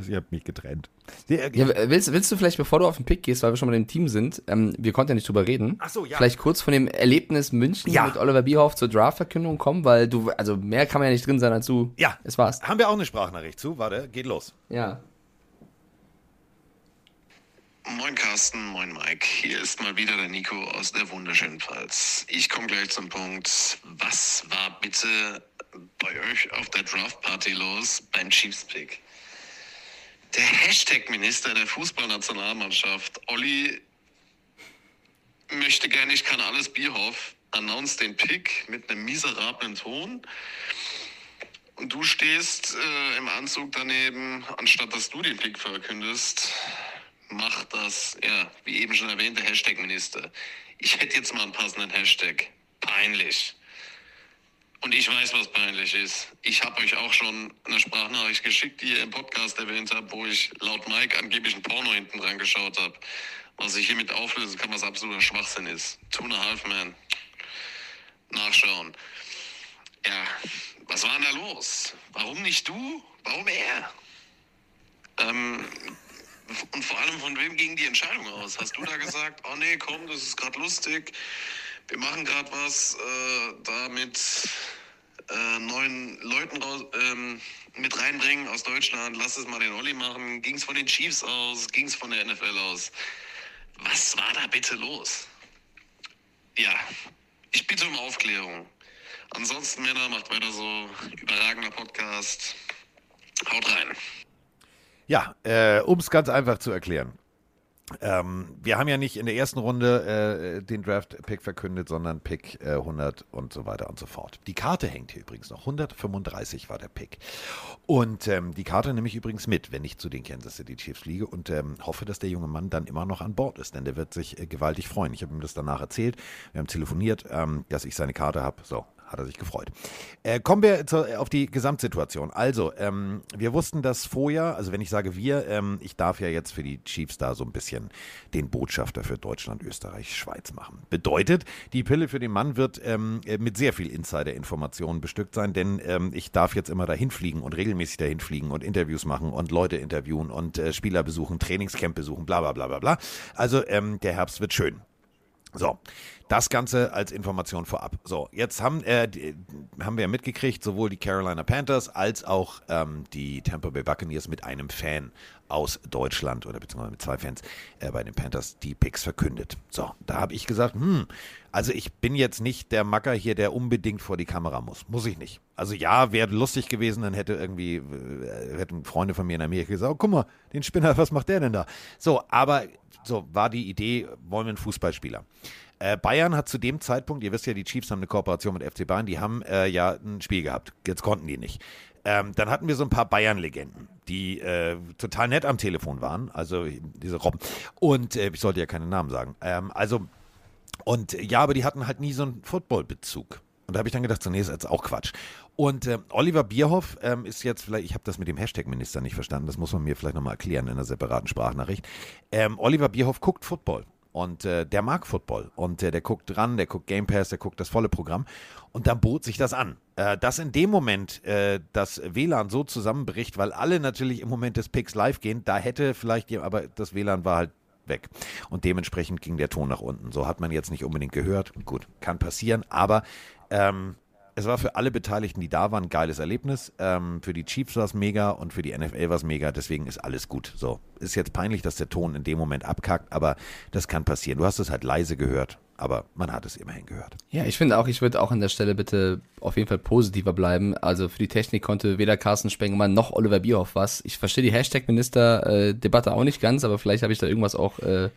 Sie hat mich getrennt. Die, äh, Ja, willst, willst du vielleicht, bevor du auf den Pick gehst, weil wir schon mal im Team sind, ähm, wir konnten ja nicht drüber reden, Ach so, ja. vielleicht kurz von dem Erlebnis München Ja. mit Oliver Bierhoff zur Draftverkündung kommen, weil du, also mehr kann man ja nicht drin sein als du. Ja. Es war's. Haben wir auch eine Sprachnachricht zu? Warte, geht los. Ja. Moin Carsten, moin Mike. Hier ist mal wieder der Nico aus der wunderschönen Pfalz. Ich komme gleich zum Punkt. Was war bitte bei euch auf der Draftparty los beim Chiefs Pick? Der Hashtag-Minister der Fußballnationalmannschaft, Olli, möchte gerne, ich kann alles Bierhoff, announced den Pick mit einem miserablen Ton. Und du stehst äh, im Anzug daneben, anstatt dass du den Pick verkündest, macht das, ja, wie eben schon erwähnt, der Hashtag-Minister. Ich hätte jetzt mal einen passenden Hashtag. Peinlich. Und ich weiß, was peinlich ist. Ich habe euch auch schon eine Sprachnachricht geschickt, die ihr im Podcast erwähnt habt, wo ich laut Mike angeblich ein Porno hinten dran geschaut habe. Was ich hiermit auflösen kann, was absoluter Schwachsinn ist. Two and half man. Nachschauen. Ja, was war denn da los? Warum nicht du? Warum er? Ähm, und vor allem, von wem ging die Entscheidung aus? Hast du da gesagt, oh nee, komm, das ist gerade lustig, wir machen gerade was äh, da mit äh, neuen Leuten raus, ähm, mit reinbringen aus Deutschland, lass es mal den Olli machen. Ging es von den Chiefs aus? Ging es von der NFL aus? Was war da bitte los? Ja, ich bitte um Aufklärung. Ansonsten, Männer, macht weiter so. Überragender Podcast. Haut rein. Ja, äh, um es ganz einfach zu erklären. Ähm, wir haben ja nicht in der ersten Runde äh, den Draft-Pick verkündet, sondern Pick äh, 100 und so weiter und so fort. Die Karte hängt hier übrigens noch. 135 war der Pick. Und ähm, die Karte nehme ich übrigens mit, wenn ich zu den Kansas City Chiefs fliege und ähm, hoffe, dass der junge Mann dann immer noch an Bord ist, denn der wird sich äh, gewaltig freuen. Ich habe ihm das danach erzählt. Wir haben telefoniert, ähm, dass ich seine Karte habe. So, hat er sich gefreut. Äh, kommen wir zur, auf die Gesamtsituation. Also, ähm, wir wussten das vorher, also wenn ich sage wir, ähm, ich darf ja jetzt für die Chiefs da so ein bisschen den Botschafter für Deutschland, Österreich, Schweiz machen. Bedeutet, die Pille für den Mann wird ähm, äh, mit sehr viel Insider-Informationen bestückt sein, denn ähm, ich darf jetzt immer dahin fliegen und regelmäßig dahin fliegen und Interviews machen und Leute interviewen und äh, Spieler besuchen, Trainingscamp besuchen, bla bla bla bla bla. Also ähm, der Herbst wird schön. So, das Ganze als Information vorab. So, jetzt haben, äh, die, haben wir mitgekriegt, sowohl die Carolina Panthers als auch ähm, die Tampa Bay Buccaneers mit einem Fan aus Deutschland oder beziehungsweise mit zwei Fans äh, bei den Panthers die Picks verkündet. So, da habe ich gesagt, hm, also ich bin jetzt nicht der Macker hier, der unbedingt vor die Kamera muss. Muss ich nicht. Also ja, wäre lustig gewesen, dann hätte irgendwie, äh, hätten Freunde von mir in Amerika gesagt, oh, guck mal, den Spinner, was macht der denn da? So, aber so war die Idee, wollen wir einen Fußballspieler. Äh, Bayern hat zu dem Zeitpunkt, ihr wisst ja, die Chiefs haben eine Kooperation mit FC Bayern, die haben äh, ja ein Spiel gehabt. Jetzt konnten die nicht. Ähm, dann hatten wir so ein paar Bayern-Legenden, die äh, total nett am Telefon waren, also diese Robben. Und äh, ich sollte ja keine Namen sagen. Ähm, also, und ja, aber die hatten halt nie so einen Football-Bezug. Und da habe ich dann gedacht, nee, ist jetzt auch Quatsch. Und äh, Oliver Bierhoff ähm, ist jetzt vielleicht, ich habe das mit dem Hashtag-Minister nicht verstanden, das muss man mir vielleicht nochmal erklären in einer separaten Sprachnachricht. Ähm, Oliver Bierhoff guckt Football. Und äh, der mag Football. Und äh, der guckt dran, der guckt Game Pass, der guckt das volle Programm. Und dann bot sich das an. Äh, dass in dem Moment äh, das WLAN so zusammenbricht, weil alle natürlich im Moment des Picks live gehen, da hätte vielleicht, aber das WLAN war halt weg. Und dementsprechend ging der Ton nach unten. So hat man jetzt nicht unbedingt gehört. Gut, kann passieren, aber ähm, es war für alle Beteiligten, die da waren, ein geiles Erlebnis. Ähm, für die Chiefs war es mega und für die NFL war es mega. Deswegen ist alles gut. So, ist jetzt peinlich, dass der Ton in dem Moment abkackt, aber das kann passieren. Du hast es halt leise gehört, aber man hat es immerhin gehört. Ja, ich finde auch, ich würde auch an der Stelle bitte auf jeden Fall positiver bleiben. Also für die Technik konnte weder Carsten Spengemann noch Oliver Bierhoff was. Ich verstehe die Hashtag-Minister-Debatte auch nicht ganz, aber vielleicht habe ich da irgendwas auch äh,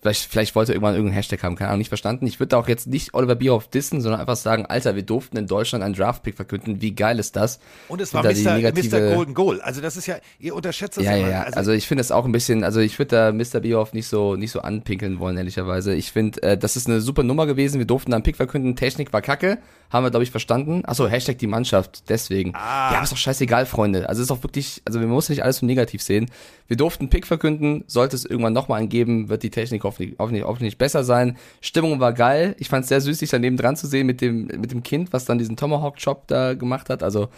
Vielleicht, vielleicht wollte er irgendwann irgendeinen Hashtag haben, keine Ahnung, nicht verstanden. Ich würde auch jetzt nicht Oliver Bierhoff dissen, sondern einfach sagen, Alter, wir durften in Deutschland einen Draftpick verkünden. Wie geil ist das? Und es war Mr. Negative... Mr. Golden Goal. Also das ist ja, ihr unterschätzt das ja. Ja, ja, also, also ich finde es auch ein bisschen, also ich würde da Mr. Bierhoff nicht so, nicht so anpinkeln wollen, ehrlicherweise. Ich finde, äh, das ist eine super Nummer gewesen. Wir durften einen Pick verkünden. Technik war kacke. Haben wir, glaube ich, verstanden. Achso, Hashtag die Mannschaft, deswegen. Ah. Ja, ist doch scheißegal, Freunde. Also ist doch wirklich, also wir müssen nicht alles so negativ sehen. Wir durften einen Pick verkünden. Sollte es irgendwann nochmal einen geben, wird die Technik hoffentlich, hoffentlich, hoffentlich nicht besser sein. Stimmung war geil. Ich fand es sehr süß, sich daneben dran zu sehen mit dem, mit dem Kind, was dann diesen Tomahawk-Chop da gemacht hat. Also,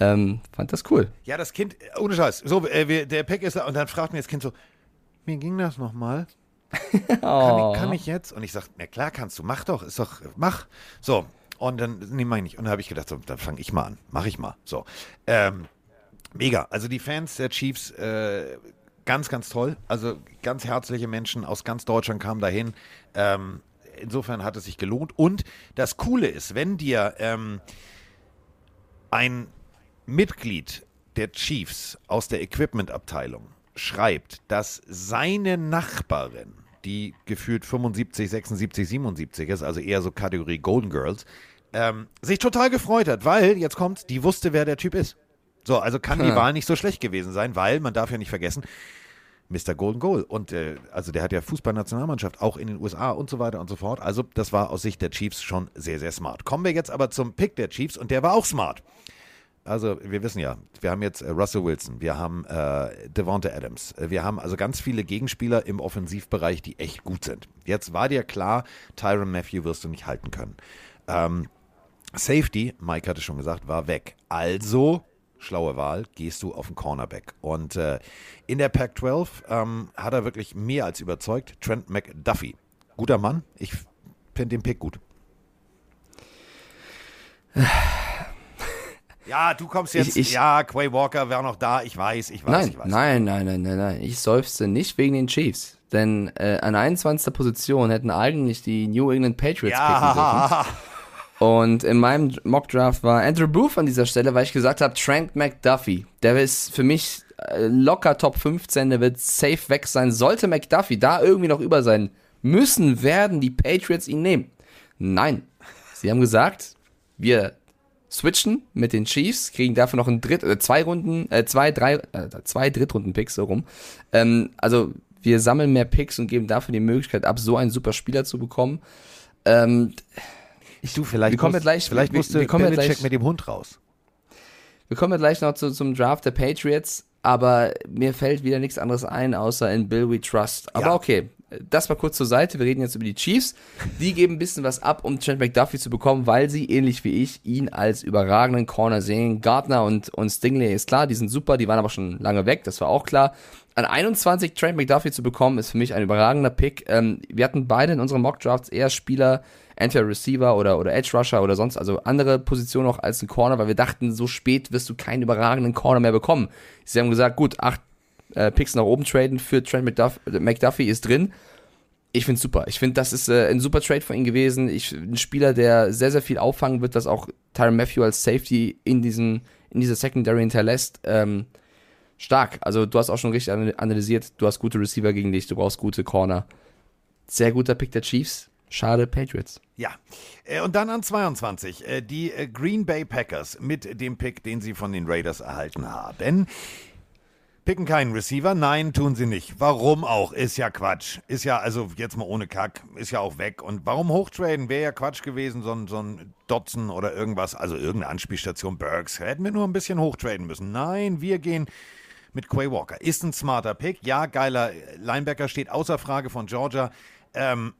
ähm, fand das cool. Ja, das Kind, ohne Scheiß. So, äh, wir, der Pack ist da und dann fragt mir das Kind so, wie ging das nochmal? oh. kann, ich, kann ich jetzt? Und ich sag, na klar kannst du, mach doch, ist doch, mach. So, und dann, nee, meine ich. Und dann habe ich gedacht, so, dann fange ich mal an, mach ich mal. So, ähm, mega. Also die Fans der Chiefs, äh, ganz, ganz toll. Also ganz herzliche Menschen aus ganz Deutschland kamen dahin. Ähm, insofern hat es sich gelohnt. Und das Coole ist, wenn dir ähm, ein Mitglied der Chiefs aus der Equipment-Abteilung schreibt, dass seine Nachbarin, die gefühlt 75, 76, 77 ist, also eher so Kategorie Golden Girls, ähm, sich total gefreut hat, weil, jetzt kommt, die wusste, wer der Typ ist. So, also kann die Wahl nicht so schlecht gewesen sein, weil, man darf ja nicht vergessen, Mr. Golden Goal. Und äh, also der hat ja Fußballnationalmannschaft auch in den USA und so weiter und so fort. Also das war aus Sicht der Chiefs schon sehr, sehr smart. Kommen wir jetzt aber zum Pick der Chiefs und der war auch smart. Also wir wissen ja, wir haben jetzt äh, Russell Wilson, wir haben äh, Devonta Adams, äh, wir haben also ganz viele Gegenspieler im Offensivbereich, die echt gut sind. Jetzt war dir klar, Tyron Matthew wirst du nicht halten können. Ähm, Safety, Mike hatte schon gesagt, war weg. Also schlaue Wahl, gehst du auf den Cornerback. Und äh, in der Pac-12 ähm, hat er wirklich mehr als überzeugt. Trent McDuffie. Guter Mann. Ich finde den Pick gut. Ja, du kommst jetzt. Ich, ich, ja, Quay Walker wäre noch da. Ich weiß, ich weiß, nein, ich weiß. Nein, nein, nein, nein, nein. Ich seufze nicht wegen den Chiefs. Denn äh, an 21. Position hätten eigentlich die New England Patriots ja. picken dürfen. Und in meinem Mockdraft war Andrew Booth an dieser Stelle, weil ich gesagt habe, Trent McDuffie. Der ist für mich äh, locker Top 15, der wird safe weg sein. Sollte McDuffie da irgendwie noch über sein müssen, werden die Patriots ihn nehmen. Nein. Sie haben gesagt, wir switchen mit den Chiefs, kriegen dafür noch ein Dritt, äh, zwei Runden, äh, zwei, drei, äh, zwei Drittrunden-Picks so rum. Ähm, also wir sammeln mehr Picks und geben dafür die Möglichkeit ab, so einen super Spieler zu bekommen. Ähm, ich, du, vielleicht, wir kommen muss, gleich, vielleicht musste wir, wir kommen gleich, mit dem Hund raus. Wir kommen ja gleich noch zu, zum Draft der Patriots, aber mir fällt wieder nichts anderes ein, außer in Bill We Trust. Aber ja. okay, das mal kurz zur Seite. Wir reden jetzt über die Chiefs. Die geben ein bisschen was ab, um Trent McDuffie zu bekommen, weil sie, ähnlich wie ich, ihn als überragenden Corner sehen. Gardner und, und Stingley ist klar, die sind super, die waren aber schon lange weg, das war auch klar. An 21 Trent McDuffie zu bekommen, ist für mich ein überragender Pick. Ähm, wir hatten beide in unseren Mock Drafts eher Spieler, entweder Receiver oder, oder Edge Rusher oder sonst, also andere Positionen auch als ein Corner, weil wir dachten, so spät wirst du keinen überragenden Corner mehr bekommen. Sie haben gesagt, gut, acht äh, Picks nach oben traden für Trent McDuff McDuffie ist drin. Ich finde super. Ich finde, das ist äh, ein super Trade von ihm gewesen. Ich, ein Spieler, der sehr, sehr viel auffangen wird, dass auch Tyron Matthew als Safety in, diesen, in dieser Secondary hinterlässt. Ähm, stark. Also, du hast auch schon richtig analysiert. Du hast gute Receiver gegen dich. Du brauchst gute Corner. Sehr guter Pick der Chiefs Schade, Patriots. Ja. Äh, Und dann an 22, äh, die äh, Green Bay Packers mit dem Pick, den sie von den Raiders erhalten haben. Picken keinen Receiver? Nein, tun sie nicht. Warum auch? Ist ja Quatsch. Ist ja, also jetzt mal ohne Kack, ist ja auch weg. Und warum hochtraden? Wäre ja Quatsch gewesen, so ein, so ein Dotson oder irgendwas, also irgendeine Anspielstation Burks. Hätten wir nur ein bisschen hochtraden müssen. Nein, wir gehen mit Quay Walker. Ist ein smarter Pick. Ja, geiler Linebacker, steht außer Frage von Georgia. Ähm,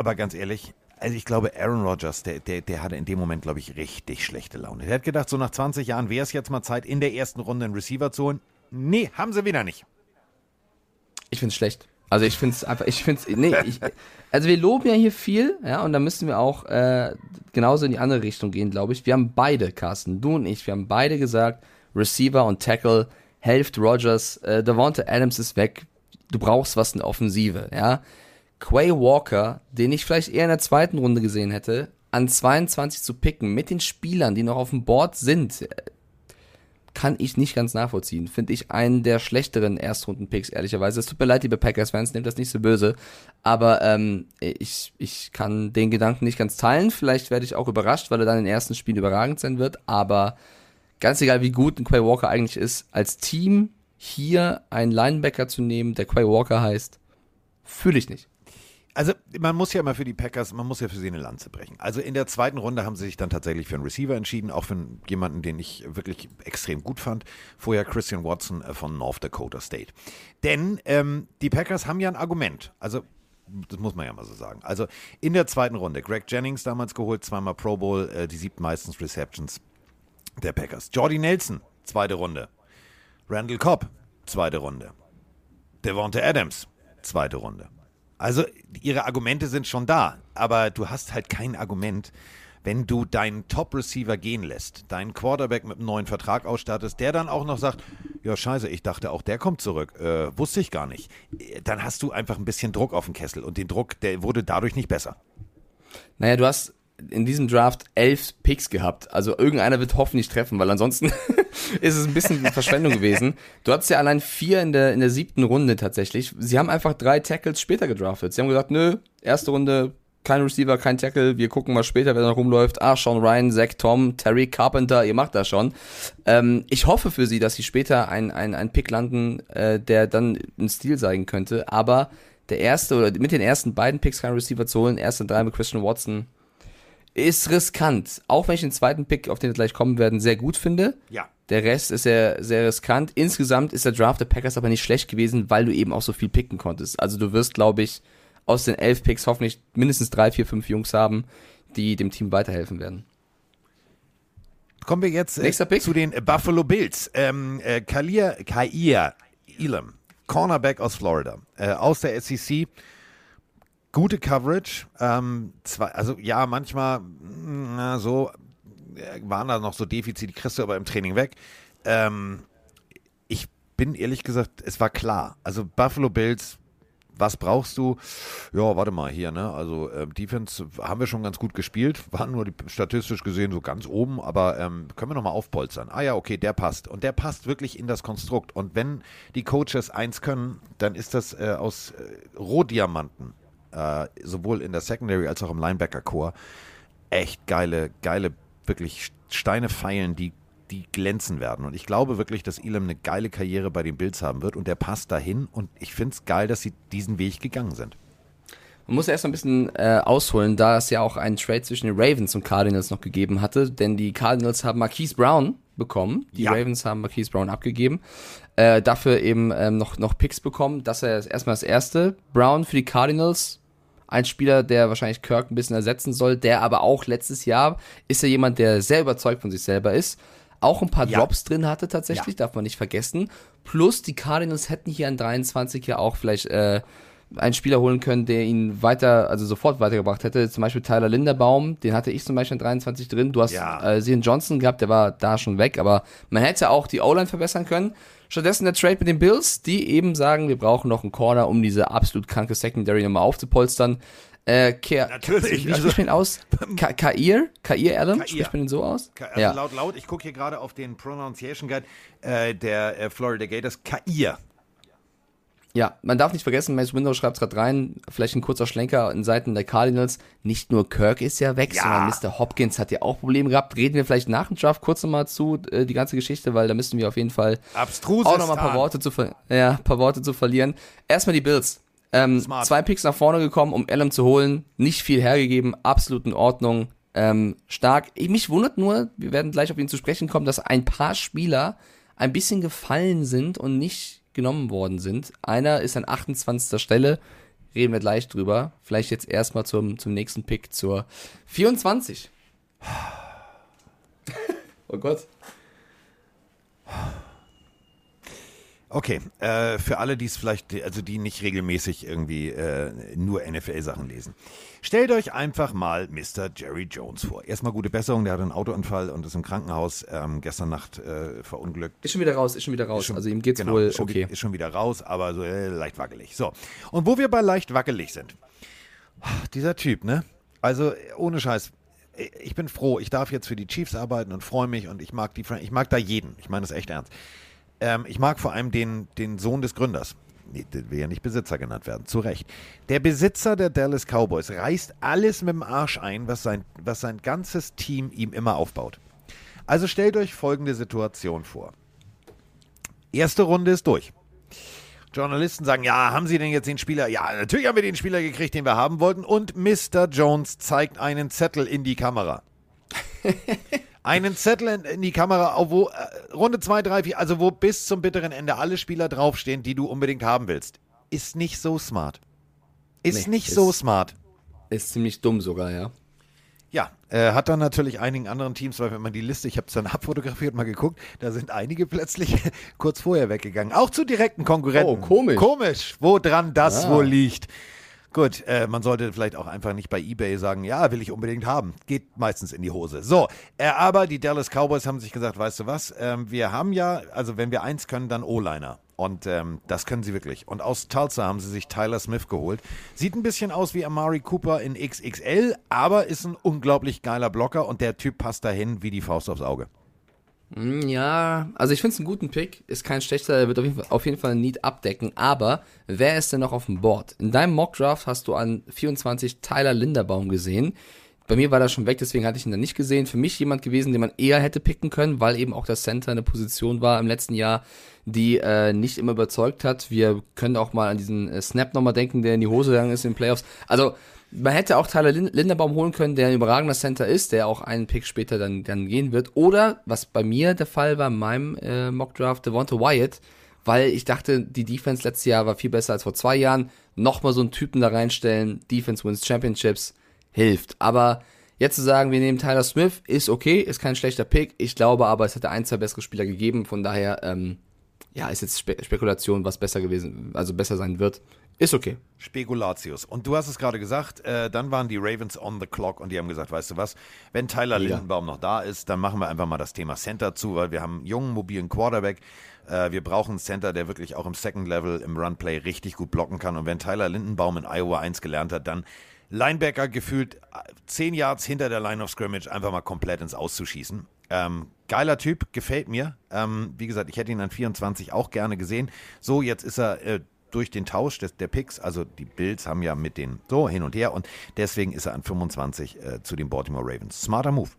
aber ganz ehrlich, also ich glaube, Aaron Rodgers, der, der, der hatte in dem Moment, glaube ich, richtig schlechte Laune. Der hat gedacht, so nach 20 Jahren wäre es jetzt mal Zeit, in der ersten Runde einen Receiver zu holen. Nee, haben sie wieder nicht. Ich find's schlecht. Also ich find's einfach, ich find's, nee, ich, also wir loben ja hier viel, ja, und da müssen wir auch äh, genauso in die andere Richtung gehen, glaube ich. Wir haben beide, Carsten, du und ich, wir haben beide gesagt, Receiver und Tackle, helft Rogers, äh, Devonta Adams ist weg, du brauchst was in der Offensive, ja. Quay Walker, den ich vielleicht eher in der zweiten Runde gesehen hätte, an 22 zu picken, mit den Spielern, die noch auf dem Board sind, äh, kann ich nicht ganz nachvollziehen. Finde ich einen der schlechteren Erstrunden-Picks, ehrlicherweise. Es tut mir leid, liebe Packers-Fans, nehmt das nicht so böse. Aber ähm, ich, ich kann den Gedanken nicht ganz teilen. Vielleicht werde ich auch überrascht, weil er dann im ersten Spiel überragend sein wird. Aber ganz egal, wie gut ein Quay Walker eigentlich ist, als Team hier einen Linebacker zu nehmen, der Quay Walker heißt, fühle ich nicht. Also man muss ja immer für die Packers, man muss ja für sie eine Lanze brechen. Also in der zweiten Runde haben sie sich dann tatsächlich für einen Receiver entschieden, auch für jemanden, den ich wirklich extrem gut fand. Vorher Christian Watson äh, von North Dakota State. Denn ähm, die Packers haben ja ein Argument. Also das muss man ja mal so sagen. Also in der zweiten Runde, Greg Jennings damals geholt, zweimal Pro Bowl, äh, die siebten meistens Receptions der Packers. Jordy Nelson, zweite Runde. Randall Cobb, zweite Runde. Devonta Adams, zweite Runde. Also ihre Argumente sind schon da, aber du hast halt kein Argument, wenn du deinen Top-Receiver gehen lässt, deinen Quarterback mit einem neuen Vertrag ausstattest, der dann auch noch sagt, ja scheiße, ich dachte auch, der kommt zurück, äh, wusste ich gar nicht. Dann hast du einfach ein bisschen Druck auf den Kessel und den Druck, der wurde dadurch nicht besser. Naja, du hast in diesem Draft elf Picks gehabt. Also irgendeiner wird hoffentlich treffen, weil ansonsten ist es ein bisschen Verschwendung gewesen. Du hattest ja allein vier in der, in der siebten Runde tatsächlich. Sie haben einfach drei Tackles später gedraftet. Sie haben gesagt, nö, erste Runde, kein Receiver, kein Tackle, wir gucken mal später, wer da rumläuft. Ah, Sean Ryan, Zach Tom, Terry Carpenter, ihr macht das schon. Ähm, ich hoffe für sie, dass sie später ein, ein, ein Pick landen, äh, der dann ein Stil zeigen könnte. Aber der erste oder mit den ersten beiden Picks kein Receiver zu holen, erste drei mit Christian Watson, ist riskant. Auch wenn ich den zweiten Pick, auf den wir gleich kommen werden, sehr gut finde. Ja. Der Rest ist sehr, sehr riskant. Insgesamt ist der Draft der Packers aber nicht schlecht gewesen, weil du eben auch so viel picken konntest. Also du wirst, glaube ich, aus den elf Picks hoffentlich mindestens drei, vier, fünf Jungs haben, die dem Team weiterhelfen werden. Kommen wir jetzt äh, zu den Buffalo Bills. Ähm, äh, Kalir, Kair Elam, Cornerback aus Florida, äh, aus der SEC. Gute Coverage. Ähm, zwar, also ja, manchmal mh, na, so äh, waren da noch so Defizite, die kriegst du aber im Training weg. Ähm, ich bin ehrlich gesagt, es war klar. Also Buffalo Bills, was brauchst du? Ja, warte mal hier, ne? Also äh, Defense haben wir schon ganz gut gespielt, waren nur die, statistisch gesehen so ganz oben, aber ähm, können wir nochmal aufpolstern. Ah ja, okay, der passt. Und der passt wirklich in das Konstrukt. Und wenn die Coaches eins können, dann ist das äh, aus äh, Rohdiamanten, äh, sowohl in der Secondary als auch im Linebacker-Core, echt geile, geile, wirklich Steine feilen, die die glänzen werden. Und ich glaube wirklich, dass Elam eine geile Karriere bei den Bills haben wird und der passt dahin. Und ich finde es geil, dass sie diesen Weg gegangen sind. Man muss erst ein bisschen äh, ausholen, da es ja auch einen Trade zwischen den Ravens und Cardinals noch gegeben hatte, denn die Cardinals haben Marquise Brown bekommen, die Ja. Ravens haben Marquise Brown abgegeben, äh, dafür eben ähm, noch, noch Picks bekommen. Das ist erstmal das erste. Brown für die Cardinals, ein Spieler, der wahrscheinlich Kirk ein bisschen ersetzen soll, der aber auch letztes Jahr ist er jemand, der sehr überzeugt von sich selber ist. Auch ein paar Ja. Drops drin hatte tatsächlich, darf man nicht vergessen. Plus die Cardinals hätten hier an 23 ja auch vielleicht äh, einen Spieler holen können, der ihn weiter, also sofort weitergebracht hätte. Zum Beispiel Tyler Linderbaum, den hatte ich zum Beispiel an 23 drin. Du hast Ja. äh, Zion Johnson gehabt, der war da schon weg, aber man hätte auch die O-Line verbessern können. Stattdessen der Trade mit den Bills, die eben sagen, wir brauchen noch einen Corner, um diese absolut kranke Secondary nochmal aufzupolstern. Äh, Ke Natürlich, Wie also- spricht man ihn aus? Ka Kair? Kair Allen? Kair. Spricht man ihn so aus? Also ja. laut, laut, ich gucke hier gerade auf den Pronunciation Guide äh, der äh, Florida Gators, Kair. Ja, man darf nicht vergessen, Mace Windows schreibt gerade rein, vielleicht ein kurzer Schlenker in Seiten der Cardinals. Nicht nur Kirk ist ja weg, Ja. sondern Mr. Hopkins hat ja auch Probleme gehabt. Reden wir vielleicht nach dem Draft kurz nochmal zu, äh, die ganze Geschichte, weil da müssen wir auf jeden Fall Abstrus auch nochmal ein paar Worte zu, ja, paar Worte zu verlieren. Erstmal die Bills. Ähm, Smart. zwei Picks nach vorne gekommen, um Allen zu holen. Nicht viel hergegeben, absolut in Ordnung. Ähm, stark. Ich, mich wundert nur, wir werden gleich auf ihn zu sprechen kommen, dass ein paar Spieler ein bisschen gefallen sind und nicht genommen worden sind. Einer ist an 28. Stelle. Reden wir gleich drüber. Vielleicht jetzt erstmal zum, zum nächsten Pick, zur 24. oh Gott. Okay, äh, für alle, die es vielleicht, also die nicht regelmäßig irgendwie äh, nur NFL-Sachen lesen. Stellt euch einfach mal Mr. Jerry Jones vor. Erstmal gute Besserung, der hatte einen Autounfall und ist im Krankenhaus ähm, gestern Nacht äh, verunglückt. Ist schon wieder raus, ist schon wieder raus. Schon- also ihm geht's genau, wohl okay. Ist schon wieder raus, aber so äh, leicht wackelig. So. Und wo wir bei leicht wackelig sind. Dieser Typ, ne? Also ohne Scheiß. Ich bin froh, ich darf jetzt für die Chiefs arbeiten und freue mich und ich mag die, ich mag da jeden. Ich meine das echt ernst. Ähm, ich mag vor allem den, den Sohn des Gründers. Nee, der will ja nicht Besitzer genannt werden, zu Recht. Der Besitzer der Dallas Cowboys reißt alles mit dem Arsch ein, was sein, was sein ganzes Team ihm immer aufbaut. Also stellt euch folgende Situation vor. Erste Runde ist durch. Journalisten sagen, ja, haben Sie denn jetzt den Spieler? Ja, natürlich haben wir den Spieler gekriegt, den wir haben wollten. Und Mr. Jones zeigt einen Zettel in die Kamera. einen Zettel in, in die Kamera, wo äh, Runde 2, 3, 4, also wo bis zum bitteren Ende alle Spieler draufstehen, die du unbedingt haben willst. Ist nicht so smart. Ist Nee, nicht ist- so smart. Ist ziemlich dumm sogar, ja. Ja, äh, hat dann natürlich einigen anderen Teams, weil wenn man die Liste, ich habe es dann abfotografiert, mal geguckt, da sind einige plötzlich kurz vorher weggegangen. Auch zu direkten Konkurrenten. Oh, komisch. Komisch, wo dran das Ah. wohl liegt. Gut, äh, man sollte vielleicht auch einfach nicht bei eBay sagen, ja, will ich unbedingt haben. Geht meistens in die Hose. So, äh, aber die Dallas Cowboys haben sich gesagt, weißt du was, ähm, wir haben ja, also wenn wir eins können, dann O-Liner. Und ähm, das können sie wirklich. Und aus Tulsa haben sie sich Tyler Smith geholt. Sieht ein bisschen aus wie Amari Cooper in XXL, aber ist ein unglaublich geiler Blocker und der Typ passt dahin wie die Faust aufs Auge. Hm, Ja, also ich finde es einen guten Pick. Ist kein schlechter, der wird auf jeden Fall, auf jeden Fall Need abdecken. Aber wer ist denn noch auf dem Board? In deinem Mockdraft hast du an 24 Tyler Linderbaum gesehen. Bei mir war er schon weg, deswegen hatte ich ihn dann nicht gesehen. Für mich jemand gewesen, den man eher hätte picken können, weil eben auch das Center eine Position war im letzten Jahr, die äh, nicht immer überzeugt hat. Wir können auch mal an diesen äh, Snap nochmal denken, der in die Hose gegangen ist in den Playoffs. Also man hätte auch Tyler Lin- Linderbaum holen können, der ein überragender Center ist, der auch einen Pick später dann, dann gehen wird. Oder, was bei mir der Fall war, in meinem äh, Mockdraft, Devonta Wyatt, weil ich dachte, die Defense letztes Jahr war viel besser als vor zwei Jahren. Nochmal so einen Typen da reinstellen, Defense wins Championships, hilft. Aber jetzt zu sagen, wir nehmen Tyler Smith, ist okay, ist kein schlechter Pick. Ich glaube aber, es hätte ein, zwei bessere Spieler gegeben. Von daher, ähm, ja, ist jetzt Spe Spekulation, was besser gewesen, also besser sein wird. Ist okay. Spekulatius. Und du hast es gerade gesagt, äh, dann waren die Ravens on the clock und die haben gesagt, weißt du was, wenn Tyler Mega. Lindenbaum noch da ist, dann machen wir einfach mal das Thema Center zu, weil wir haben einen jungen, mobilen Quarterback. Äh, wir brauchen einen Center, der wirklich auch im Second Level, im Runplay richtig gut blocken kann. Und wenn Tyler Lindenbaum in Iowa 1 gelernt hat, dann Linebacker gefühlt äh, 10 Yards hinter der Line of Scrimmage einfach mal komplett ins Auszuschießen. Ähm, geiler Typ, gefällt mir. Ähm, wie gesagt, ich hätte ihn an 24 auch gerne gesehen. So, jetzt ist er äh, durch den Tausch des, der Picks, also die Bills haben ja mit den so hin und her und deswegen ist er an 25 äh, zu den Baltimore Ravens. Smarter Move.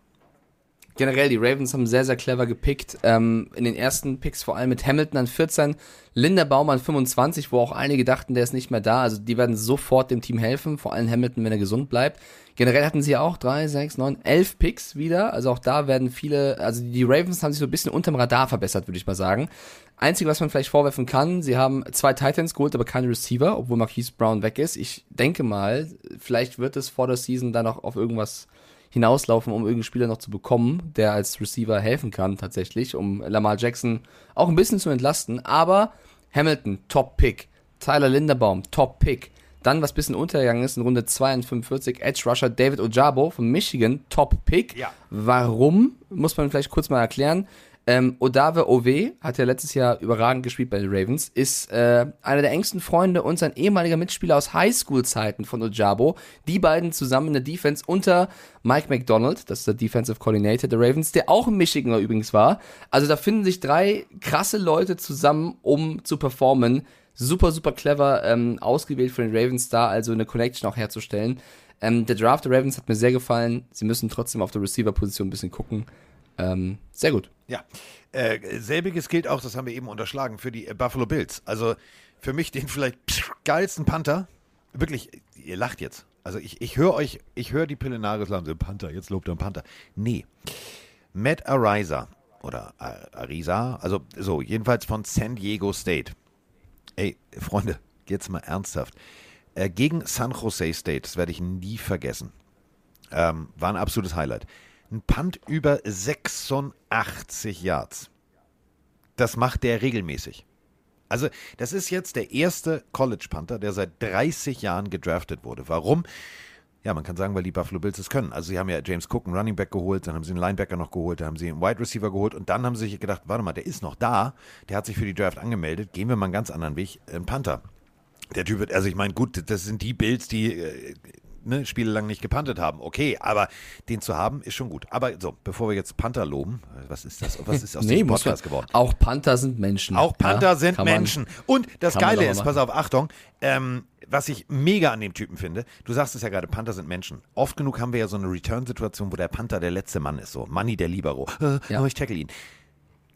Generell, die Ravens haben sehr, sehr clever gepickt. Ähm, in den ersten Picks vor allem mit Hamilton an 14, Linderbaum an 25, wo auch einige dachten, der ist nicht mehr da. Also die werden sofort dem Team helfen, vor allem Hamilton, wenn er gesund bleibt. Generell hatten sie auch drei, sechs, neun, elf Picks wieder. Also auch da werden viele, also die Ravens haben sich so ein bisschen unterm Radar verbessert, würde ich mal sagen. Einzige, was man vielleicht vorwerfen kann, sie haben zwei Titans geholt, aber keine Receiver, obwohl Marquise Brown weg ist. Ich denke mal, vielleicht wird es vor der Season dann noch auf irgendwas hinauslaufen, um irgendeinen Spieler noch zu bekommen, der als Receiver helfen kann tatsächlich, um Lamar Jackson auch ein bisschen zu entlasten. Aber Hamilton, Top-Pick. Tyler Linderbaum, Top-Pick. Dann, was bisschen untergegangen ist, in Runde 42, Edge Rusher David Ojabo von Michigan, Top-Pick. Ja. Warum, muss man vielleicht kurz mal erklären. Ähm, Odave Ove hat ja letztes Jahr überragend gespielt bei den Ravens, ist äh, einer der engsten Freunde und sein ehemaliger Mitspieler aus Highschool-Zeiten von Ojabo. Die beiden zusammen in der Defense unter Mike McDonald, das ist der Defensive Coordinator der Ravens, der auch in Michigan übrigens war. Also da finden sich drei krasse Leute zusammen, um zu performen. super, super clever ähm, ausgewählt von den Ravens da, also eine Connection auch herzustellen. Ähm, der Draft der Ravens hat mir sehr gefallen. Sie müssen trotzdem auf der Receiver-Position ein bisschen gucken. Ähm, sehr gut. Ja, äh, selbiges gilt auch, das haben wir eben unterschlagen, für die äh, Buffalo Bills. Also für mich den vielleicht geilsten Panther. Wirklich, ihr lacht jetzt. Also ich, ich höre euch, ich höre die Pillenaris so Panther, jetzt lobt er einen Panther. Nee. Matt Ariza oder Ariza, also so, jedenfalls von San Diego State. Ey, Freunde, jetzt mal ernsthaft. Äh, gegen San Jose State, das werde ich nie vergessen. Ähm, war ein absolutes Highlight. Ein Punt über 86 Yards. Das macht der regelmäßig. Also, das ist jetzt der erste College Panther, der seit 30 Jahren gedraftet wurde. Warum? Ja, man kann sagen, weil die Buffalo Bills es können. Also sie haben ja James Cook, einen Running Back geholt, dann haben sie einen Linebacker noch geholt, dann haben sie einen Wide Receiver geholt und dann haben sie sich gedacht, warte mal, der ist noch da, der hat sich für die Draft angemeldet, gehen wir mal einen ganz anderen Weg, ein Panther. Der Typ wird, also ich meine, gut, das sind die Bills, die äh, ne, Spiele lang nicht gepantet haben. Okay, aber den zu haben ist schon gut. Aber so, bevor wir jetzt Panther loben, was ist das? Was ist aus nee, diesem Podcast geworden? Auch Panther sind Menschen. Auch Panther ja, sind kann man- Menschen. Und das Geile ist, pass auf, Achtung, ähm, was ich mega an dem Typen finde, du sagst es ja gerade, Panther sind Menschen. Oft genug haben wir ja so eine Return-Situation, wo der Panther der letzte Mann ist, so Money der Libero. Äh, Ja. ich tackle ihn.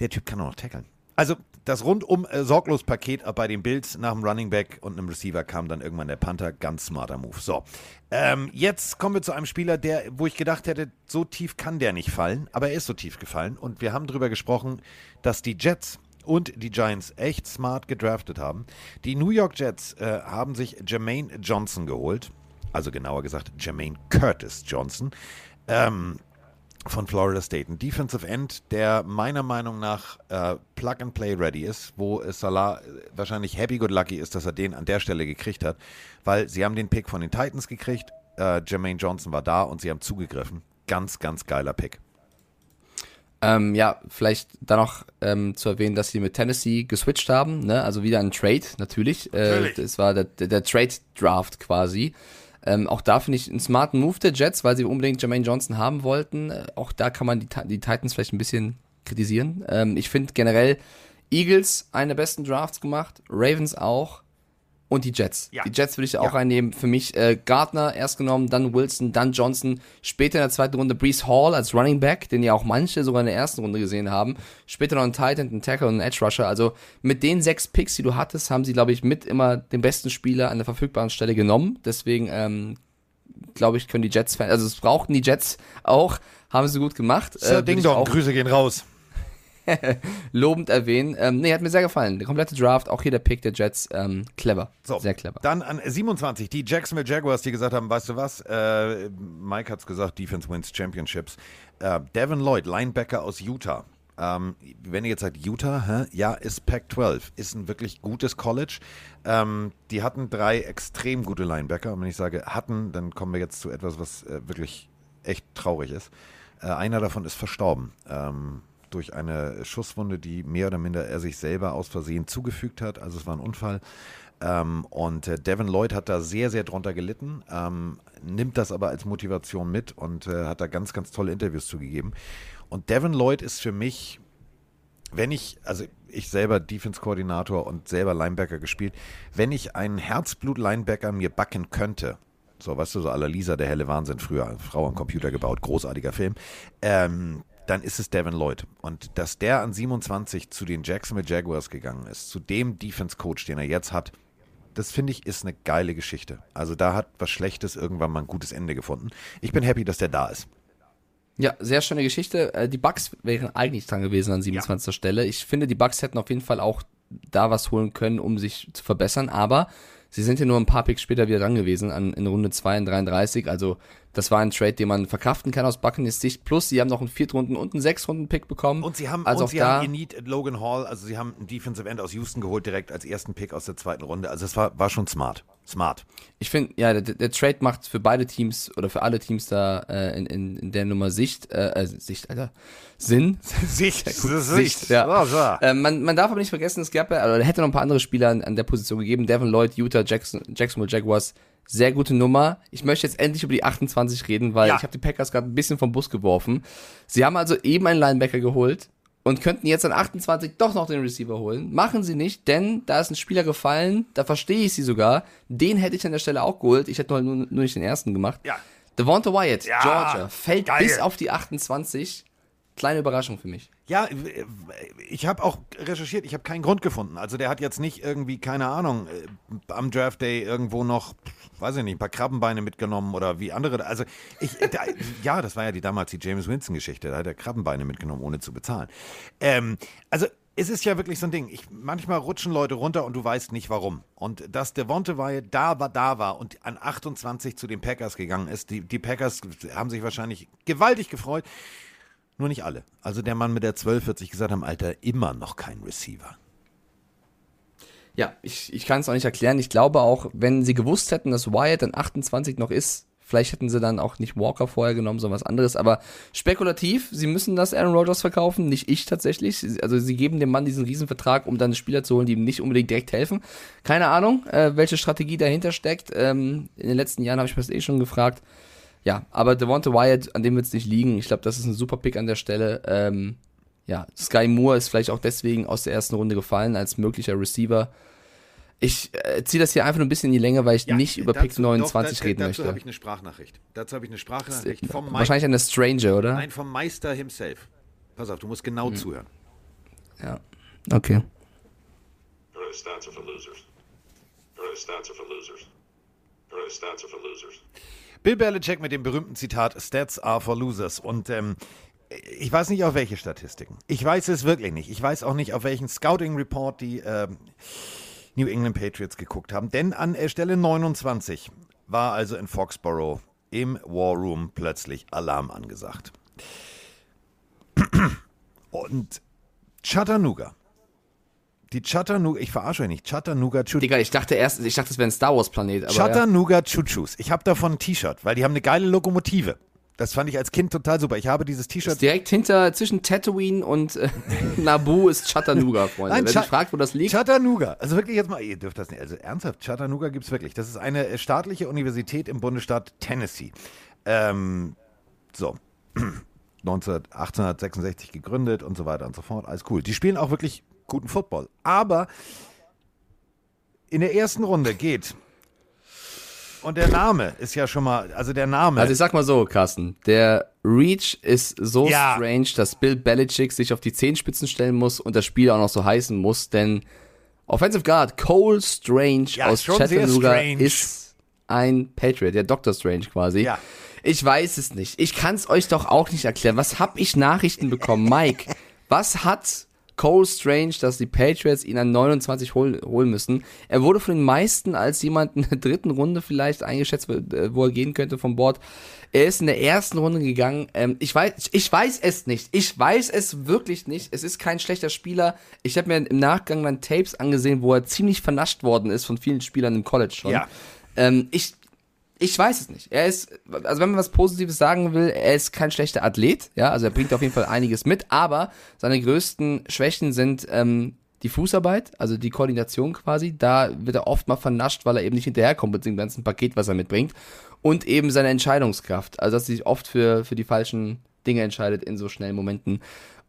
Der Typ kann auch noch tackeln. Also das rundum äh, sorglos Paket bei den Bills nach dem Running Back und einem Receiver kam dann irgendwann der Panther. Ganz smarter Move. So, ähm, jetzt kommen wir zu einem Spieler, der, wo ich gedacht hätte, so tief kann der nicht fallen, aber er ist so tief gefallen. Und wir haben darüber gesprochen, dass die Jets und die Giants echt smart gedraftet haben. Die New York Jets äh, haben sich Jermaine Johnson geholt. Also genauer gesagt Jermaine Curtis Johnson. Ähm, von Florida State. Ein Defensive End, der meiner Meinung nach äh, Plug and Play ready ist, wo äh, Salah äh, wahrscheinlich happy good lucky ist, dass er den an der Stelle gekriegt hat, weil sie haben den Pick von den Titans gekriegt, äh, Jermaine Johnson war da und sie haben zugegriffen. Ganz, ganz geiler Pick. Ähm, ja, vielleicht dann noch ähm, zu erwähnen, dass sie mit Tennessee geswitcht haben, ne? Also wieder ein Trade, natürlich. Natürlich. Äh, das war der, der, der Trade-Draft quasi. Ähm, auch da finde ich einen smarten Move der Jets, weil sie unbedingt Jermaine Johnson haben wollten. Äh, auch da kann man die, die Titans vielleicht ein bisschen kritisieren. Ähm, ich finde generell Eagles eine der besten Drafts gemacht, Ravens auch und die Jets. Ja. Die Jets würde ich auch Ja. reinnehmen. Für mich äh, Gardner erst genommen, dann Wilson, dann Johnson. Später in der zweiten Runde Brees Hall als Running Back, den ja auch manche sogar in der ersten Runde gesehen haben. Später noch ein Titan, ein Tackle und ein Edge Rusher. Also mit den sechs Picks, die du hattest, haben sie, glaube ich, mit immer den besten Spieler an der verfügbaren Stelle genommen. Deswegen, ähm, glaube ich, können die Jets, also es brauchten die Jets auch, haben sie gut gemacht. Sir Äh, Ding Dong, Grüße gehen raus. lobend erwähnen. Ähm, nee, hat mir sehr gefallen. Der komplette Draft, auch hier der Pick der Jets, ähm, clever. So, Sehr clever. Dann an 27, die Jacksonville Jaguars, die gesagt haben, weißt du was, äh, Mike hat's gesagt, Defense wins Championships. Äh, Devin Lloyd, Linebacker aus Utah. Ähm, wenn ihr jetzt sagt, Utah, hä? ja, ist Pac-12, ist ein wirklich gutes College. Ähm, die hatten drei extrem gute Linebacker. Und wenn ich sage hatten, dann kommen wir jetzt zu etwas, was äh, wirklich echt traurig ist. Äh, einer davon ist verstorben. Ähm, durch eine Schusswunde, die mehr oder minder er sich selber aus Versehen zugefügt hat. Also es war ein Unfall. Ähm, und äh, Devin Lloyd hat da sehr, sehr drunter gelitten, ähm, nimmt das aber als Motivation mit und äh, hat da ganz, ganz tolle Interviews zugegeben. Und Devin Lloyd ist für mich, wenn ich, also ich selber Defense-Koordinator und selber Linebacker gespielt, wenn ich einen Herzblut-Linebacker mir backen könnte, so, weißt du, so aller Lisa, der helle Wahnsinn, früher Frau am Computer gebaut, großartiger Film, ähm, dann ist es Devin Lloyd. Und dass der an 27 zu den Jacksonville Jaguars gegangen ist, zu dem Defense-Coach, den er jetzt hat, das finde ich ist eine geile Geschichte. Also da hat was Schlechtes irgendwann mal ein gutes Ende gefunden. Ich bin happy, dass der da ist. Ja, sehr schöne Geschichte. Äh, Die Bucks wären eigentlich dran gewesen an 27. Stelle. Ich finde, die Bucks hätten auf jeden Fall auch da was holen können, um sich zu verbessern, aber sie sind ja nur ein paar Picks später wieder dran gewesen, an, in Runde 2 in 33. Also, das war ein Trade, den man verkraften kann aus Buccaneers Sicht. Plus, sie haben noch einen Viertrunden- und einen Sechstrunden-Pick bekommen. Und sie haben, also und auch sie da, haben ihr Need Logan Hall, also sie haben einen Defensive End aus Houston geholt, direkt als ersten Pick aus der zweiten Runde. Also es war, war schon smart. Smart. ich finde, ja, der, der Trade macht für beide Teams oder für alle Teams da äh, in, in, in der Nummer Sicht, äh, äh, Sicht, Alter, Sinn. Sicht, Sicht, ja. Ähm, man, man darf aber nicht vergessen, es gab ja, oder hätte noch ein paar andere Spieler an, an der Position gegeben. Devin Lloyd, Utah, Jackson, Jacksonville Jaguars, sehr gute Nummer. Ich möchte jetzt endlich über die 28 reden, weil Ja. ich habe die Packers gerade ein bisschen vom Bus geworfen. Sie haben also eben einen Linebacker geholt und könnten jetzt an 28 doch noch den Receiver holen. Machen sie nicht, denn da ist ein Spieler gefallen, da verstehe ich sie sogar. Den hätte ich an der Stelle auch geholt. Ich hätte nur, nur nicht den ersten gemacht. Ja. Devonta Wyatt, Ja, Georgia, fällt geil. bis auf die 28. Kleine Überraschung für mich. Ja, ich habe auch recherchiert, ich habe keinen Grund gefunden. Also der hat jetzt nicht irgendwie, keine Ahnung, äh, am Draft Day irgendwo noch, weiß ich nicht, ein paar Krabbenbeine mitgenommen oder wie andere. Also ich, da, ja, das war ja die damals die James Winston-Geschichte, da hat er Krabbenbeine mitgenommen, ohne zu bezahlen. Ähm, also es ist ja wirklich so ein Ding. Ich, manchmal rutschen Leute runter und du weißt nicht warum. Und dass Devonte Wyatt da war, da war und an 28 zu den Packers gegangen ist, die, die Packers haben sich wahrscheinlich gewaltig gefreut. Nur nicht alle. Also der Mann mit der 12 wird sich gesagt haben, Alter, immer noch kein Receiver. Ja, ich, ich kann es auch nicht erklären. Ich glaube auch, wenn sie gewusst hätten, dass Wyatt dann 28 noch ist, vielleicht hätten sie dann auch nicht Walker vorher genommen, sondern was anderes. Aber spekulativ, sie müssen das Aaron Rodgers verkaufen, nicht ich tatsächlich. Also sie geben dem Mann diesen Riesenvertrag, um dann Spieler zu holen, die ihm nicht unbedingt direkt helfen. Keine Ahnung, äh, welche Strategie dahinter steckt. Ähm, in den letzten Jahren habe ich mir das eh schon gefragt. Ja, aber Devonta Wyatt, an dem wird es nicht liegen. Ich glaube, das ist ein super Pick an der Stelle. Ähm, ja, Sky Moore ist vielleicht auch deswegen aus der ersten Runde gefallen als möglicher Receiver. Ich äh, ziehe das hier einfach nur ein bisschen in die Länge, weil ich nicht über Pick 29 reden dazu möchte. habe ich eine Sprachnachricht. Dazu habe ich eine Sprachnachricht vom, Mei Wahrscheinlich eine Stranger, oder? Nein, vom Meister himself. Pass auf, du musst genau Hm. zuhören. Ja. Okay. Early stats are for losers. Early stats are for losers. Early stats are for losers. Bill Belichick mit dem berühmten Zitat Stats are for losers. Und ähm, ich weiß nicht, auf welche Statistiken. Ich weiß es wirklich nicht. Ich weiß auch nicht, auf welchen Scouting Report die ähm, New England Patriots geguckt haben. Denn an äh, Stelle 29 war also in Foxborough im War Room plötzlich Alarm angesagt. Und Chattanooga. Die Chattanooga, ich verarsche euch nicht, Chattanooga Choo Digga, ich dachte erst, ich dachte, das wäre ein Star Wars Planet, aber ja. Chattanooga Choo-Choos. Ich habe davon ein T-Shirt, weil die haben eine geile Lokomotive. Das fand ich als Kind total super. Ich habe dieses T-Shirt. direkt hinter, zwischen Tatooine und äh, Naboo ist Chattanooga, Freunde. Nein, Wer Cha- sich fragt, wo das liegt, Chattanooga. Also wirklich jetzt mal, ihr dürft das nicht. Also ernsthaft, Chattanooga gibt es wirklich. Das ist eine äh, staatliche Universität im Bundesstaat Tennessee. Ähm, so. 19, 1866 gegründet und so weiter und so fort. Alles cool. Die spielen auch wirklich guten Football. Aber in der ersten Runde geht. Und der Name ist ja schon mal, also der Name. Also ich sag mal so, Carsten, der Reach ist so Ja. strange, dass Bill Belichick sich auf die Zehenspitzen stellen muss und das Spiel auch noch so heißen muss, denn Offensive Guard Cole Strange Ja, aus Chattanooga ist ein Patriot, der Doctor Strange quasi. Ja. Ich weiß es nicht. Ich kann es euch doch auch nicht erklären. Was hab ich Nachrichten bekommen? Mike, was hat Cole Strange, dass die Patriots ihn an 29 hol holen müssen? Er wurde von den meisten als jemand in der dritten Runde vielleicht eingeschätzt, äh, wo er gehen könnte vom Board. Er ist in der ersten Runde gegangen. Ähm, ich, weiß, ich weiß es nicht. Ich weiß es wirklich nicht. Es ist kein schlechter Spieler. Ich habe mir im Nachgang dann Tapes angesehen, wo er ziemlich vernascht worden ist von vielen Spielern im College schon. Ja. Ähm, ich, ich weiß es nicht. Er ist, also wenn man was Positives sagen will, er ist kein schlechter Athlet, ja, also er bringt auf jeden Fall einiges mit, aber seine größten Schwächen sind ähm, die Fußarbeit, also die Koordination quasi. Da wird er oft mal vernascht, weil er eben nicht hinterherkommt mit dem ganzen Paket, was er mitbringt. Und eben seine Entscheidungskraft, also dass er sich oft für, für die falschen Dinge entscheidet in so schnellen Momenten.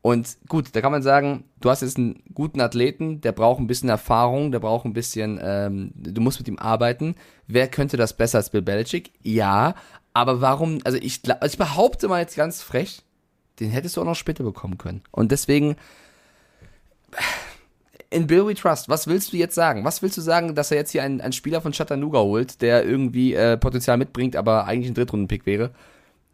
Und gut, da kann man sagen, du hast jetzt einen guten Athleten, der braucht ein bisschen Erfahrung, der braucht ein bisschen, ähm, du musst mit ihm arbeiten. Wer könnte das besser als Bill Belichick? Ja, aber warum, also ich, also ich behaupte mal jetzt ganz frech, den hättest du auch noch später bekommen können. Und deswegen, in Bill We Trust, was willst du jetzt sagen? Was willst du sagen, dass er jetzt hier einen, einen Spieler von Chattanooga holt, der irgendwie äh, Potenzial mitbringt, aber eigentlich ein Drittrunden-Pick wäre?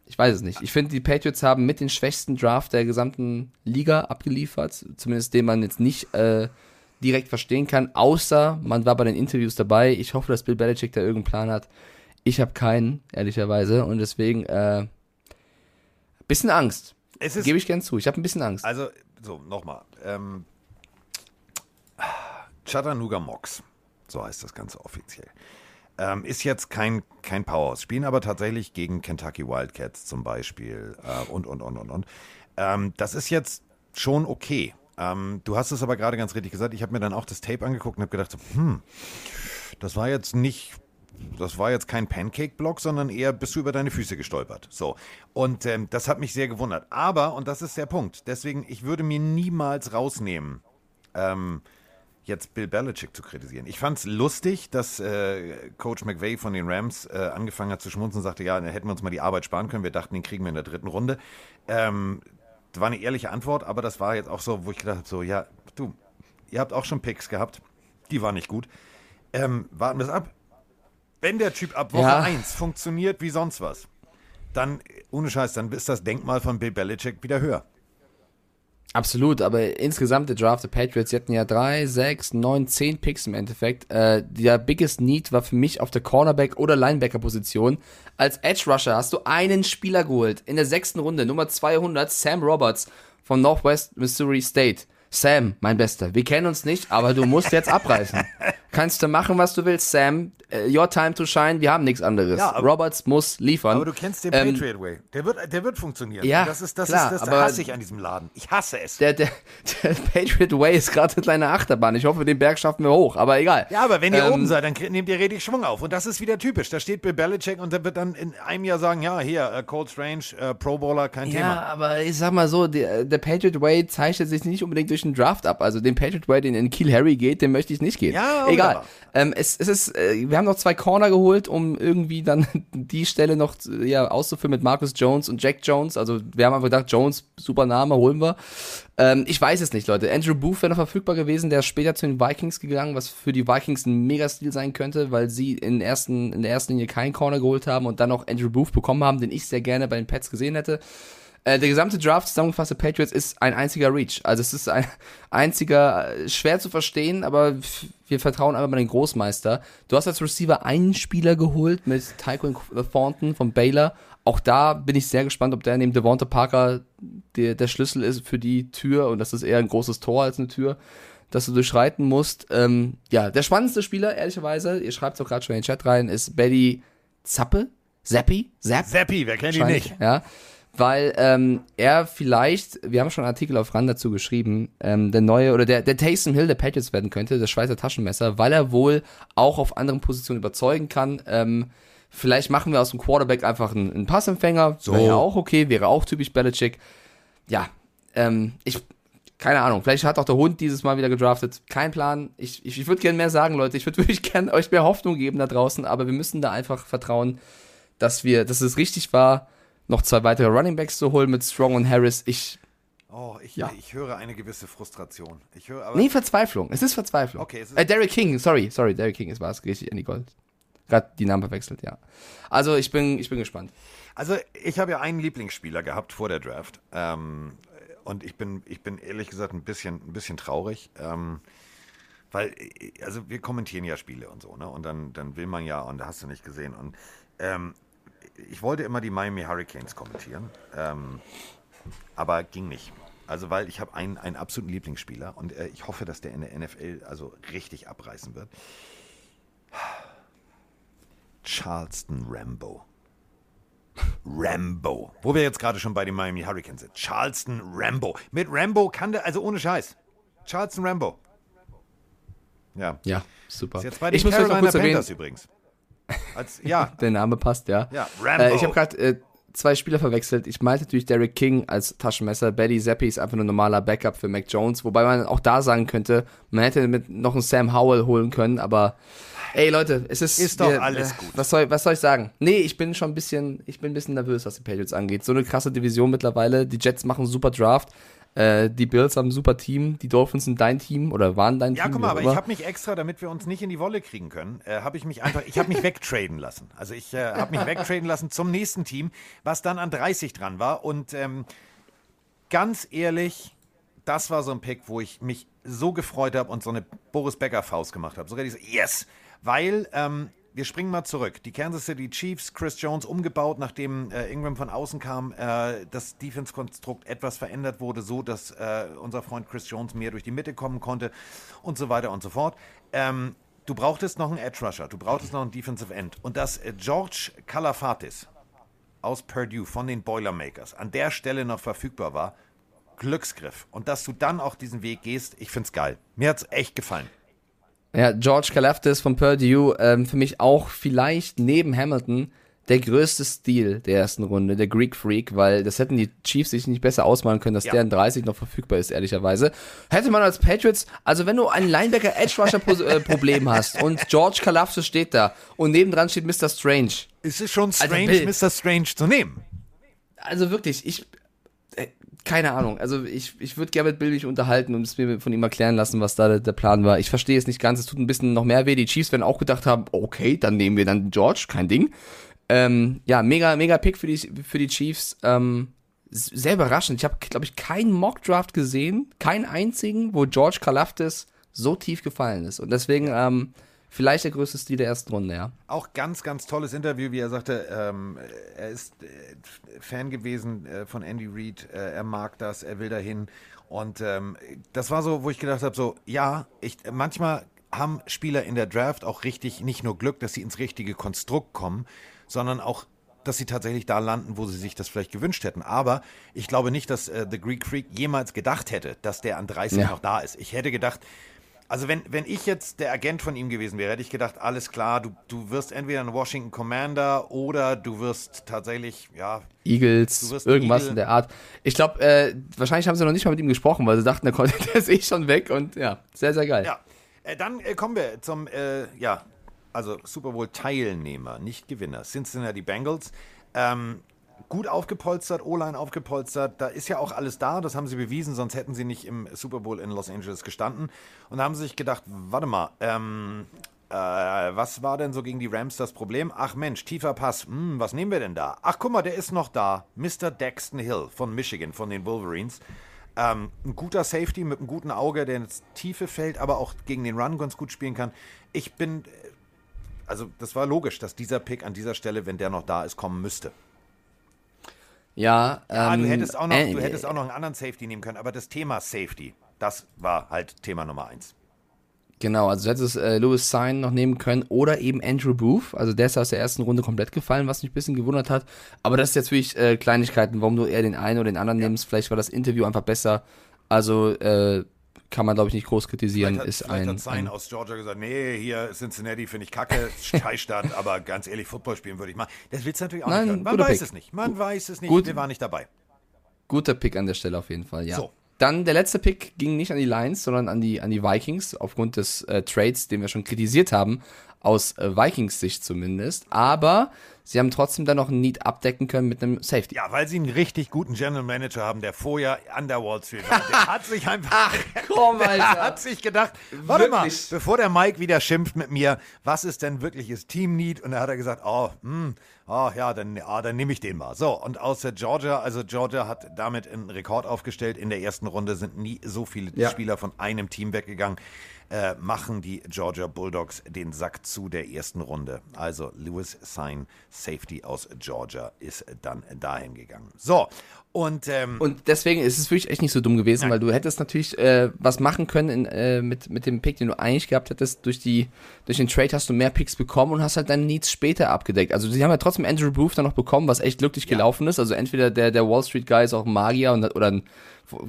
Ich weiß es nicht. Ich finde, die Patriots haben mit den schwächsten Draft der gesamten Liga abgeliefert, zumindest den man jetzt nicht äh, direkt verstehen kann, außer man war bei den Interviews dabei. Ich hoffe, dass Bill Belichick da irgendeinen Plan hat. Ich habe keinen, ehrlicherweise, und deswegen äh, bisschen Angst. Gebe ich gern zu. Ich habe ein bisschen Angst. Also, so, nochmal. Ähm, Chattanooga Mox, so heißt das Ganze offiziell. Ähm, ist jetzt kein, kein Powerhouse. Spielen aber tatsächlich gegen Kentucky Wildcats zum Beispiel äh, und, und, und, und, und. Ähm, das ist jetzt schon okay. Ähm, du hast es aber gerade ganz richtig gesagt. Ich habe mir dann auch das Tape angeguckt und habe gedacht, hm, das war jetzt nicht das war jetzt kein Pancake-Block, sondern eher bist du über deine Füße gestolpert. So. Und ähm, das hat mich sehr gewundert. Aber, und das ist der Punkt, deswegen, ich würde mir niemals rausnehmen, ähm, jetzt Bill Belichick zu kritisieren. Ich fand es lustig, dass äh, Coach McVay von den Rams äh, angefangen hat zu schmunzeln und sagte, ja, dann hätten wir uns mal die Arbeit sparen können. Wir dachten, den kriegen wir in der dritten Runde. Ähm, das war eine ehrliche Antwort, aber das war jetzt auch so, wo ich gedacht habe, so, ja, du, ihr habt auch schon Picks gehabt. Die waren nicht gut. Ähm, warten wir es ab. Wenn der Typ ab Woche Ja. 1 funktioniert wie sonst was, dann, ohne Scheiß, dann ist das Denkmal von Bill Belichick wieder höher. Absolut, aber insgesamt der Draft der Patriots, die hatten ja drei, sechs, neun, zehn Picks im Endeffekt. Äh, der biggest need war für mich auf der Cornerback- oder Linebacker-Position. Als Edge Rusher hast du einen Spieler geholt in der sechsten Runde, Nummer 200, Sam Roberts von Northwest Missouri State. Sam, mein Bester, wir kennen uns nicht, aber du musst jetzt abreißen. Kannst du machen, was du willst, Sam. Äh, Your time to shine, wir haben nichts anderes. Ja, aber- Roberts muss liefern. Aber du kennst den Ähm, Patriot Way. Der wird, der wird funktionieren. Ja, das ist, das klar, ist, das hasse ich an diesem Laden. Ich hasse es. Der, der, der Patriot Way ist gerade eine kleine Achterbahn. Ich hoffe, den Berg schaffen wir hoch, aber egal. Ja, aber wenn ihr Ähm, oben seid, dann nehmt ihr richtig Schwung auf. Und das ist wieder typisch. Da steht Bill Belichick und der wird dann in einem Jahr sagen, ja, hier, äh, Cold Strange, äh, Pro Bowler, kein Ja, Thema. aber ich sag mal so, der, der Patriot Way zeichnet sich nicht unbedingt durch den Draft ab. Also den Patriot Way, den in Kiel Harry geht, den möchte ich nicht gehen. Ja, Egal. Ähm, es, es ist, äh, wir haben noch zwei Corner geholt, um irgendwie dann die Stelle noch ja, auszufüllen mit Marcus Jones und Jack Jones. Also wir haben einfach gedacht, Jones, super Name, holen wir. Ähm, ich weiß es nicht, Leute. Andrew Booth wäre noch verfügbar gewesen, der ist später zu den Vikings gegangen, was für die Vikings ein Megastil sein könnte, weil sie in, ersten, in der ersten Linie keinen Corner geholt haben und dann noch Andrew Booth bekommen haben, den ich sehr gerne bei den Pets gesehen hätte. Äh, der gesamte Draft zusammengefasst der Patriots ist ein einziger Reach. Also es ist ein einziger, äh, schwer zu verstehen, aber wir vertrauen einfach mal den Großmeister. Du hast als Receiver einen Spieler geholt mit Tyquin Thornton von Baylor. Auch da bin ich sehr gespannt, ob der neben Devonta Parker der, der Schlüssel ist für die Tür und das ist eher ein großes Tor als eine Tür, das du durchschreiten musst. Ähm, ja, der spannendste Spieler, ehrlicherweise, ihr schreibt es auch gerade schon in den Chat rein, ist Betty Zappe? Zappi? Zapp? Zappi, wer kennt ihn nicht? Ja. Weil ähm, er vielleicht, wir haben schon einen Artikel auf RAN dazu geschrieben, ähm, der neue oder der, der Taysom Hill der Patriots werden könnte, das Schweizer Taschenmesser, weil er wohl auch auf anderen Positionen überzeugen kann. Ähm, vielleicht machen wir aus dem Quarterback einfach einen, einen Passempfänger, So. wäre ja auch okay, wäre auch typisch Belichick. Ja, ähm, ich, keine Ahnung, vielleicht hat auch der Hund dieses Mal wieder gedraftet. Kein Plan. Ich, ich, ich würde gerne mehr sagen, Leute. Ich würde wirklich gerne euch mehr Hoffnung geben da draußen, aber wir müssen da einfach vertrauen, dass wir, dass es richtig war, noch zwei weitere Running Backs zu holen mit Strong und Harris. Ich, Oh, ich, Ja. ich höre eine gewisse Frustration. Ich höre aber. nee, Verzweiflung. Es ist Verzweiflung. Okay, es ist- äh, Derek King, sorry, sorry, Derek King, es war es richtig, Andy Gold. Gerade die Namen verwechselt, ja. Also ich bin, ich bin gespannt. Also, ich habe ja einen Lieblingsspieler gehabt vor der Draft. Ähm, und ich bin, ich bin ehrlich gesagt ein bisschen, ein bisschen traurig. Ähm, weil, äh, also wir kommentieren ja Spiele und so, ne? Und dann, dann will man ja, und da hast du nicht gesehen. Und ähm, ich wollte immer die Miami Hurricanes kommentieren. Ähm, aber ging nicht. Also, weil ich habe einen, einen absoluten Lieblingsspieler und äh, ich hoffe, dass der in der NFL also richtig abreißen wird. Charleston Rambo. Rambo. Wo wir jetzt gerade schon bei den Miami Hurricanes sind. Charleston Rambo. Mit Rambo kann der, also ohne Scheiß. Charleston Rambo. Ja. Ja, super. Ist jetzt bei den ich muss Carolina erwähnen, Panthers übrigens. Als, ja, der Name passt, ja. Ja, Rambo. Äh, ich habe gerade äh, zwei Spieler verwechselt. Ich meinte natürlich Derek King als Taschenmesser. Betty Zappi ist einfach nur ein normaler Backup für Mac Jones. Wobei man auch da sagen könnte, man hätte mit noch einen Sam Howell holen können, aber ey Leute, es ist. Ist doch alles gut. Was soll, was soll ich sagen? Nee, ich bin schon ein bisschen, ich bin ein bisschen nervös, was die Patriots angeht. So eine krasse Division mittlerweile. Die Jets machen einen super Draft. Äh, die Bills haben ein super Team. Die Dolphins sind dein Team oder waren dein ja, Team. guck wie mal, aber ich habe mich extra, damit wir uns nicht in die Wolle kriegen können, äh, habe ich mich einfach, ich habe mich wegtraden lassen. Also ich äh, habe mich wegtraden lassen zum nächsten Team, was dann an 30 dran war. Und ähm, ganz ehrlich, das war so ein Pick, wo ich mich so gefreut habe und so eine Boris Becker Faust gemacht habe. Sogar diese Yes, weil ähm, wir springen mal zurück. Die Kansas City Chiefs, Chris Jones umgebaut, nachdem äh, Ingram von außen kam, äh, das Defense-Konstrukt etwas verändert wurde, so dass äh, unser Freund Chris Jones mehr durch die Mitte kommen konnte und so weiter und so fort. Ähm, du brauchtest noch einen Edge Rusher, du brauchtest noch einen Defensive End und dass äh, George Kalafatis aus Purdue von den Boilermakers an der Stelle noch verfügbar war, Glücksgriff. Und dass du dann auch diesen Weg gehst, ich find's geil. Mir hat's echt gefallen. Ja, George Kalafdis von Purdue, ähm, für mich auch vielleicht neben Hamilton der größte Stil der ersten Runde, der Greek Freak, weil das hätten die Chiefs sich nicht besser ausmalen können, dass Ja. der in 30 noch verfügbar ist, ehrlicherweise. Hätte man als Patriots, also wenn du ein Linebacker Edge Rusher äh, Problem hast und George Kalafdis steht da und nebendran steht Mr. Strange. Es ist schon strange, Bill. Mr. Strange zu nehmen. Also wirklich, ich keine Ahnung. Also ich, ich würde gerne mit Bill mich unterhalten und es mir von ihm erklären lassen, was da der, der Plan war. Ich verstehe es nicht ganz. Es tut ein bisschen noch mehr weh. Die Chiefs werden auch gedacht haben, okay, dann nehmen wir dann George, kein Ding. Ähm, ja, mega, mega Pick für die, für die Chiefs. Ähm, sehr überraschend. Ich habe, glaube ich, keinen Mock-Draft gesehen, keinen einzigen, wo George Kalafdis so tief gefallen ist. Und deswegen ähm, vielleicht der größte Stil der ersten Runde, ja. Auch ganz, ganz tolles Interview, wie er sagte, ähm, er ist äh, Fan gewesen äh, von Andy Reid, äh, er mag das, er will dahin. Und ähm, das war so, wo ich gedacht habe, so, ja, ich, manchmal haben Spieler in der Draft auch richtig, nicht nur Glück, dass sie ins richtige Konstrukt kommen, sondern auch, dass sie tatsächlich da landen, wo sie sich das vielleicht gewünscht hätten. Aber ich glaube nicht, dass äh, The Greek Freak jemals gedacht hätte, dass der an 30 Ja. noch da ist. Ich hätte gedacht, also wenn, wenn ich jetzt der Agent von ihm gewesen wäre, hätte ich gedacht, alles klar, du, du wirst entweder ein Washington Commander oder du wirst tatsächlich, ja, Eagles, irgendwas Eagle. in der Art. Ich glaube, äh, wahrscheinlich haben sie noch nicht mal mit ihm gesprochen, weil sie dachten, der, der ist eh schon weg und ja, sehr, sehr geil. ja. Äh, dann äh, kommen wir zum, äh, ja, also Super Bowl Teilnehmer, nicht Gewinner, Cincinnati Bengals. Ähm, gut aufgepolstert, O-Line aufgepolstert, da ist ja auch alles da, das haben sie bewiesen, sonst hätten sie nicht im Super Bowl in Los Angeles gestanden. Und da haben sie sich gedacht, warte mal, ähm, äh, was war denn so gegen die Rams das Problem? Ach Mensch, tiefer Pass, hm, was nehmen wir denn da? Ach guck mal, der ist noch da, Mr. Daxton Hill von Michigan, von den Wolverines. Ähm, ein guter Safety mit einem guten Auge, der ins Tiefe fällt, aber auch gegen den Run ganz gut spielen kann. Ich bin, äh, also das war logisch, dass dieser Pick an dieser Stelle, wenn der noch da ist, kommen müsste. Ja, Ah, ähm, du hättest auch noch, äh, du hättest auch noch einen anderen Safety nehmen können, aber das Thema Safety, das war halt Thema Nummer eins. Genau, also du hättest äh, Louis Sign noch nehmen können oder eben Andrew Booth. Also der ist aus der ersten Runde komplett gefallen, was mich ein bisschen gewundert hat. Aber das ist jetzt wirklich äh, Kleinigkeiten, warum du eher den einen oder den anderen nimmst. Vielleicht war das Interview einfach besser. Also äh, kann man, glaube ich, nicht groß kritisieren. Vielleicht hat, ist vielleicht ein, hat Sein ein aus Georgia gesagt, nee, hier Cincinnati finde ich kacke, Scheißstadt, aber ganz ehrlich, Football spielen würde ich mal. Das willst du natürlich auch Nein, nicht hören. Man weiß Pick. es nicht. Man weiß es nicht. Gut. Wir waren nicht dabei. guter Pick an der Stelle auf jeden Fall, ja. So. Dann der letzte Pick ging nicht an die Lions, sondern an die, an die Vikings, aufgrund des äh, Trades, den wir schon kritisiert haben, aus äh, Vikings Sicht zumindest. Aber sie haben trotzdem dann noch ein Need abdecken können mit einem Safety. Ja, weil sie einen richtig guten General Manager haben, der vorher an der Wall Street war. Der hat sich einfach. komm, Der hat sich gedacht, warte Wirklich? mal, bevor der Mike wieder schimpft mit mir, was ist denn wirkliches Team-Need? Und da hat er gesagt, oh, hm, oh ja, dann, ah, dann nehme ich den mal. So, und aus der Georgia, also Georgia hat damit einen Rekord aufgestellt. In der ersten Runde sind nie so viele Ja. Spieler von einem Team weggegangen. Äh, machen die Georgia Bulldogs den Sack zu der ersten Runde. Also Lewis Sign, Safety aus Georgia, ist dann dahin gegangen. So, und, ähm, Und deswegen ist es wirklich echt nicht so dumm gewesen, weil du hättest natürlich äh, was machen können in, äh, mit, mit dem Pick, den du eigentlich gehabt hättest. Durch, die, durch den Trade hast du mehr Picks bekommen und hast halt deine Needs später abgedeckt. Also sie haben ja trotzdem Andrew Booth dann noch bekommen, was echt glücklich gelaufen ist. Also entweder der, der Wall Street Guy ist auch ein Magier und, oder ein,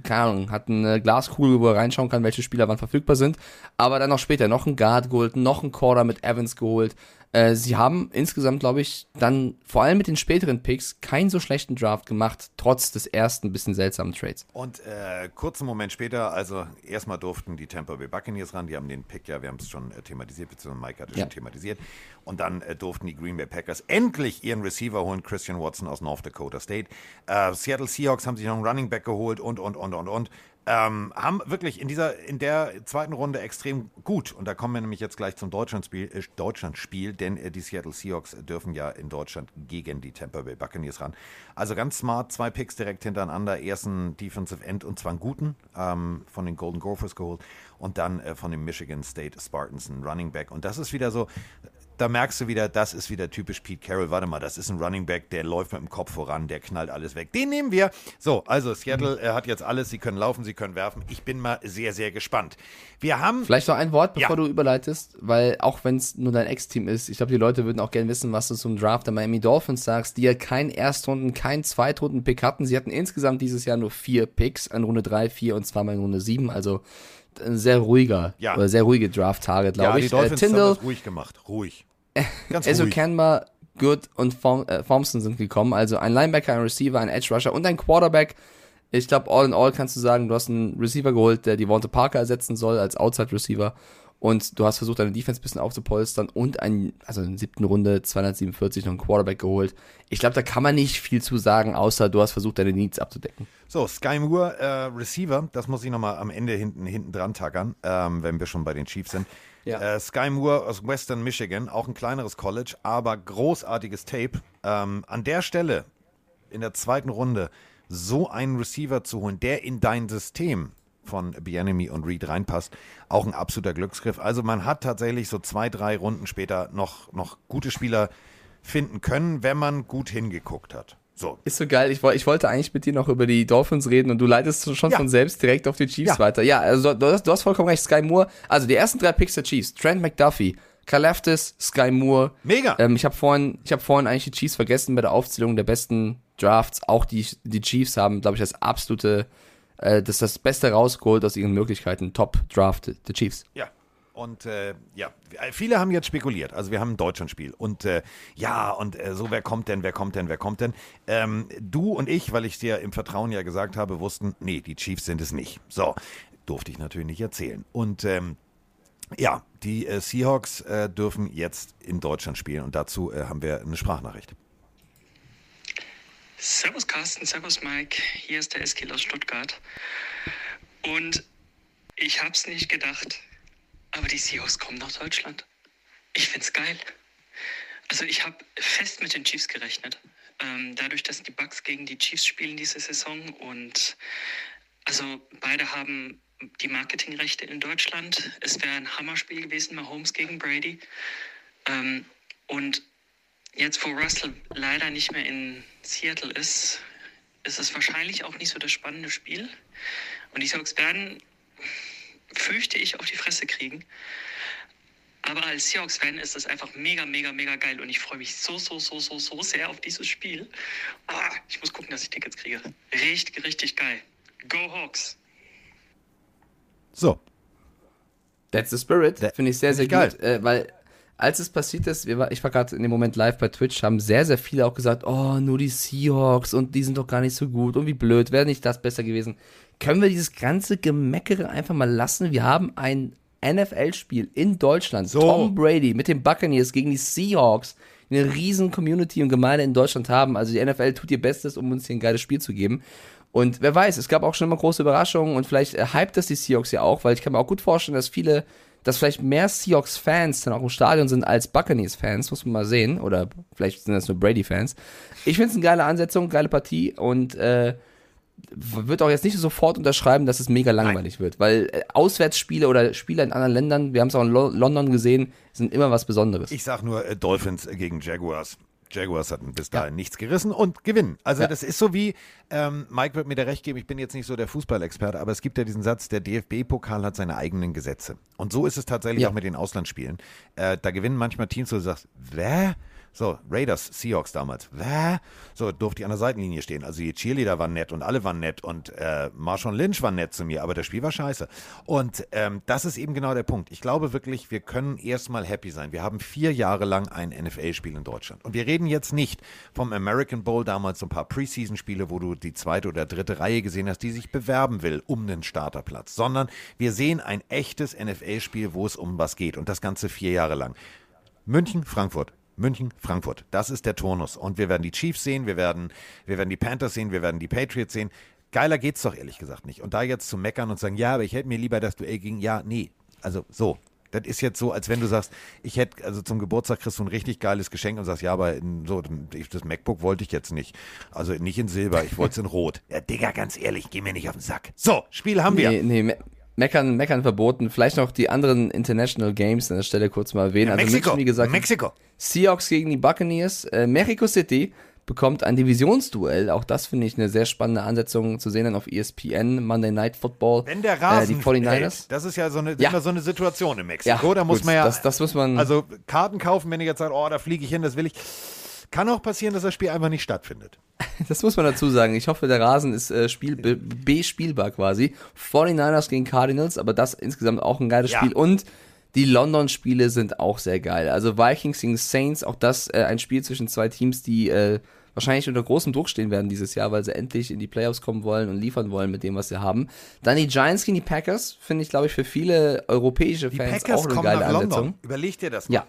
keine Ahnung, hat eine Glaskugel, wo er reinschauen kann, welche Spieler wann verfügbar sind. Aber dann noch später noch ein Guard geholt, noch ein Quarter mit Evans geholt. Äh, sie haben insgesamt, glaube ich, dann vor allem mit den späteren Picks keinen so schlechten Draft gemacht, trotz des ersten bisschen seltsamen Trades. Und äh, kurzen Moment später, also erstmal durften die Tampa Bay Buccaneers ran, die haben den Pick ja, wir haben es schon äh, thematisiert, beziehungsweise Mike hat es Ja. schon thematisiert. Und dann äh, durften die Green Bay Packers endlich ihren Receiver holen, Christian Watson aus North Dakota State. Äh, Seattle Seahawks haben sich noch einen Running Back geholt und, und, und, und, und. Ähm, haben wirklich in dieser, in der zweiten Runde extrem gut, und da kommen wir nämlich jetzt gleich zum Deutschlandspiel, äh, Deutschlandspiel denn äh, die Seattle Seahawks dürfen ja in Deutschland gegen die Tampa Bay Buccaneers ran. Also ganz smart, zwei Picks direkt hintereinander, ersten Defensive End und zwar einen guten, ähm, von den Golden Gophers geholt und dann äh, von den Michigan State Spartans einen Running Back. Und das ist wieder so, da merkst du wieder, das ist wieder typisch Pete Carroll. Warte mal, das ist ein Running Back, der läuft mit dem Kopf voran, der knallt alles weg. Den nehmen wir. So, also Seattle äh, hat jetzt alles. Sie können laufen, sie können werfen. Ich bin mal sehr, sehr gespannt. Wir haben. Vielleicht noch ein Wort, bevor Ja. du überleitest, weil auch wenn es nur dein Ex-Team ist, ich glaube, die Leute würden auch gerne wissen, was du zum Draft der Miami Dolphins sagst, die ja keinen Erstrunden-, keinen Zweitrunden-Pick hatten. Sie hatten insgesamt dieses Jahr nur vier Picks, in Runde 3, 4 und zweimal in Runde 7, also ein sehr ruhiger, Ja. oder sehr ruhige Draft-Tage, Ja, glaube die ich. Äh, Dolphins haben Tyndall, das ruhig gemacht. Ruhig. Ganz also. Kenma, Good und äh, Thompson sind gekommen. Also ein Linebacker, ein Receiver, ein Edge Rusher und ein Quarterback. Ich glaube, all in all kannst du sagen, du hast einen Receiver geholt, der die Devonta Parker ersetzen soll als Outside Receiver. Und du hast versucht, deine Defense ein bisschen aufzupolstern und einen, also in der siebten Runde 247 noch einen Quarterback geholt. Ich glaube, da kann man nicht viel zu sagen, außer du hast versucht, deine Needs abzudecken. So, Sky Moore, äh, Receiver, das muss ich nochmal am Ende hinten, hinten dran tackern, ähm, wenn wir schon bei den Chiefs sind. Ja. Äh, Sky Moore aus Western Michigan, auch ein kleineres College, aber großartiges Tape. Ähm, an der Stelle, in der zweiten Runde, so einen Receiver zu holen, der in dein System von Bienemy und Reed reinpasst, auch ein absoluter Glücksgriff. Also man hat tatsächlich so zwei, drei Runden später noch, noch gute Spieler finden können, wenn man gut hingeguckt hat. So, Ist so geil. Ich, ich wollte eigentlich mit dir noch über die Dolphins reden und du leitest schon Ja. von selbst direkt auf die Chiefs Ja. weiter. Ja, also du hast, du hast vollkommen recht. Sky Moore, also die ersten drei Picks der Chiefs, Trent McDuffie, Kaleftis, Sky Moore. Mega. Ähm, ich habe vorhin, ich habe vorhin eigentlich die Chiefs vergessen bei der Aufzählung der besten Drafts. Auch die, die Chiefs haben, glaube ich, das absolute, äh, das, das Beste rausgeholt aus ihren Möglichkeiten. Top Draft der Chiefs. Ja. Und äh, ja, viele haben jetzt spekuliert. Also wir haben ein Deutschlandspiel. Und äh, ja, und äh, so, wer kommt denn, wer kommt denn, wer kommt denn? Ähm, du und ich, weil ich dir im Vertrauen ja gesagt habe, wussten, nee, die Chiefs sind es nicht. So, durfte ich natürlich nicht erzählen. Und ähm, ja, die äh, Seahawks äh, dürfen jetzt in Deutschland spielen. Und dazu äh, haben wir eine Sprachnachricht. Servus Carsten, Servus Mike, hier ist der Eskil aus Stuttgart. Und ich hab's nicht gedacht, aber die Seahawks kommen nach Deutschland. Ich find's geil. Also ich habe fest mit den Chiefs gerechnet. Ähm, dadurch, dass die Bucks gegen die Chiefs spielen diese Saison und also beide haben die Marketingrechte in Deutschland. Es wäre ein Hammerspiel gewesen, Mahomes gegen Brady. Ähm, und jetzt, wo Russell leider nicht mehr in Seattle ist, ist es wahrscheinlich auch nicht so das spannende Spiel. Und die Seahawks werden, fürchte ich, auf die Fresse kriegen. Aber als Seahawks-Fan ist es einfach mega, mega, mega geil. Und ich freue mich so, so, so, so, so sehr auf dieses Spiel. Ah, ich muss gucken, dass ich Tickets kriege. Richtig, richtig geil. Go Hawks! So, That's the Spirit. Finde ich sehr, sehr ich gut. Äh, weil als es passiert ist, war, ich war gerade in dem Moment live bei Twitch, haben sehr, sehr viele auch gesagt, oh, nur die Seahawks und die sind doch gar nicht so gut und wie blöd, wäre nicht das besser gewesen. Können wir dieses ganze Gemeckere einfach mal lassen? Wir haben ein NFL-Spiel in Deutschland. So. Tom Brady mit den Buccaneers gegen die Seahawks. die Eine riesen Community und Gemeinde in Deutschland haben. Also die NFL tut ihr Bestes, um uns hier ein geiles Spiel zu geben. Und wer weiß, es gab auch schon immer große Überraschungen und vielleicht äh, hypt das die Seahawks ja auch, weil ich kann mir auch gut vorstellen, dass viele, dass vielleicht mehr Seahawks-Fans dann auch im Stadion sind als Buccaneers-Fans, muss man mal sehen. Oder vielleicht sind das nur Brady-Fans. Ich finde es eine geile Ansetzung, geile Partie und äh, wird auch jetzt nicht sofort unterschreiben, dass es mega langweilig wird, weil äh, Auswärtsspiele oder Spiele in anderen Ländern, wir haben es auch in Lo London gesehen, sind immer was Besonderes. Ich sag nur äh, Dolphins gegen Jaguars. Jaguars hatten bis dahin nichts gerissen und gewinnen. Also Ja. das ist so wie, ähm, Mike wird mir da recht geben, ich bin jetzt nicht so der Fußballexperte, aber es gibt ja diesen Satz, der DFB-Pokal hat seine eigenen Gesetze. Und so ist es tatsächlich Ja. auch mit den Auslandsspielen. Äh, da gewinnen manchmal Teams, wo du sagst, wer? So, Raiders, Seahawks damals. Wer? So, durfte ich an der Seitenlinie stehen. Also die Cheerleader waren nett und alle waren nett und äh, Marshawn Lynch war nett zu mir, aber das Spiel war scheiße. Und ähm, das ist eben genau der Punkt. Ich glaube wirklich, wir können erstmal happy sein. Wir haben vier Jahre lang ein NFL-Spiel in Deutschland. Und wir reden jetzt nicht vom American Bowl, damals so ein paar Preseason-Spiele, wo du die zweite oder dritte Reihe gesehen hast, die sich bewerben will um einen Starterplatz, sondern wir sehen ein echtes NFL-Spiel, wo es um was geht. Und das Ganze vier Jahre lang. München, Frankfurt. München, Frankfurt. Das ist der Turnus. Und wir werden die Chiefs sehen, wir werden, wir werden die Panthers sehen, wir werden die Patriots sehen. Geiler geht's doch ehrlich gesagt nicht. Und da jetzt zu meckern und sagen, ja, aber ich hätte mir lieber das Duell gegen, ja, nee. Also so. Das ist jetzt so, als wenn du sagst, ich hätte, also zum Geburtstag kriegst du ein richtig geiles Geschenk und sagst, ja, aber in, so, das MacBook wollte ich jetzt nicht. Also nicht in Silber, ich wollte es in Rot. Ja, Digga, ganz ehrlich, geh mir nicht auf den Sack. So, Spiel haben wir. Nee, nee, meckern, meckern verboten. Vielleicht noch die anderen International Games an der Stelle kurz mal erwähnen. also Mexiko, München, wie gesagt, Mexiko. Seahawks gegen die Buccaneers. Äh, Mexico City bekommt ein Divisionsduell. Auch das finde ich eine sehr spannende Ansetzung zu sehen dann auf ESPN, Monday Night Football. Wenn der Rasen äh, die 49ers. hält, das ist ja so eine, Ja. immer so eine Situation in Mexiko. Ja, da muss gut, man ja, das- das muss man- Also Karten kaufen, wenn ihr jetzt sagt, oh, da fliege ich hin, das will ich. Kann auch passieren, dass das Spiel einfach nicht stattfindet. Das muss man dazu sagen. Ich hoffe, der Rasen ist äh, Spiel, B- B-spielbar quasi. 49ers gegen Cardinals, aber das insgesamt auch ein geiles Ja. Spiel. Und die London-Spiele sind auch sehr geil. Also Vikings gegen Saints, auch das äh, ein Spiel zwischen zwei Teams, die äh, wahrscheinlich unter großem Druck stehen werden dieses Jahr, weil sie endlich in die Playoffs kommen wollen und liefern wollen mit dem, was sie haben. Dann die Giants gegen die Packers, finde ich, glaube ich, für viele europäische Die Fans auch eine geile Ansetzung. Überleg dir das mal. Ja.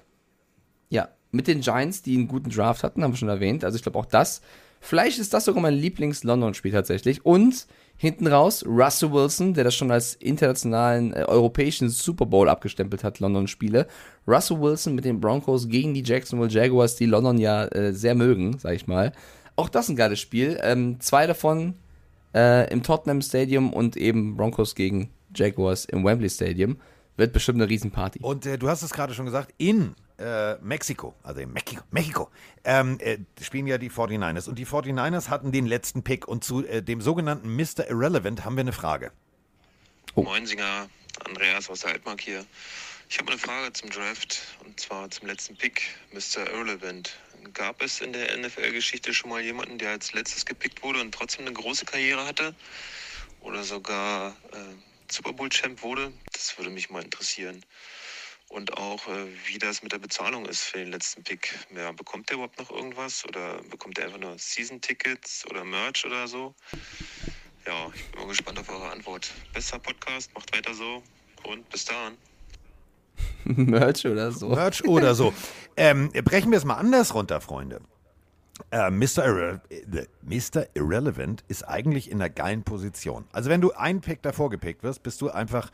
Ja, mit den Giants, die einen guten Draft hatten, haben wir schon erwähnt. Also ich glaube auch das. Vielleicht ist das sogar mein Lieblings-London-Spiel tatsächlich. Und hinten raus Russell Wilson, der das schon als internationalen äh, europäischen Super Bowl abgestempelt hat, London-Spiele. Russell Wilson mit den Broncos gegen die Jacksonville Jaguars, die London ja äh, sehr mögen, sag ich mal. Auch das ein geiles Spiel. Ähm, zwei davon äh, im Tottenham Stadium und eben Broncos gegen Jaguars im Wembley Stadium. Wird bestimmt eine Riesenparty. Und äh, du hast es gerade schon gesagt, in äh, Mexiko, also in Mexiko, Mexiko ähm, äh, spielen ja die 49ers. Und die 49ers hatten den letzten Pick. Und zu äh, dem sogenannten Mr. Irrelevant haben wir eine Frage. Moinsinger, Andreas aus der Altmark hier. Ich habe eine Frage zum Draft und zwar zum letzten Pick, Mr. Irrelevant. Gab es in der NFL-Geschichte schon mal jemanden, der als letztes gepickt wurde und trotzdem eine große Karriere hatte? Oder sogar äh, Super Bowl-Champ wurde? Das würde mich mal interessieren. Und auch, äh, wie das mit der Bezahlung ist für den letzten Pick. Ja, bekommt der überhaupt noch irgendwas? Oder bekommt er einfach nur Season-Tickets oder Merch oder so? Ja, ich bin mal gespannt auf eure Antwort. Bester Podcast, macht weiter so und bis dann. Merch oder so. Merch oder so. ähm, brechen wir es mal anders runter, Freunde. Äh, Mr. Irre äh, Mr. Irrelevant ist eigentlich in einer geilen Position. Also wenn du ein Pick davor gepickt wirst, bist du einfach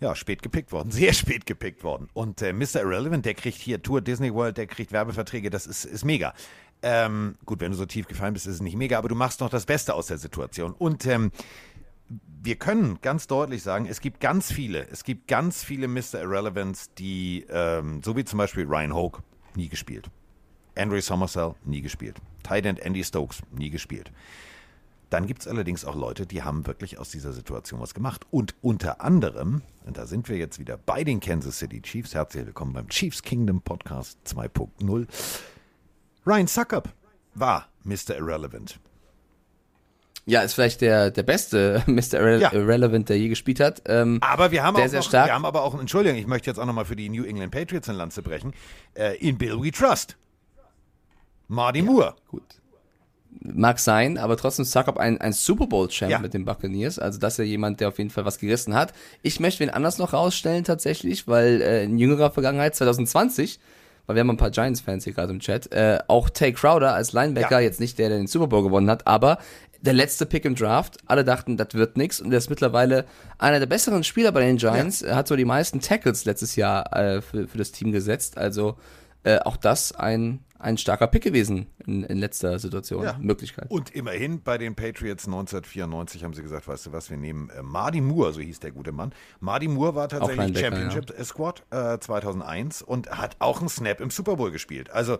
ja, spät gepickt worden, sehr spät gepickt worden. Und äh, Mr. Irrelevant, der kriegt hier Tour Disney World, der kriegt Werbeverträge, das ist, ist mega. Ähm, gut, wenn du so tief gefallen bist, ist es nicht mega, aber du machst noch das Beste aus der Situation. Und ähm, wir können ganz deutlich sagen, es gibt ganz viele, es gibt ganz viele Mr. Irrelevants, die, ähm, so wie zum Beispiel Ryan Hoke, nie gespielt. Andre Somerset, nie gespielt. Tight End Andy Stokes, nie gespielt. Dann gibt es allerdings auch Leute, die haben wirklich aus dieser Situation was gemacht. Und unter anderem, und da sind wir jetzt wieder bei den Kansas City Chiefs, herzlich willkommen beim Chiefs Kingdom Podcast 2.0. Ryan Suckup war Mr. Irrelevant. Ja, ist vielleicht der, der beste Mr. Irre Ja. Irrelevant, der je gespielt hat. Ähm, Aber wir haben, sehr, auch sehr noch, stark. wir haben aber auch, Entschuldigung, ich möchte jetzt auch nochmal für die New England Patriots eine Lanze brechen, äh, in Bill We Trust. Marty Moore. Gut. Mag sein, aber trotzdem Suckup ein, ein Super Bowl-Champ Ja. mit den Buccaneers. Also das ist ja jemand, der auf jeden Fall was gerissen hat. Ich möchte wen anders noch rausstellen tatsächlich, weil äh, in jüngerer Vergangenheit, 2020, weil wir haben ein paar Giants-Fans hier gerade im Chat, äh, auch Tay Crowder als Linebacker, Ja. jetzt nicht der, der den Super Bowl gewonnen hat, aber der letzte Pick im Draft. Alle dachten, das wird nix und der ist mittlerweile einer der besseren Spieler bei den Giants. Er hat so die meisten Tackles letztes Jahr äh, für, für das Team gesetzt. Also äh, auch das ein, ein starker Pick gewesen in, in letzter Situation. Ja. Möglichkeit. Und immerhin bei den Patriots 1994 haben sie gesagt, weißt du was, wir nehmen äh, Marty Moore, so hieß der gute Mann. Marty Moore war tatsächlich Championship Squad äh, 2001 und hat auch einen Snap im Super Bowl gespielt. Also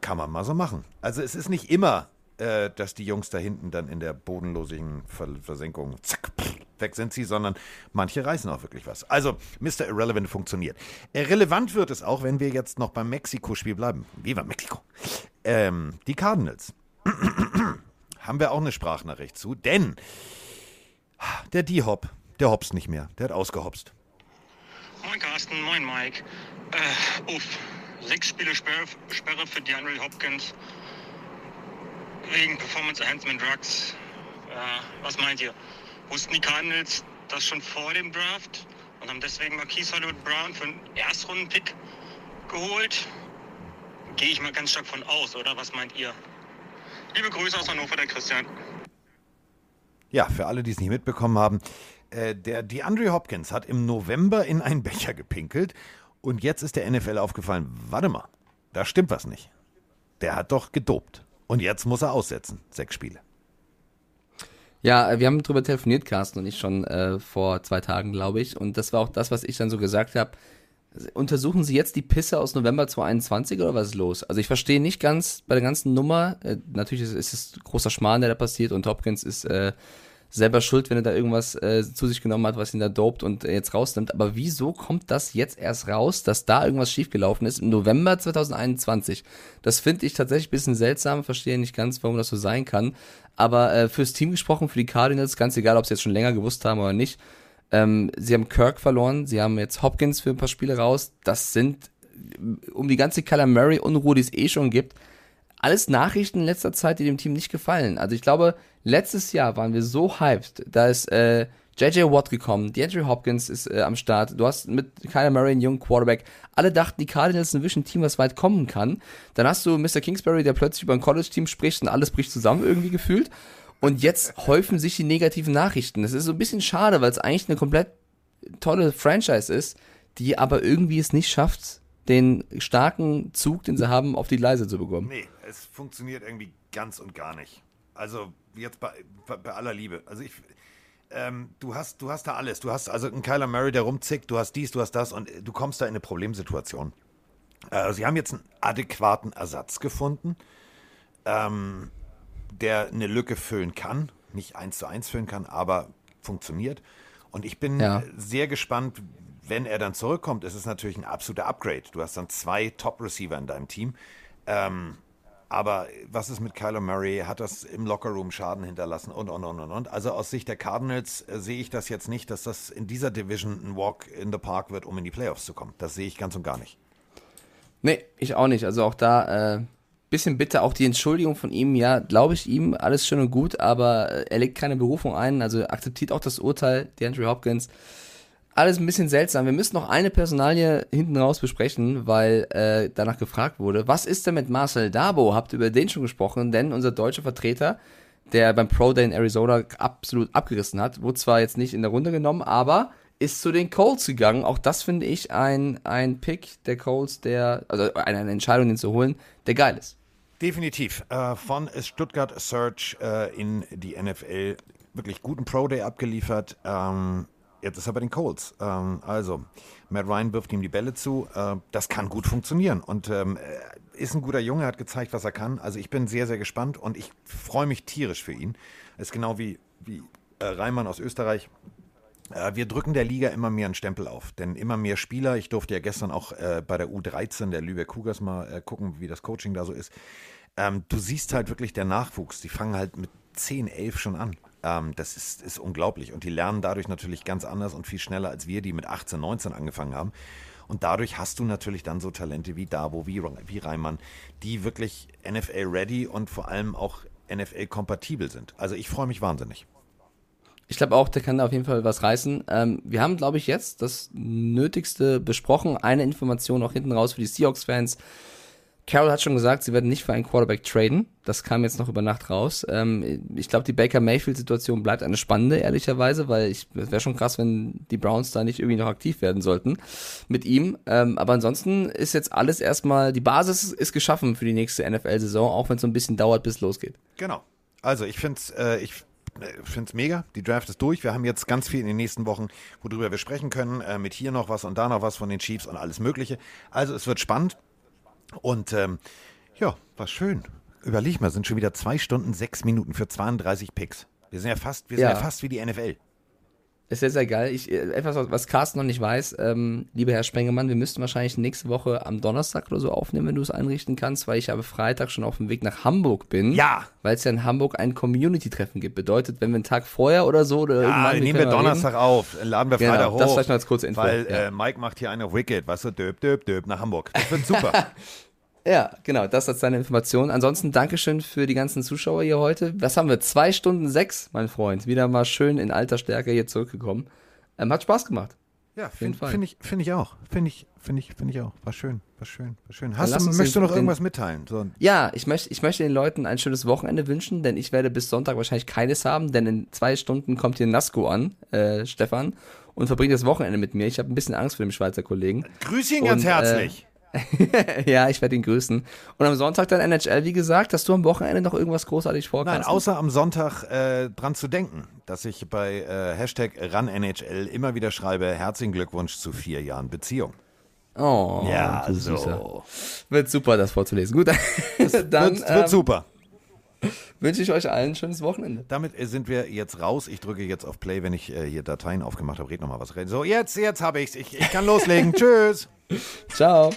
kann man mal so machen. Also es ist nicht immer, äh, dass die Jungs da hinten dann in der bodenlosen Ver Versenkung zack, weg sind sie, sondern manche reißen auch wirklich was. Also Mr. Irrelevant funktioniert. Relevant wird es auch, wenn wir jetzt noch beim Mexiko-Spiel bleiben. Viva Mexiko. Ähm, die Cardinals haben wir auch eine Sprachnachricht zu, denn der D-Hop, der hopst nicht mehr, der hat ausgehopst. Moin Carsten, moin Mike. Äh, uff, sechs Spiele Sperre, Sperre für DeAndre Hopkins wegen Performance Enhancement Drugs. Äh, was meint ihr? Wussten die Cardinals das schon vor dem Draft und haben deswegen Marquise Hollywood Brown für einen Erstrunden-Pick geholt? Gehe ich mal ganz stark von aus, oder? Was meint ihr? Liebe Grüße aus Hannover, der Christian. Ja, für alle, die es nicht mitbekommen haben, äh, der DeAndre Hopkins hat im November in einen Becher gepinkelt und jetzt ist der NFL aufgefallen, warte mal, da stimmt was nicht. Der hat doch gedopt. Und jetzt muss er aussetzen, sechs Spiele. Ja, wir haben drüber telefoniert, Carsten und ich schon äh, vor zwei Tagen, glaube ich. Und das war auch das, was ich dann so gesagt habe. Untersuchen Sie jetzt die Pisse aus November 2021 oder was ist los? Also ich verstehe nicht ganz bei der ganzen Nummer. Äh, natürlich ist, ist es großer Schmarrn, der da passiert und Hopkins ist äh, selber schuld, wenn er da irgendwas äh, zu sich genommen hat, was ihn da dopt und äh, jetzt rausnimmt. Aber wieso kommt das jetzt erst raus, dass da irgendwas schiefgelaufen ist im November 2021? Das finde ich tatsächlich ein bisschen seltsam, verstehe nicht ganz, warum das so sein kann. Aber äh, fürs Team gesprochen, für die Cardinals, ganz egal, ob sie jetzt schon länger gewusst haben oder nicht, ähm, sie haben Kirk verloren, sie haben jetzt Hopkins für ein paar Spiele raus. Das sind um die ganze Kyler Murray Unruhe, die es eh schon gibt, alles Nachrichten in letzter Zeit, die dem Team nicht gefallen. Also ich glaube, letztes Jahr waren wir so hyped, da ist äh, JJ Watt gekommen, DeAndre Hopkins ist äh, am Start, du hast mit Kyler Murray einen jungen Quarterback, alle dachten, die Cardinals sind ein Team, was weit kommen kann. Dann hast du Mr. Kingsbury, der plötzlich über ein College-Team spricht und alles bricht zusammen irgendwie gefühlt. Und jetzt häufen sich die negativen Nachrichten. Das ist so ein bisschen schade, weil es eigentlich eine komplett tolle Franchise ist, die aber irgendwie es nicht schafft, den starken Zug, den sie haben, auf die Leise zu bekommen. Nee, es funktioniert irgendwie ganz und gar nicht. Also jetzt bei, bei aller Liebe. Also ich, ähm, du hast, du hast da alles. Du hast also einen Kyler Murray, der rumzickt, du hast dies, du hast das und du kommst da in eine Problemsituation. Äh, sie haben jetzt einen adäquaten Ersatz gefunden, ähm, der eine Lücke füllen kann. Nicht eins zu eins füllen kann, aber funktioniert. Und ich bin Ja. sehr gespannt, wenn er dann zurückkommt, ist es natürlich ein absoluter Upgrade. Du hast dann zwei Top-Receiver in deinem Team. Ähm, aber was ist mit Kyler Murray? Hat das im Lockerroom Schaden hinterlassen und, und, und, und, und. Also aus Sicht der Cardinals äh, sehe ich das jetzt nicht, dass das in dieser Division ein Walk in the Park wird, um in die Playoffs zu kommen. Das sehe ich ganz und gar nicht. Nee, ich auch nicht. Also auch da, äh, bisschen bitte auch die Entschuldigung von ihm. Ja, glaube ich ihm, alles schön und gut, aber äh, er legt keine Berufung ein, also akzeptiert auch das Urteil, DeAndre Hopkins. Alles ein bisschen seltsam. Wir müssen noch eine Personalie hinten raus besprechen, weil äh, danach gefragt wurde. Was ist denn mit Marcel Dabo? Habt ihr über den schon gesprochen? Denn unser deutscher Vertreter, der beim Pro Day in Arizona absolut abgerissen hat, wurde zwar jetzt nicht in der Runde genommen, aber ist zu den Colts gegangen. Auch das finde ich ein, ein Pick der Colts, der, also eine, eine Entscheidung, den zu holen, der geil ist. Definitiv. Äh, von Stuttgart Search äh, in die NFL wirklich guten Pro Day abgeliefert. Ähm, jetzt ist er bei den Colts. Ähm, also, Matt Ryan wirft ihm die Bälle zu. Äh, das kann gut funktionieren. Und ähm, er ist ein guter Junge, hat gezeigt, was er kann. Also, ich bin sehr, sehr gespannt und ich freue mich tierisch für ihn. ist genau wie, wie äh, Reimann aus Österreich. Äh, Wir drücken der Liga immer mehr einen Stempel auf, denn immer mehr Spieler, ich durfte ja gestern auch äh, bei der U13 der Lübeck Cougars mal äh, gucken, wie das Coaching da so ist. Ähm, du siehst halt wirklich der Nachwuchs, die fangen halt mit 10, 11 schon an. Ähm, das ist, ist unglaublich und die lernen dadurch natürlich ganz anders und viel schneller als wir, die mit 18, 19 angefangen haben. Und dadurch hast du natürlich dann so Talente wie Dabo, wie, wie Reimann, die wirklich NFL-ready und vor allem auch NFL-kompatibel sind. Also ich freue mich wahnsinnig. Ich glaube auch, der kann da auf jeden Fall was reißen. Ähm, wir haben, glaube ich, jetzt das Nötigste besprochen. Eine Information auch hinten raus für die Seahawks-Fans. Carroll hat schon gesagt, sie werden nicht für einen Quarterback traden. Das kam jetzt noch über Nacht raus. Ähm, ich glaube, die Baker Mayfield-Situation bleibt eine spannende, ehrlicherweise, weil es wäre schon krass, wenn die Browns da nicht irgendwie noch aktiv werden sollten mit ihm. Ähm, aber ansonsten ist jetzt alles erstmal, die Basis ist geschaffen für die nächste NFL-Saison, auch wenn es so ein bisschen dauert, bis es losgeht. Genau. Also ich finde es äh, ich finde es mega. Die Draft ist durch. Wir haben jetzt ganz viel in den nächsten Wochen, worüber wir sprechen können. Äh, mit hier noch was und da noch was von den Chiefs und alles Mögliche. Also es wird spannend. Und ähm, ja, war schön. Überleg mal, sind schon wieder zwei Stunden, sechs Minuten für 32 Picks. Wir sind ja fast, wir sind Ja. ja fast wie die NFL. Ist sehr, sehr geil. Ich, äh, etwas, was- Carsten noch nicht weiß, ähm, lieber Herr Spengemann, wir müssten wahrscheinlich nächste Woche am Donnerstag oder so aufnehmen, wenn du es einrichten kannst, weil ich aber Freitag schon auf dem Weg nach Hamburg bin. Ja. Weil es ja in Hamburg ein Community-Treffen gibt. Bedeutet, wenn wir einen Tag vorher oder so oder Ja, irgendwann. nehmen wir mal Donnerstag auf, laden wir Genau, Freitag hoch. das vielleicht noch als kurze Info, Weil ja. äh, Mike macht hier eine Wicked, weißt du, döb, döb, döb nach Hamburg. Das wird super. Ja, genau, das als deine Information. Ansonsten Dankeschön für die ganzen Zuschauer hier heute. Was haben wir? Zwei Stunden sechs, mein Freund. Wieder mal schön in alter Stärke hier zurückgekommen. Ähm, hat Spaß gemacht. Ja, finde find ich, find ich auch. Finde ich, find ich, find ich auch. War schön, war schön, war schön. Hast du, möchtest du den- noch den- irgendwas mitteilen? So, Ja, ich möchte, ich möchte den Leuten ein schönes Wochenende wünschen, denn ich werde bis Sonntag wahrscheinlich keines haben, denn in zwei Stunden kommt hier Nasco an, äh, Stefan, und verbringt das Wochenende mit mir. Ich habe ein bisschen Angst vor dem Schweizer Kollegen. grüß ihn ganz Und, äh, herzlich. ja, ich werde ihn grüßen. Und am Sonntag dann NHL, wie gesagt, hast du am Wochenende noch irgendwas großartig vor? Nein, außer am Sonntag äh, dran zu denken, dass ich bei äh, Hashtag RunNHL immer wieder schreibe, herzlichen Glückwunsch zu vier Jahren Beziehung. Oh, Ja, so. Süßer. Wird super, das vorzulesen. Gut, dann wird, ähm, wird super. wünsche ich euch allen ein schönes Wochenende. Damit äh, sind wir jetzt raus. Ich drücke jetzt auf Play, wenn ich äh, hier Dateien aufgemacht habe. Red nochmal was rein. So, jetzt, jetzt habe ich's. Ich, ich kann loslegen. Tschüss. Ciao.